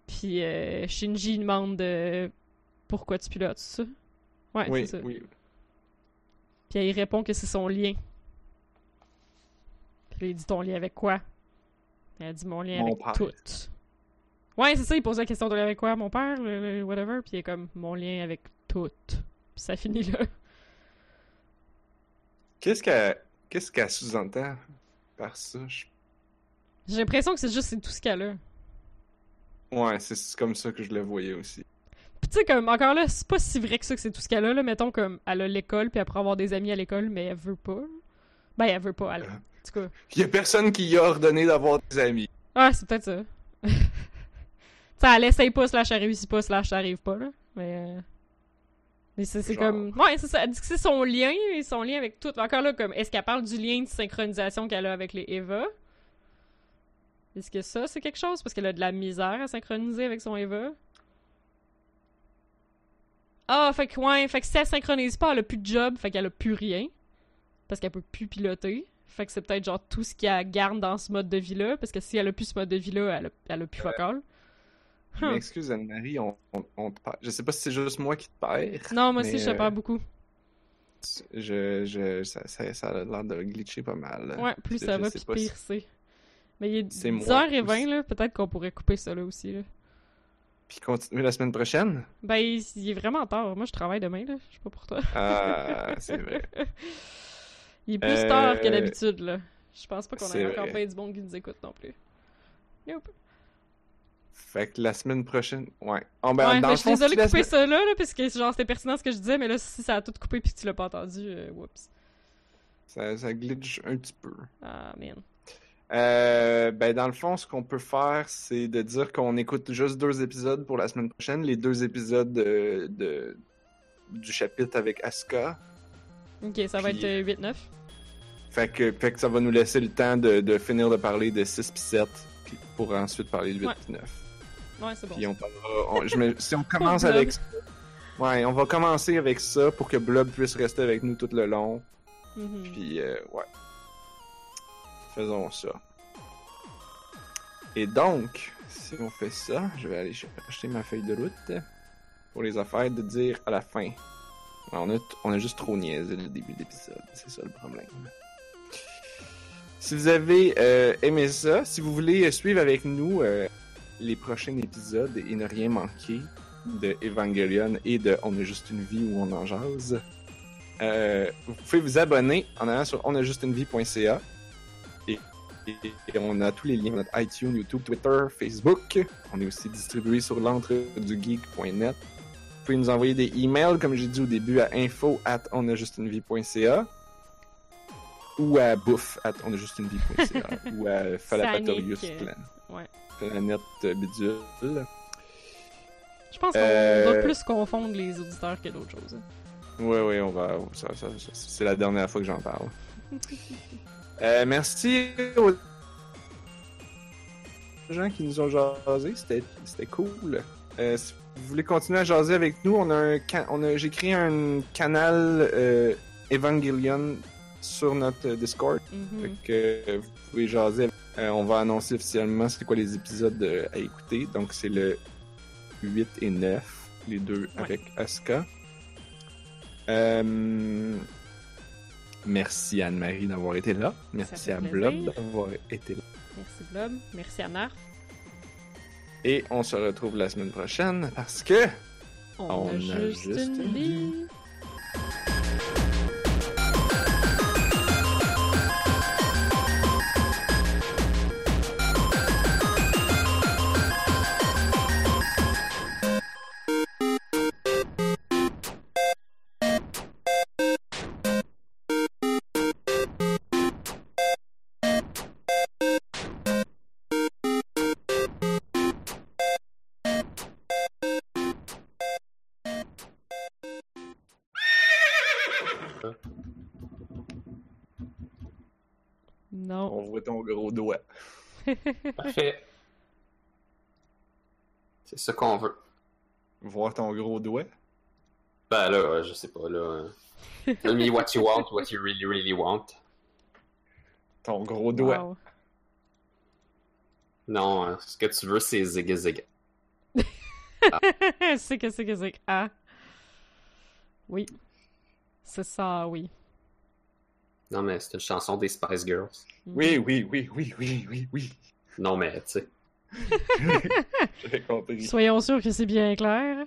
Puis euh, Shinji demande euh, pourquoi tu pilotes ça? Ouais, oui, c'est ça. oui. Puis il répond que c'est son lien. Puis là, il dit ton lien avec quoi? Elle dit mon lien Mon avec père. tout. Ouais, c'est ça, il pose la question ton lien avec quoi? Mon père, le- le- whatever. Puis il est comme mon lien avec tout. Puis ça finit là. Qu'est-ce qu'elle qu'est-ce qu'elle sous-entend par ça? Je- J'ai l'impression que c'est juste tout ce qu'elle a. Ouais, c'est comme ça que je le voyais aussi. Puis tu sais, comme encore là, c'est pas si vrai que ça que c'est tout ce qu'elle a. Là. Mettons comme elle a l'école, puis elle pourrait avoir des amis à l'école, mais elle veut pas. Ben, elle veut pas. Elle... En tout cas. Il y a personne qui y a ordonné d'avoir des amis. Ah, c'est peut-être ça. tu sais, elle essaye pas, slash elle réussit pas, slash arrive pas, là. Mais. euh, Mais c'est c'est Genre. comme. Ouais, c'est ça. Elle dit que c'est son lien, et son lien avec tout. Encore là, comme. Est-ce qu'elle parle du lien de synchronisation qu'elle a avec les Eva? Est-ce que ça, c'est quelque chose? Parce qu'elle a de la misère à synchroniser avec son Eva Ah, fait que, ouais, fait que si elle synchronise pas, elle a plus de job, fait qu'elle a plus rien. Parce qu'elle peut plus piloter. Fait que c'est peut-être genre tout ce qu'elle garde dans ce mode de vie-là. Parce que si elle a plus ce mode de vie-là, elle a, elle a plus focal. Mais Hum. excuse Anne-Marie, on, on, on te perd. Je sais pas si c'est juste moi qui te perds. Non, moi aussi, je te euh, parle beaucoup. Je, je, ça, ça, ça a l'air de glitcher pas mal. Ouais, plus ça je va, puis pire si- c'est. Mais il est C'est moi 10h20, aussi. là. Peut-être qu'on pourrait couper ça là aussi, là. Puis continuer la semaine prochaine? Ben, il, est vraiment tard. Moi, je travaille demain, là. Je sais pas pour toi. Ah, c'est vrai. Il est plus Euh, tard que d'habitude, là. Je pense pas qu'on ait encore bien du monde qui nous écoute non plus. Nope. Fait que la semaine prochaine, ouais. Oh, ben, ouais, dans mais le je suis désolée de couper ça là, là, parce que genre c'était pertinent ce que je disais, mais là, si ça a tout coupé puis que tu l'as pas entendu, euh, whoops. ça, ça glitch un petit peu. Ah, man. Euh, ben, dans le fond, ce qu'on peut faire, c'est de dire qu'on écoute juste deux épisodes pour la semaine prochaine. Les deux épisodes de, de- du chapitre avec Asuka. Ok, ça va être euh, 8-9. Fait que, fait que ça va nous laisser le temps de, de finir de parler de 6 puis 7, puis pour ensuite parler de 8 Ouais. puis 9. Ouais, c'est bon. Puis on parlera. on- je me- si on commence avec ça. Ouais, on va commencer avec ça pour que Blob puisse rester avec nous tout le long. Mhm. Puis, euh, ouais. Faisons ça. Et donc, si on fait ça, je vais aller ch- acheter ma feuille de route pour les affaires de dire à la fin. On a, on a juste trop niaisé le début d'épisode. C'est ça le problème. Si vous avez euh, aimé ça, si vous voulez suivre avec nous euh, les prochains épisodes et ne rien manquer de Evangelion et de On a juste une vie où on en jase, euh, vous pouvez vous abonner en allant sur onajustunevie.ca et, on a tous les liens notre iTunes, YouTube, Twitter, Facebook. On est aussi distribué sur l'entredugeek.net. Vous pouvez nous envoyer des emails, comme j'ai dit au début, à info at onajustunevie.ca ou à bouffe at onajustunevie.ca ou à Falapatorius euh. Ouais. Planète Bidule. Je pense qu'on Euh, doit plus confondre les auditeurs que d'autres choses. Oui, oui, on va. ça- ça- ça- c'est la dernière fois que j'en parle. Euh, merci aux gens qui nous ont jasé. C'était, c'était cool. Euh, si vous voulez continuer à jaser avec nous, on a un, on a, j'ai créé un canal euh, Evangelion sur notre Discord. Fait que euh, vous pouvez jaser. Euh, on va annoncer officiellement c'est quoi les épisodes euh, à écouter. Donc c'est le 8 et 9, les deux Ouais. avec Asuka. Euh, Merci Anne-Marie d'avoir été là. Merci à plaisir. Blob d'avoir été là. Merci Blob. Merci à. Et on se retrouve la semaine prochaine parce que On, On a, a juste, une vie. Parfait. C'est ça qu'on veut. Voir ton gros doigt. Ben là, je sais pas, là. Tell me what you want, what you really, really want. Ton gros doigt. Wow. Non, euh, ce que tu veux, c'est zig zig. c'est que c'est que c'est. Ah. Oui. C'est ça, oui. Non, mais c'est une chanson des Spice Girls. Mhm. Oui, oui, oui, oui, oui, oui, oui. Non, mais tu sais. J'ai compris. Soyons sûrs que c'est bien clair.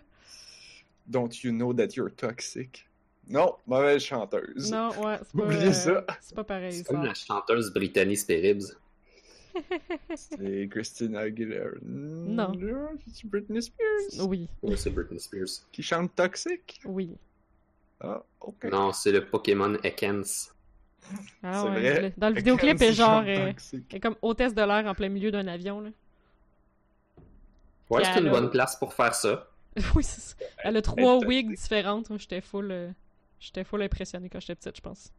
Don't you know that you're toxic? Non, mauvaise chanteuse. Non, ouais, c'est pas. Oubliez ça. euh, C'est pas pareil, C'est comme la chanteuse Brittany Spiribs. C'est Christina Aguilera. Non. C'est Britney Spears. Oui, Oui, c'est Britney Spears. Qui chante Toxic? oui. Ah, ok. Non, c'est le Pokémon Ekans. Ah ouais. vrai. le- Dans le vidéoclip, elle est genre. euh, elle est comme hôtesse de l'air en plein milieu d'un avion, là. Ouais, c'est une elle a- bonne place pour faire ça. oui, c'est ça. Elle a trois wigs différentes. J'étais full. euh, J'étais full impressionnée quand j'étais petite, je pense.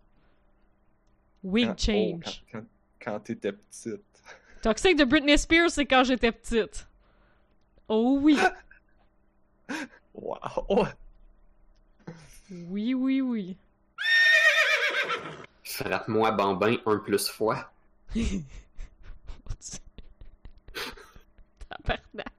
Wig Quand- oh, change. quand, quand, quand t'étais petite. Toxic de Britney Spears, c'est quand j'étais petite. Oh oui. Wow! Oui, oui, oui. Frappe-moi bambin un plus fois. Tabarnak.